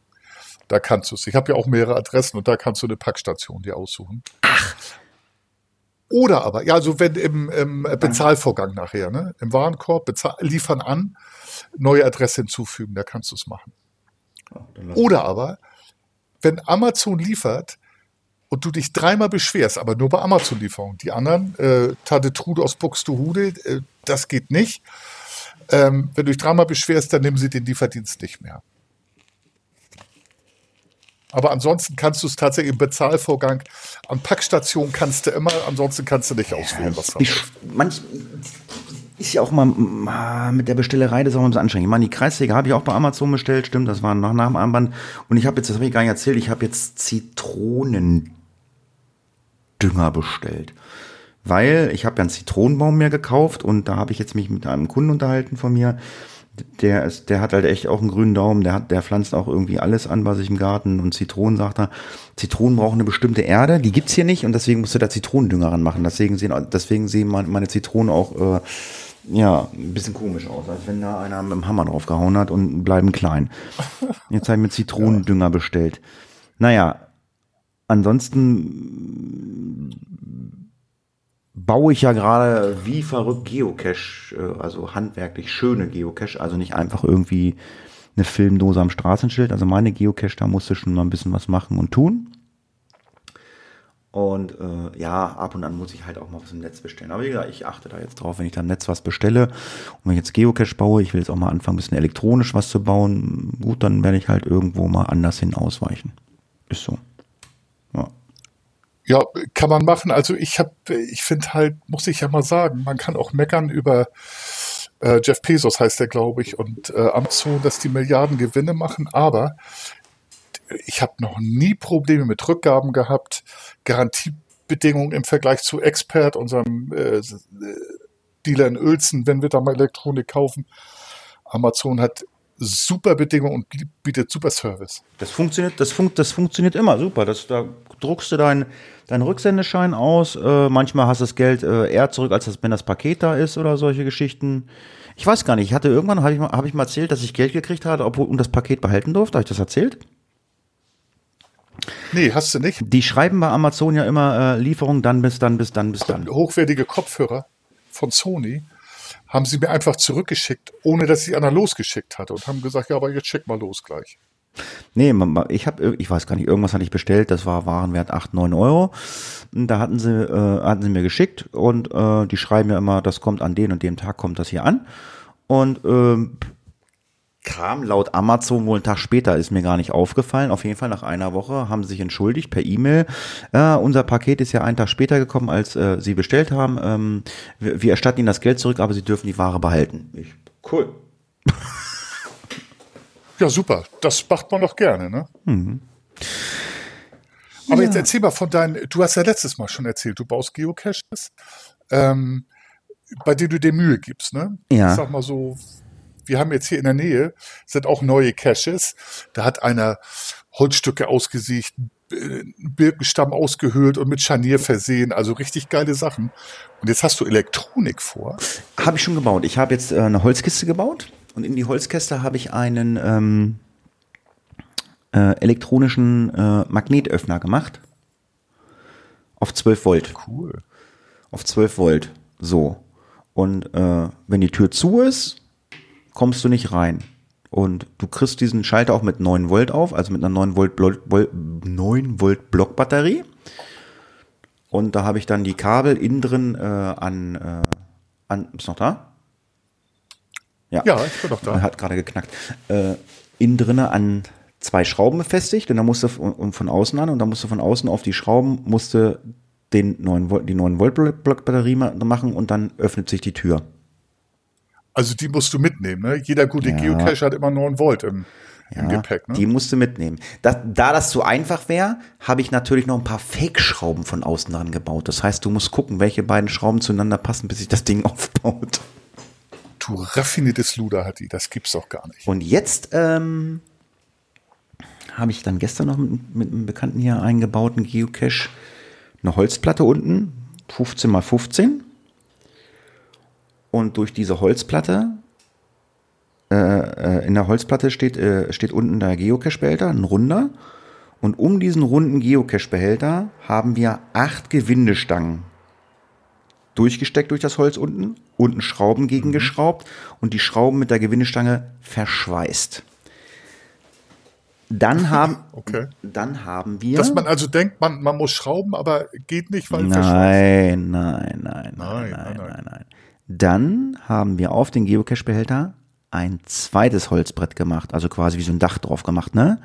Da kannst du es. Ich habe ja auch mehrere Adressen und da kannst du eine Packstation dir aussuchen. Oder aber, ja, also wenn im, im Bezahlvorgang nachher, ne? Im Warenkorb bezahl, liefern an, neue Adresse hinzufügen, da kannst du es machen. Oder aber, wenn Amazon liefert und du dich dreimal beschwerst, aber nur bei Amazon-Lieferung, die anderen, äh, Tade Trude aus Buxtehude, äh, das geht nicht. Ähm, wenn du dich dreimal beschwerst, dann nehmen sie den Lieferdienst nicht mehr. Aber ansonsten kannst du es tatsächlich im Bezahlvorgang an Packstation kannst du immer, ansonsten kannst du nicht auswählen, was
da ich, manch, ist ja auch mal mit der Bestellerei das ist auch mal bisschen anstrengend. Ich meine, die Kreissäge habe ich auch bei Amazon bestellt, stimmt, das war noch nach dem Armband. Und ich habe jetzt, das habe ich gar nicht erzählt, ich habe jetzt Zitronendünger bestellt. Weil ich habe ja einen Zitronenbaum mehr gekauft und da habe ich jetzt mich mit einem Kunden unterhalten von mir, der ist, der hat halt echt auch einen grünen Daumen, der hat, der pflanzt auch irgendwie alles an bei sich im Garten und Zitronen, sagt er. Zitronen brauchen eine bestimmte Erde, die gibt's hier nicht und deswegen musst du da Zitronendünger ranmachen. Deswegen sehen, deswegen sehen meine Zitronen auch, äh, ja, ein bisschen komisch aus, als wenn da einer mit dem Hammer drauf gehauen hat und bleiben klein. Jetzt habe ich mir Zitronendünger bestellt. Naja, ansonsten baue ich ja gerade wie verrückt Geocache, äh, also handwerklich schöne Geocache, also nicht einfach irgendwie eine Filmdose am Straßenschild. Also meine Geocache, da musste schon mal ein bisschen was machen und tun. Und äh, ja, ab und an muss ich halt auch mal was im Netz bestellen. Aber wie gesagt, ich achte da jetzt drauf, wenn ich da im Netz was bestelle und wenn ich jetzt Geocache baue, ich will jetzt auch mal anfangen, ein bisschen elektronisch was zu bauen, gut, dann werde ich halt irgendwo mal anders hin ausweichen. Ist so.
Ja. Kann man machen. Also ich habe, ich finde halt, muss ich ja mal sagen, man kann auch meckern über äh, Jeff Bezos heißt der, glaube ich, und äh, Amazon, dass die Milliarden Gewinne machen, aber ich habe noch nie Probleme mit Rückgaben gehabt, Garantiebedingungen im Vergleich zu Expert, unserem äh, Dealer in Uelzen, wenn wir da mal Elektronik kaufen. Amazon hat super Bedingungen und bietet super Service.
Das funktioniert, das, fun das funktioniert immer super. Das, da druckst du deinen dein Rücksendeschein aus. Äh, manchmal hast du das Geld äh, eher zurück, als das, wenn das Paket da ist oder solche Geschichten. Ich weiß gar nicht. Ich hatte irgendwann, habe ich, mal, hab ich mal erzählt, dass ich Geld gekriegt hatte, obwohl und das Paket behalten durfte. Habe ich das erzählt?
Nee, hast du nicht.
Die schreiben bei Amazon ja immer äh, Lieferung dann bis dann, bis dann, bis dann.
Hochwertige Kopfhörer von Sony haben sie mir einfach zurückgeschickt, ohne dass ich einer losgeschickt hatte und haben gesagt, ja, aber jetzt schick mal los gleich.
Nee, ich habe, ich weiß gar nicht, irgendwas hatte ich bestellt, das war Warenwert 8, 9 Euro. Da hatten sie, äh, hatten sie mir geschickt und äh, die schreiben ja immer, das kommt an den und dem Tag kommt das hier an. Und äh, kam laut Amazon wohl einen Tag später, ist mir gar nicht aufgefallen. Auf jeden Fall nach einer Woche haben sie sich entschuldigt per E-Mail. Äh, unser Paket ist ja einen Tag später gekommen, als äh, sie bestellt haben. Ähm, wir, wir, erstatten ihnen das Geld zurück, aber sie dürfen die Ware behalten. Ich, cool.
ja, super. Das macht man doch gerne, ne? Mhm. Aber ja. jetzt erzähl mal von deinen, du hast ja letztes Mal schon erzählt, du baust Geocaches, ähm, bei denen du dir Mühe gibst, ne?
Ja. Ich
sag mal so, wir haben jetzt hier in der Nähe, sind auch neue Caches. Da hat einer Holzstücke ausgesiegt, Birkenstamm ausgehöhlt und mit Scharnier versehen. Also richtig geile Sachen. Und jetzt hast du Elektronik vor.
Habe ich schon gebaut. Ich habe jetzt äh, eine Holzkiste gebaut und in die Holzkiste habe ich einen ähm, äh, elektronischen äh, Magnetöffner gemacht. Auf 12 Volt.
Cool.
Auf 12 Volt. So. Und äh, wenn die Tür zu ist, kommst du nicht rein. Und du kriegst diesen Schalter auch mit 9 Volt auf, also mit einer 9 Volt, Blo 9 Volt Blockbatterie. Und da habe ich dann die Kabel innen drin äh, an, äh, an, ist noch da?
Ja, ja ich bin noch da.
Hat gerade geknackt. Äh, innen drinne an zwei Schrauben befestigt und dann musst du von, von außen an und dann musst du von außen auf die Schrauben musste den 9 Volt, die 9 Volt Blockbatterie machen und dann öffnet sich die Tür.
Also die musst du mitnehmen. Ne? Jeder gute ja. Geocache hat immer 9 Volt im, ja, im Gepäck. Ne?
Die musst du mitnehmen. Da, da das so einfach wäre, habe ich natürlich noch ein paar Fake-Schrauben von außen dran gebaut. Das heißt, du musst gucken, welche beiden Schrauben zueinander passen, bis sich das Ding aufbaut.
Du raffiniertes Luder hat die, das gibt's doch gar nicht.
Und jetzt ähm, habe ich dann gestern noch mit, mit einem Bekannten hier eingebauten Geocache eine Holzplatte unten, 15 mal 15 und durch diese Holzplatte, äh, äh, in der Holzplatte steht, äh, steht unten der Geocache-Behälter, ein runder. Und um diesen runden Geocache-Behälter haben wir acht Gewindestangen durchgesteckt durch das Holz unten, unten Schrauben gegengeschraubt und die Schrauben mit der Gewindestange verschweißt. Dann haben,
Okay.
dann haben wir.
Dass man also denkt, man, man muss schrauben, aber geht nicht, weil verschweißt.
nein, nein, nein, nein,
Nein,
nein,
nein,
nein,
nein.
Dann haben wir auf den Geocache-Behälter ein zweites Holzbrett gemacht, also quasi wie so ein Dach drauf gemacht, ne?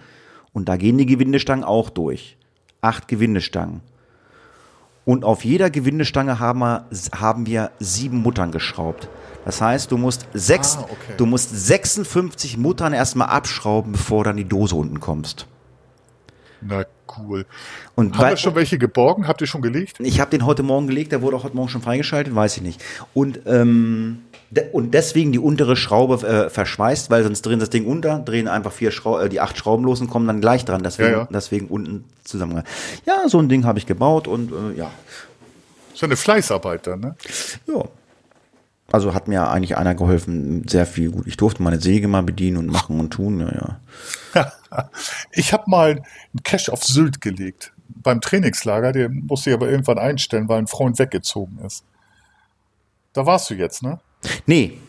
Und da gehen die Gewindestangen auch durch. Acht Gewindestangen. Und auf jeder Gewindestange haben wir, haben wir sieben Muttern geschraubt. Das heißt, du musst, sechs,
Ah, okay.
du musst 56 Muttern erstmal abschrauben, bevor du an die Dose unten kommst.
Na cool.
Und
Haben wir schon welche geborgen? Habt ihr schon gelegt?
Ich habe den heute Morgen gelegt, der wurde auch heute Morgen schon freigeschaltet, weiß ich nicht. Und, ähm, de und deswegen die untere Schraube äh, verschweißt, weil sonst drehen das Ding unter, drehen einfach vier Schrau äh, die acht Schrauben los und kommen dann gleich dran. Deswegen,
Ja, ja.
deswegen unten zusammen. Ja, so ein Ding habe ich gebaut und äh, ja.
So eine Fleißarbeit dann, ne?
ja. Also hat mir eigentlich einer geholfen, sehr viel gut. Ich durfte meine Säge mal bedienen und machen und tun, ja, ja.
Ich habe mal einen Cash auf Sylt gelegt. Beim Trainingslager, den musste ich aber irgendwann einstellen, weil ein Freund weggezogen ist. Da warst du jetzt, ne?
Nee.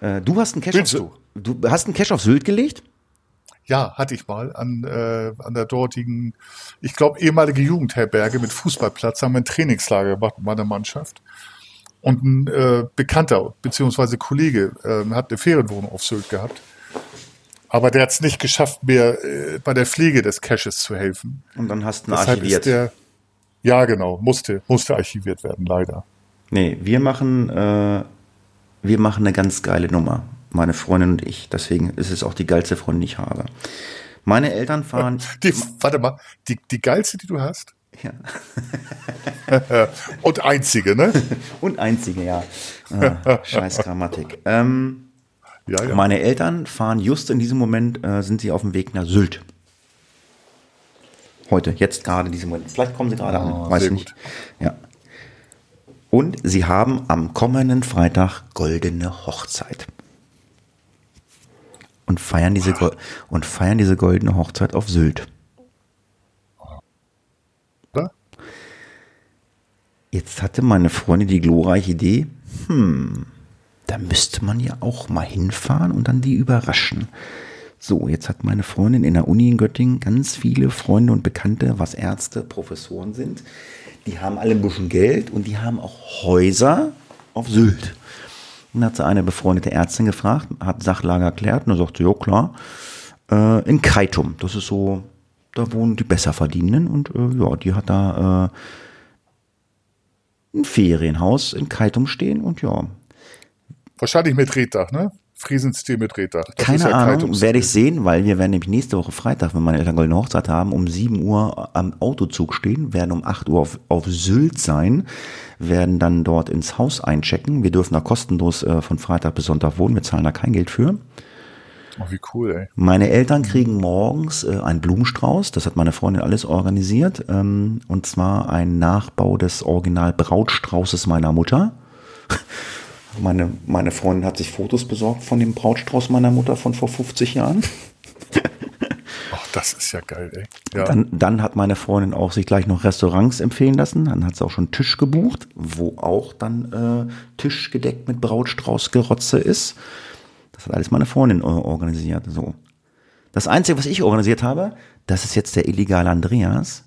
Äh, du hast einen Cash
Willst
auf Sylt. Du hast einen Cash auf Sylt gelegt?
Ja, hatte ich mal an, äh, an der dortigen, ich glaube, ehemalige Jugendherberge mit Fußballplatz, haben wir ein Trainingslager gemacht mit meiner Mannschaft. Und ein äh, Bekannter, beziehungsweise Kollege, äh, hat eine Ferienwohnung auf Sylt gehabt. Aber der hat es nicht geschafft, mir äh, bei der Pflege des Caches zu helfen.
Und dann hast du ihn
Deshalb
archiviert.
der, ja genau, musste, musste archiviert werden, leider.
Nee, wir machen, äh, wir machen eine ganz geile Nummer. Meine Freundin und ich. Deswegen ist es auch die geilste Freundin, die ich habe. Meine Eltern fahren.
Die, warte mal, die, die geilste, die du hast?
Ja,
Und einzige, ne?
und einzige, ja. Ah, scheiß Grammatik. Ähm,
Ja, ja.
Meine Eltern fahren just in diesem Moment, äh, sind sie auf dem Weg nach Sylt. Heute, jetzt gerade in diesem Moment. Vielleicht kommen sie gerade
Ah,
an, weiß
sehr
ich nicht. Ja. Und sie haben am kommenden Freitag goldene Hochzeit. Und feiern diese, Go- und feiern diese goldene Hochzeit auf Sylt. Jetzt hatte meine Freundin die glorreiche Idee, hm, da müsste man ja auch mal hinfahren und dann die überraschen. So, jetzt hat meine Freundin in der Uni in Göttingen ganz viele Freunde und Bekannte, was Ärzte, Professoren sind. Die haben alle ein bisschen Geld und die haben auch Häuser auf Sylt. Dann hat sie eine befreundete Ärztin gefragt, hat Sachlage erklärt und dann sagte, ja klar, äh, in Kaitum. Das ist so, da wohnen die Besserverdienenden und äh, ja, die hat da äh, ein Ferienhaus in Kaitum stehen und ja,
Wahrscheinlich mit Reddach, ne? Friesenstil mit Reddach.
Keine
ja
Ahnung, werde ich sehen, weil wir werden nämlich nächste Woche Freitag, wenn meine Eltern goldene Hochzeit haben, um 7 Uhr am Autozug stehen, werden um 8 Uhr auf, auf Sylt sein, werden dann dort ins Haus einchecken. Wir dürfen da kostenlos äh, von Freitag bis Sonntag wohnen, wir zahlen da kein Geld für.
Oh, wie cool, ey.
Meine Eltern kriegen morgens äh, einen Blumenstrauß, das hat meine Freundin alles organisiert, ähm, und zwar ein Nachbau des Original Brautstraußes meiner Mutter. Meine, meine Freundin hat sich Fotos besorgt von dem Brautstrauß meiner Mutter von vor 50 Jahren.
Ach, das ist ja geil, ey. Ja.
Dann, dann hat meine Freundin auch sich gleich noch Restaurants empfehlen lassen. Dann hat sie auch schon Tisch gebucht, wo auch dann äh, Tisch gedeckt mit Brautstraußgerotze ist. Das hat alles meine Freundin organisiert. So. Das Einzige, was ich organisiert habe, das ist jetzt der illegale Andreas.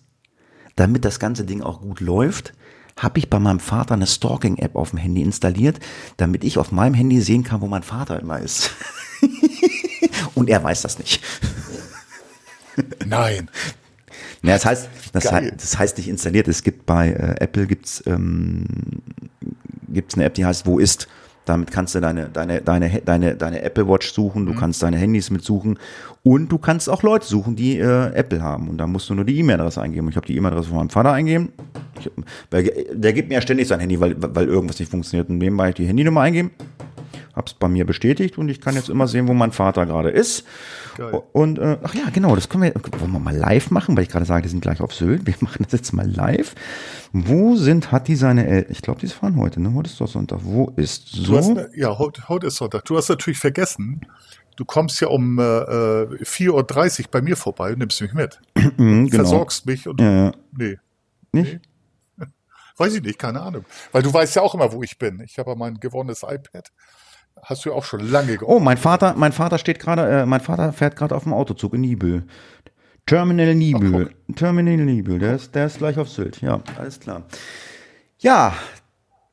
Damit das ganze Ding auch gut läuft, habe ich bei meinem Vater eine Stalking-App auf dem Handy installiert, damit ich auf meinem Handy sehen kann, wo mein Vater immer ist. Und er weiß das nicht.
Nein.
Ja, das heißt, das, heißt, das heißt nicht installiert. Es gibt bei äh, Apple gibt's ähm, gibt's eine App, die heißt Wo ist. Damit kannst du deine deine deine deine deine Apple Watch suchen. Du kannst deine Handys mitsuchen und du kannst auch Leute suchen, die äh, Apple haben. Und da musst du nur die E-Mail-Adresse eingeben. Ich habe die E-Mail-Adresse von meinem Vater eingeben. Ich, weil, der gibt mir ja ständig sein Handy, weil weil irgendwas nicht funktioniert. Und nebenbei die Handynummer eingeben. Hab's bei mir bestätigt und ich kann jetzt immer sehen, wo mein Vater gerade ist.
Geil.
Und äh, ach ja, genau, das können wir, wollen wir mal live machen, weil ich gerade sage, die sind gleich auf Sylt. Wir machen das jetzt mal live. Wo sind Hatti seine Eltern? Ich glaube, die fahren heute, ne? Heute ist doch Sonntag. Wo ist
Du hast,
so?
ne- ja, heute, heute ist Sonntag. Du hast natürlich vergessen, du kommst ja um äh, äh, 4.30 Uhr bei mir vorbei und nimmst mich mit.
Mhm, genau.
Versorgst mich und.
Ja, ja.
Nee.
Nicht?
Weiß ich nicht, keine Ahnung. Weil du weißt ja auch immer, wo ich bin. Ich habe ja mein gewonnenes iPad. Hast du ja auch schon lange
geordnet. Oh, mein Vater, mein Vater steht gerade, äh, mein Vater fährt gerade auf dem Autozug in Nibel. Terminal Nibel. Terminal Nibel, der ist, der ist gleich auf Sylt. Ja, alles klar. Ja,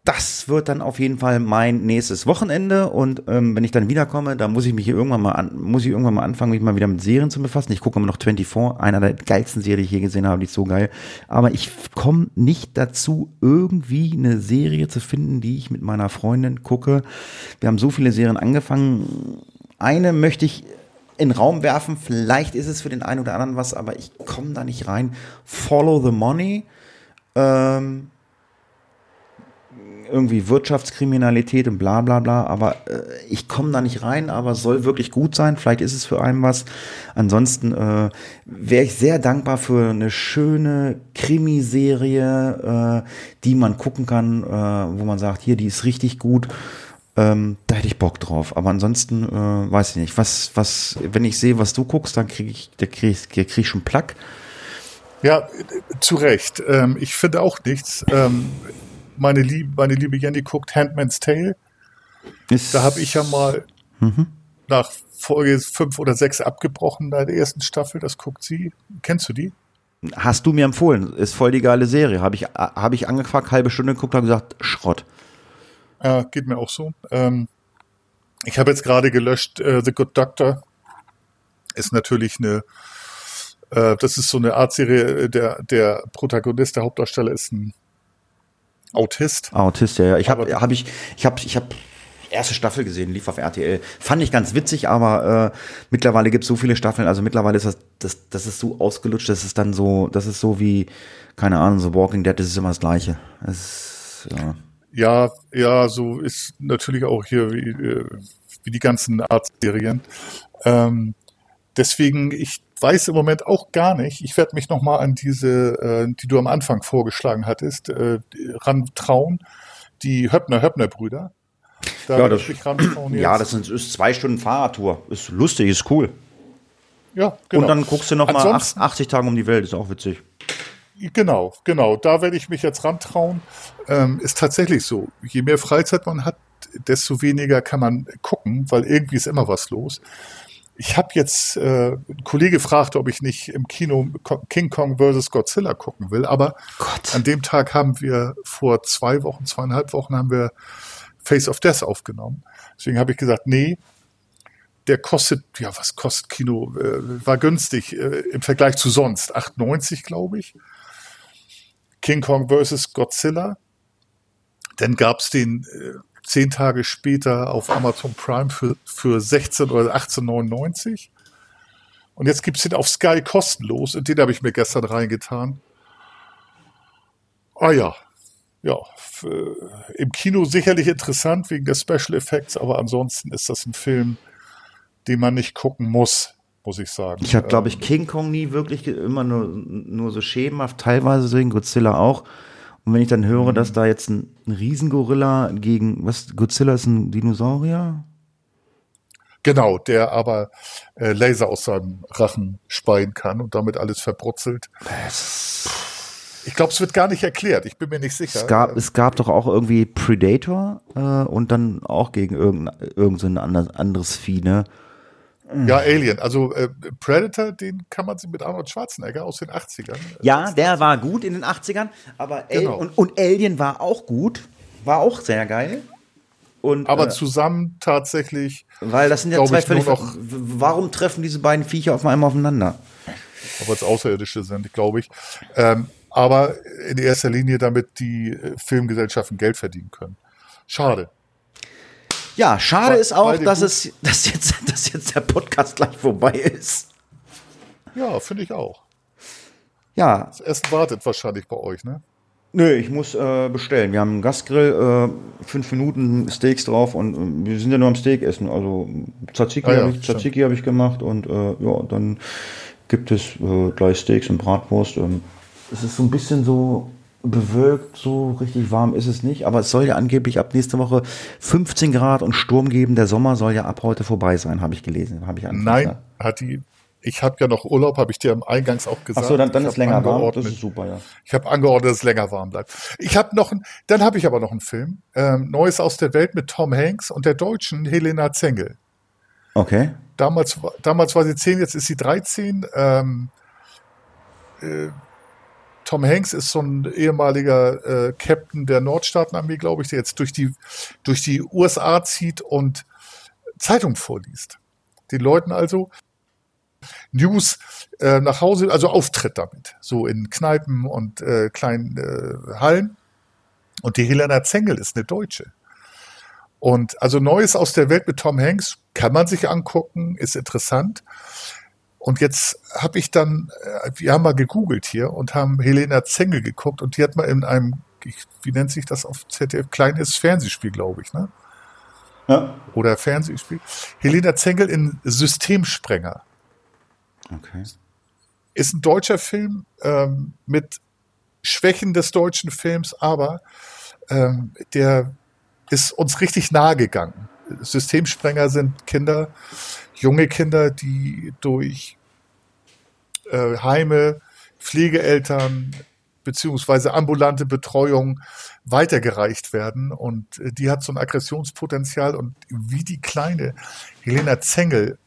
das wird dann auf jeden Fall mein nächstes Wochenende und ähm, wenn ich dann wiederkomme, dann muss ich mich irgendwann mal an, muss ich irgendwann mal anfangen, mich mal wieder mit Serien zu befassen. Ich gucke immer noch 24, einer der geilsten Serien, die ich je gesehen habe, die ist so geil. Aber ich komme nicht dazu, irgendwie eine Serie zu finden, die ich mit meiner Freundin gucke. Wir haben so viele Serien angefangen. Eine möchte ich in den Raum werfen. Vielleicht ist es für den einen oder anderen was, aber ich komme da nicht rein. Follow the Money. Ähm, irgendwie Wirtschaftskriminalität und bla bla bla, aber äh, ich komme da nicht rein, aber soll wirklich gut sein. Vielleicht ist es für einen was. Ansonsten äh, wäre ich sehr dankbar für eine schöne Krimiserie, äh, die man gucken kann, äh, wo man sagt, hier, die ist richtig gut. Ähm, da hätte ich Bock drauf. Aber ansonsten äh, weiß ich nicht. Was, was, wenn ich sehe, was du guckst, dann kriege ich, da kriege ich, krieg ich schon Plack.
Ja, zu Recht. Ähm, ich finde auch nichts. Ähm, meine liebe, meine liebe Jenny guckt Handman's Tale. Ist da habe ich ja mal mhm. nach Folge fünf oder sechs abgebrochen bei der ersten Staffel. Das guckt sie. Kennst du die?
Hast du mir empfohlen. Ist voll die geile Serie. Habe ich, hab ich angefragt, halbe Stunde geguckt, habe gesagt, Schrott.
Ja, geht mir auch so. Ähm, ich habe jetzt gerade gelöscht, äh, The Good Doctor. Ist natürlich eine, äh, das ist so eine Art Serie, der, der Protagonist, der Hauptdarsteller ist ein Autist.
Autist, ja, ja. Ich habe hab ich, ich habe, ich habe erste Staffel gesehen, lief auf RTL. Fand ich ganz witzig, aber äh, mittlerweile gibt es so viele Staffeln, also mittlerweile ist das, das, das ist so ausgelutscht, das ist dann so, das ist so wie, keine Ahnung, so Walking Dead, das ist immer das Gleiche. Das
ist, ja. ja, ja, so ist natürlich auch hier wie, äh, wie die ganzen Arztserien. Ähm, deswegen, ich weiß im Moment auch gar nicht. Ich werde mich nochmal an diese, äh, die du am Anfang vorgeschlagen hattest, äh, rantrauen. Die Höppner-Höppner-Brüder.
Da ja, das, ja, das ist, ist zwei Stunden Fahrradtour. Ist lustig, ist cool.
Ja,
genau. Und dann guckst du noch mal 80 Tage um die Welt, ist auch witzig.
Genau, genau. Da werde ich mich jetzt rantrauen. Ähm, ist tatsächlich so. Je mehr Freizeit man hat, desto weniger kann man gucken, weil irgendwie ist immer was los. Ich habe jetzt, äh, ein Kollege fragte, ob ich nicht im Kino King Kong vs. Godzilla gucken will, aber Gott. an dem Tag haben wir vor zwei Wochen, zweieinhalb Wochen haben wir Face of Death aufgenommen. Deswegen habe ich gesagt, nee, der kostet, ja, was kostet Kino? Äh, war günstig äh, im Vergleich zu sonst. 8,90 glaube ich. King Kong vs. Godzilla. Dann gab es den äh, zehn Tage später auf Amazon Prime für, für 16 oder 18,99. Und jetzt gibt es den auf Sky kostenlos und den habe ich mir gestern reingetan. Ah ja, ja, für, im Kino sicherlich interessant wegen der Special Effects, aber ansonsten ist das ein Film, den man nicht gucken muss, muss ich sagen.
Ich habe, glaube ich, ähm, King Kong nie wirklich immer nur, nur so schemenhaft, teilweise wegen Godzilla auch. Und wenn ich dann höre, dass da jetzt ein, ein Riesengorilla gegen, was, Godzilla ist ein Dinosaurier?
Genau, der aber äh, Laser aus seinem Rachen speien kann und damit alles verbrutzelt. Ich glaube, es wird gar nicht erklärt. Ich bin mir nicht sicher.
Es gab, es gab doch auch irgendwie Predator äh, und dann auch gegen irgendein, irgendein anderes Vieh, ne?
Ja, Alien. Also äh, Predator, den kann man sich mit Arnold Schwarzenegger aus den 80ern. Äh,
ja, der war gut in den 80ern, aber genau. und, und, Alien war auch gut, war auch sehr geil.
Und, aber äh, zusammen tatsächlich.
Weil das sind ja zwei völlig. Noch, warum treffen diese beiden Viecher auf einmal aufeinander?
Aber es Außerirdische sind, glaube ich. Ähm, aber in erster Linie, damit die äh, Filmgesellschaften Geld verdienen können. Schade.
Ja, schade weil, ist auch, dass es, dass jetzt, dass jetzt der Podcast gleich vorbei ist.
Ja, finde ich auch.
Ja.
Das Essen wartet wahrscheinlich bei euch, ne?
Nö, ich muss äh, bestellen. Wir haben einen Gasgrill, äh, fünf Minuten Steaks drauf und äh, wir sind ja nur am Steak essen. Also Tzatziki ah, ja, habe ich, Tzatziki hab ich gemacht und äh, ja, dann gibt es äh, gleich Steaks und Bratwurst. Es ist so ein bisschen so bewölkt, so richtig warm ist es nicht, aber es soll ja angeblich ab nächste Woche 15 Grad und Sturm geben. Der Sommer soll ja ab heute vorbei sein, habe ich gelesen. Hab ich
Nein, hat die Ich habe ja noch Urlaub, habe ich dir am Eingangs auch gesagt.
Ach so, dann, dann ist länger warm. Das ist super, ja.
Ich habe angeordnet, dass es länger warm bleibt. Ich habe noch, ein, dann habe ich aber noch einen Film, ähm, Neues aus der Welt mit Tom Hanks und der Deutschen Helena Zengel.
Okay.
Damals, war- damals war sie 10, jetzt ist sie 13. Ähm, äh, Tom Hanks ist so ein ehemaliger äh, Captain der Nordstaatenarmee, glaube ich, der jetzt durch die, durch die USA zieht und Zeitung vorliest. Den Leuten also News äh, nach Hause, also Auftritt damit, so in Kneipen und äh, kleinen äh, Hallen. Und die Helena Zengel ist eine Deutsche. Und also Neues aus der Welt mit Tom Hanks kann man sich angucken, ist interessant. Und jetzt habe ich dann, äh, wir haben mal gegoogelt hier und haben Helena Zengel geguckt und die hat mal in einem, wie nennt sich das auf ZDF, kleines Fernsehspiel, glaube ich, ne?
Ja.
Oder Fernsehspiel. Helena Zengel in Systemsprenger.
Okay.
ist ein deutscher Film ähm, mit Schwächen des deutschen Films, aber ähm, der ist uns richtig nahe gegangen. Systemsprenger sind Kinder, junge Kinder, die durch äh, Heime, Pflegeeltern beziehungsweise ambulante Betreuung weitergereicht werden. Und äh, die hat so ein Aggressionspotenzial. Und wie die kleine Helena Zengel,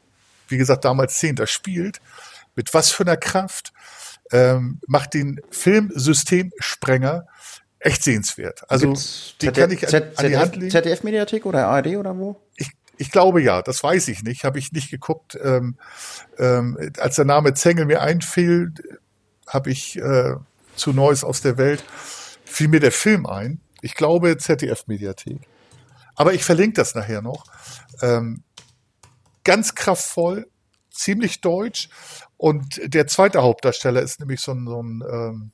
wie gesagt, damals Zehnter spielt, mit was für einer Kraft, ähm, macht den Film Systemsprenger echt sehenswert. Also
Gibt's
die
ZDF
kann ich an, an die Hand legen.
ZDF-Mediathek oder ARD oder wo?
Ich, ich glaube ja, das weiß ich nicht, habe ich nicht geguckt. Ähm, ähm, als der Name Zengel mir einfiel, habe ich äh, zu Neues aus der Welt, fiel mir der Film ein. Ich glaube ZDF-Mediathek. Aber ich verlinke das nachher noch. Ähm, ganz kraftvoll, ziemlich deutsch. Und der zweite Hauptdarsteller ist nämlich so ein, so ein ähm,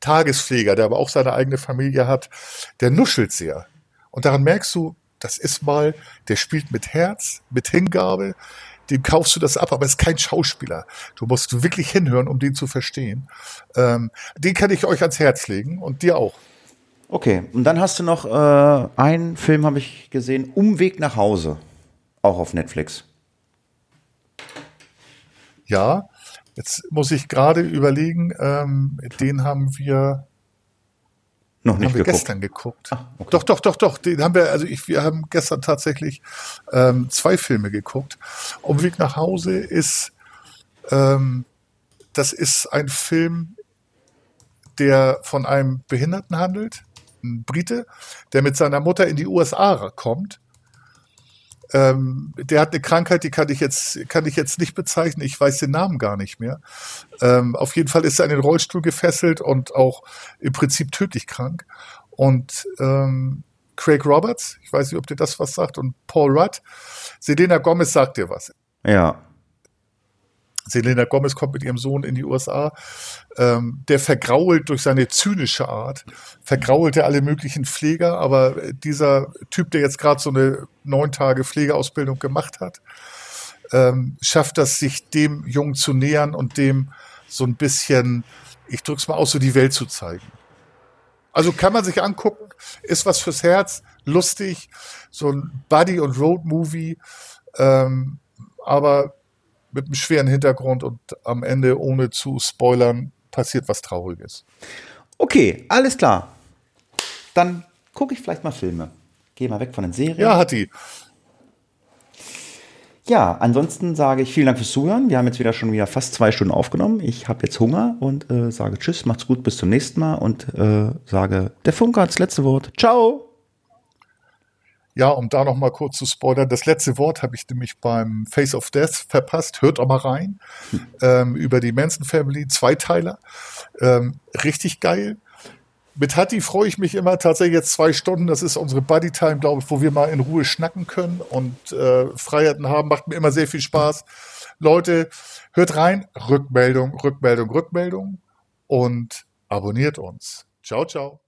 Tagespfleger, der aber auch seine eigene Familie hat. Der nuschelt sehr. Und daran merkst du, das ist mal, der spielt mit Herz, mit Hingabe, dem kaufst du das ab, aber ist kein Schauspieler. Du musst wirklich hinhören, um den zu verstehen. Ähm, den kann ich euch ans Herz legen und dir auch.
Okay, und dann hast du noch äh, einen Film, habe ich gesehen, Umweg nach Hause. Auch auf Netflix.
Ja, jetzt muss ich gerade überlegen, ähm, den haben wir,
Noch
haben
nicht
wir
geguckt.
gestern geguckt.
Ah, okay.
Doch, doch, doch, doch. Den haben wir, also ich, wir haben gestern tatsächlich ähm, zwei Filme geguckt. Umweg nach Hause ist, ähm, das ist ein Film, der von einem Behinderten handelt, ein Brite, der mit seiner Mutter in die USA kommt. Ähm, der hat eine Krankheit, die kann ich jetzt, kann ich jetzt nicht bezeichnen. Ich weiß den Namen gar nicht mehr. Ähm, auf jeden Fall ist er in den Rollstuhl gefesselt und auch im Prinzip tödlich krank. Und ähm, Craig Roberts, ich weiß nicht, ob dir das was sagt, und Paul Rudd. Selena Gomez sagt dir was.
Ja.
Selena Gomez kommt mit ihrem Sohn in die USA. Ähm, der vergrault durch seine zynische Art, vergrault er alle möglichen Pfleger, aber dieser Typ, der jetzt gerade so eine neun Tage Pflegeausbildung gemacht hat, ähm, schafft das, sich dem Jungen zu nähern und dem so ein bisschen, ich drück's mal aus, so die Welt zu zeigen. Also kann man sich angucken, ist was fürs Herz, lustig, so ein Buddy- und Road-Movie, ähm, aber mit einem schweren Hintergrund und am Ende, ohne zu spoilern, passiert was Trauriges.
Okay, alles klar. Dann gucke ich vielleicht mal Filme. Geh mal weg von den Serien.
Ja, hat die.
Ja, ansonsten sage ich vielen Dank fürs Zuhören. Wir haben jetzt wieder schon wieder fast zwei Stunden aufgenommen. Ich habe jetzt Hunger und äh, sage Tschüss, macht's gut, bis zum nächsten Mal und äh, sage, der Funker hat das letzte Wort. Ciao!
Ja, um da noch mal kurz zu spoilern, das letzte Wort habe ich nämlich beim Face of Death verpasst. Hört auch mal rein. Ähm, über die Manson Family, Zweiteiler. Ähm, richtig geil. Mit Hatti freue ich mich immer tatsächlich jetzt zwei Stunden. Das ist unsere Buddy Time, glaube ich, wo wir mal in Ruhe schnacken können und äh, Freiheiten haben. Macht mir immer sehr viel Spaß. Leute, hört rein. Rückmeldung, Rückmeldung, Rückmeldung und abonniert uns. Ciao, ciao.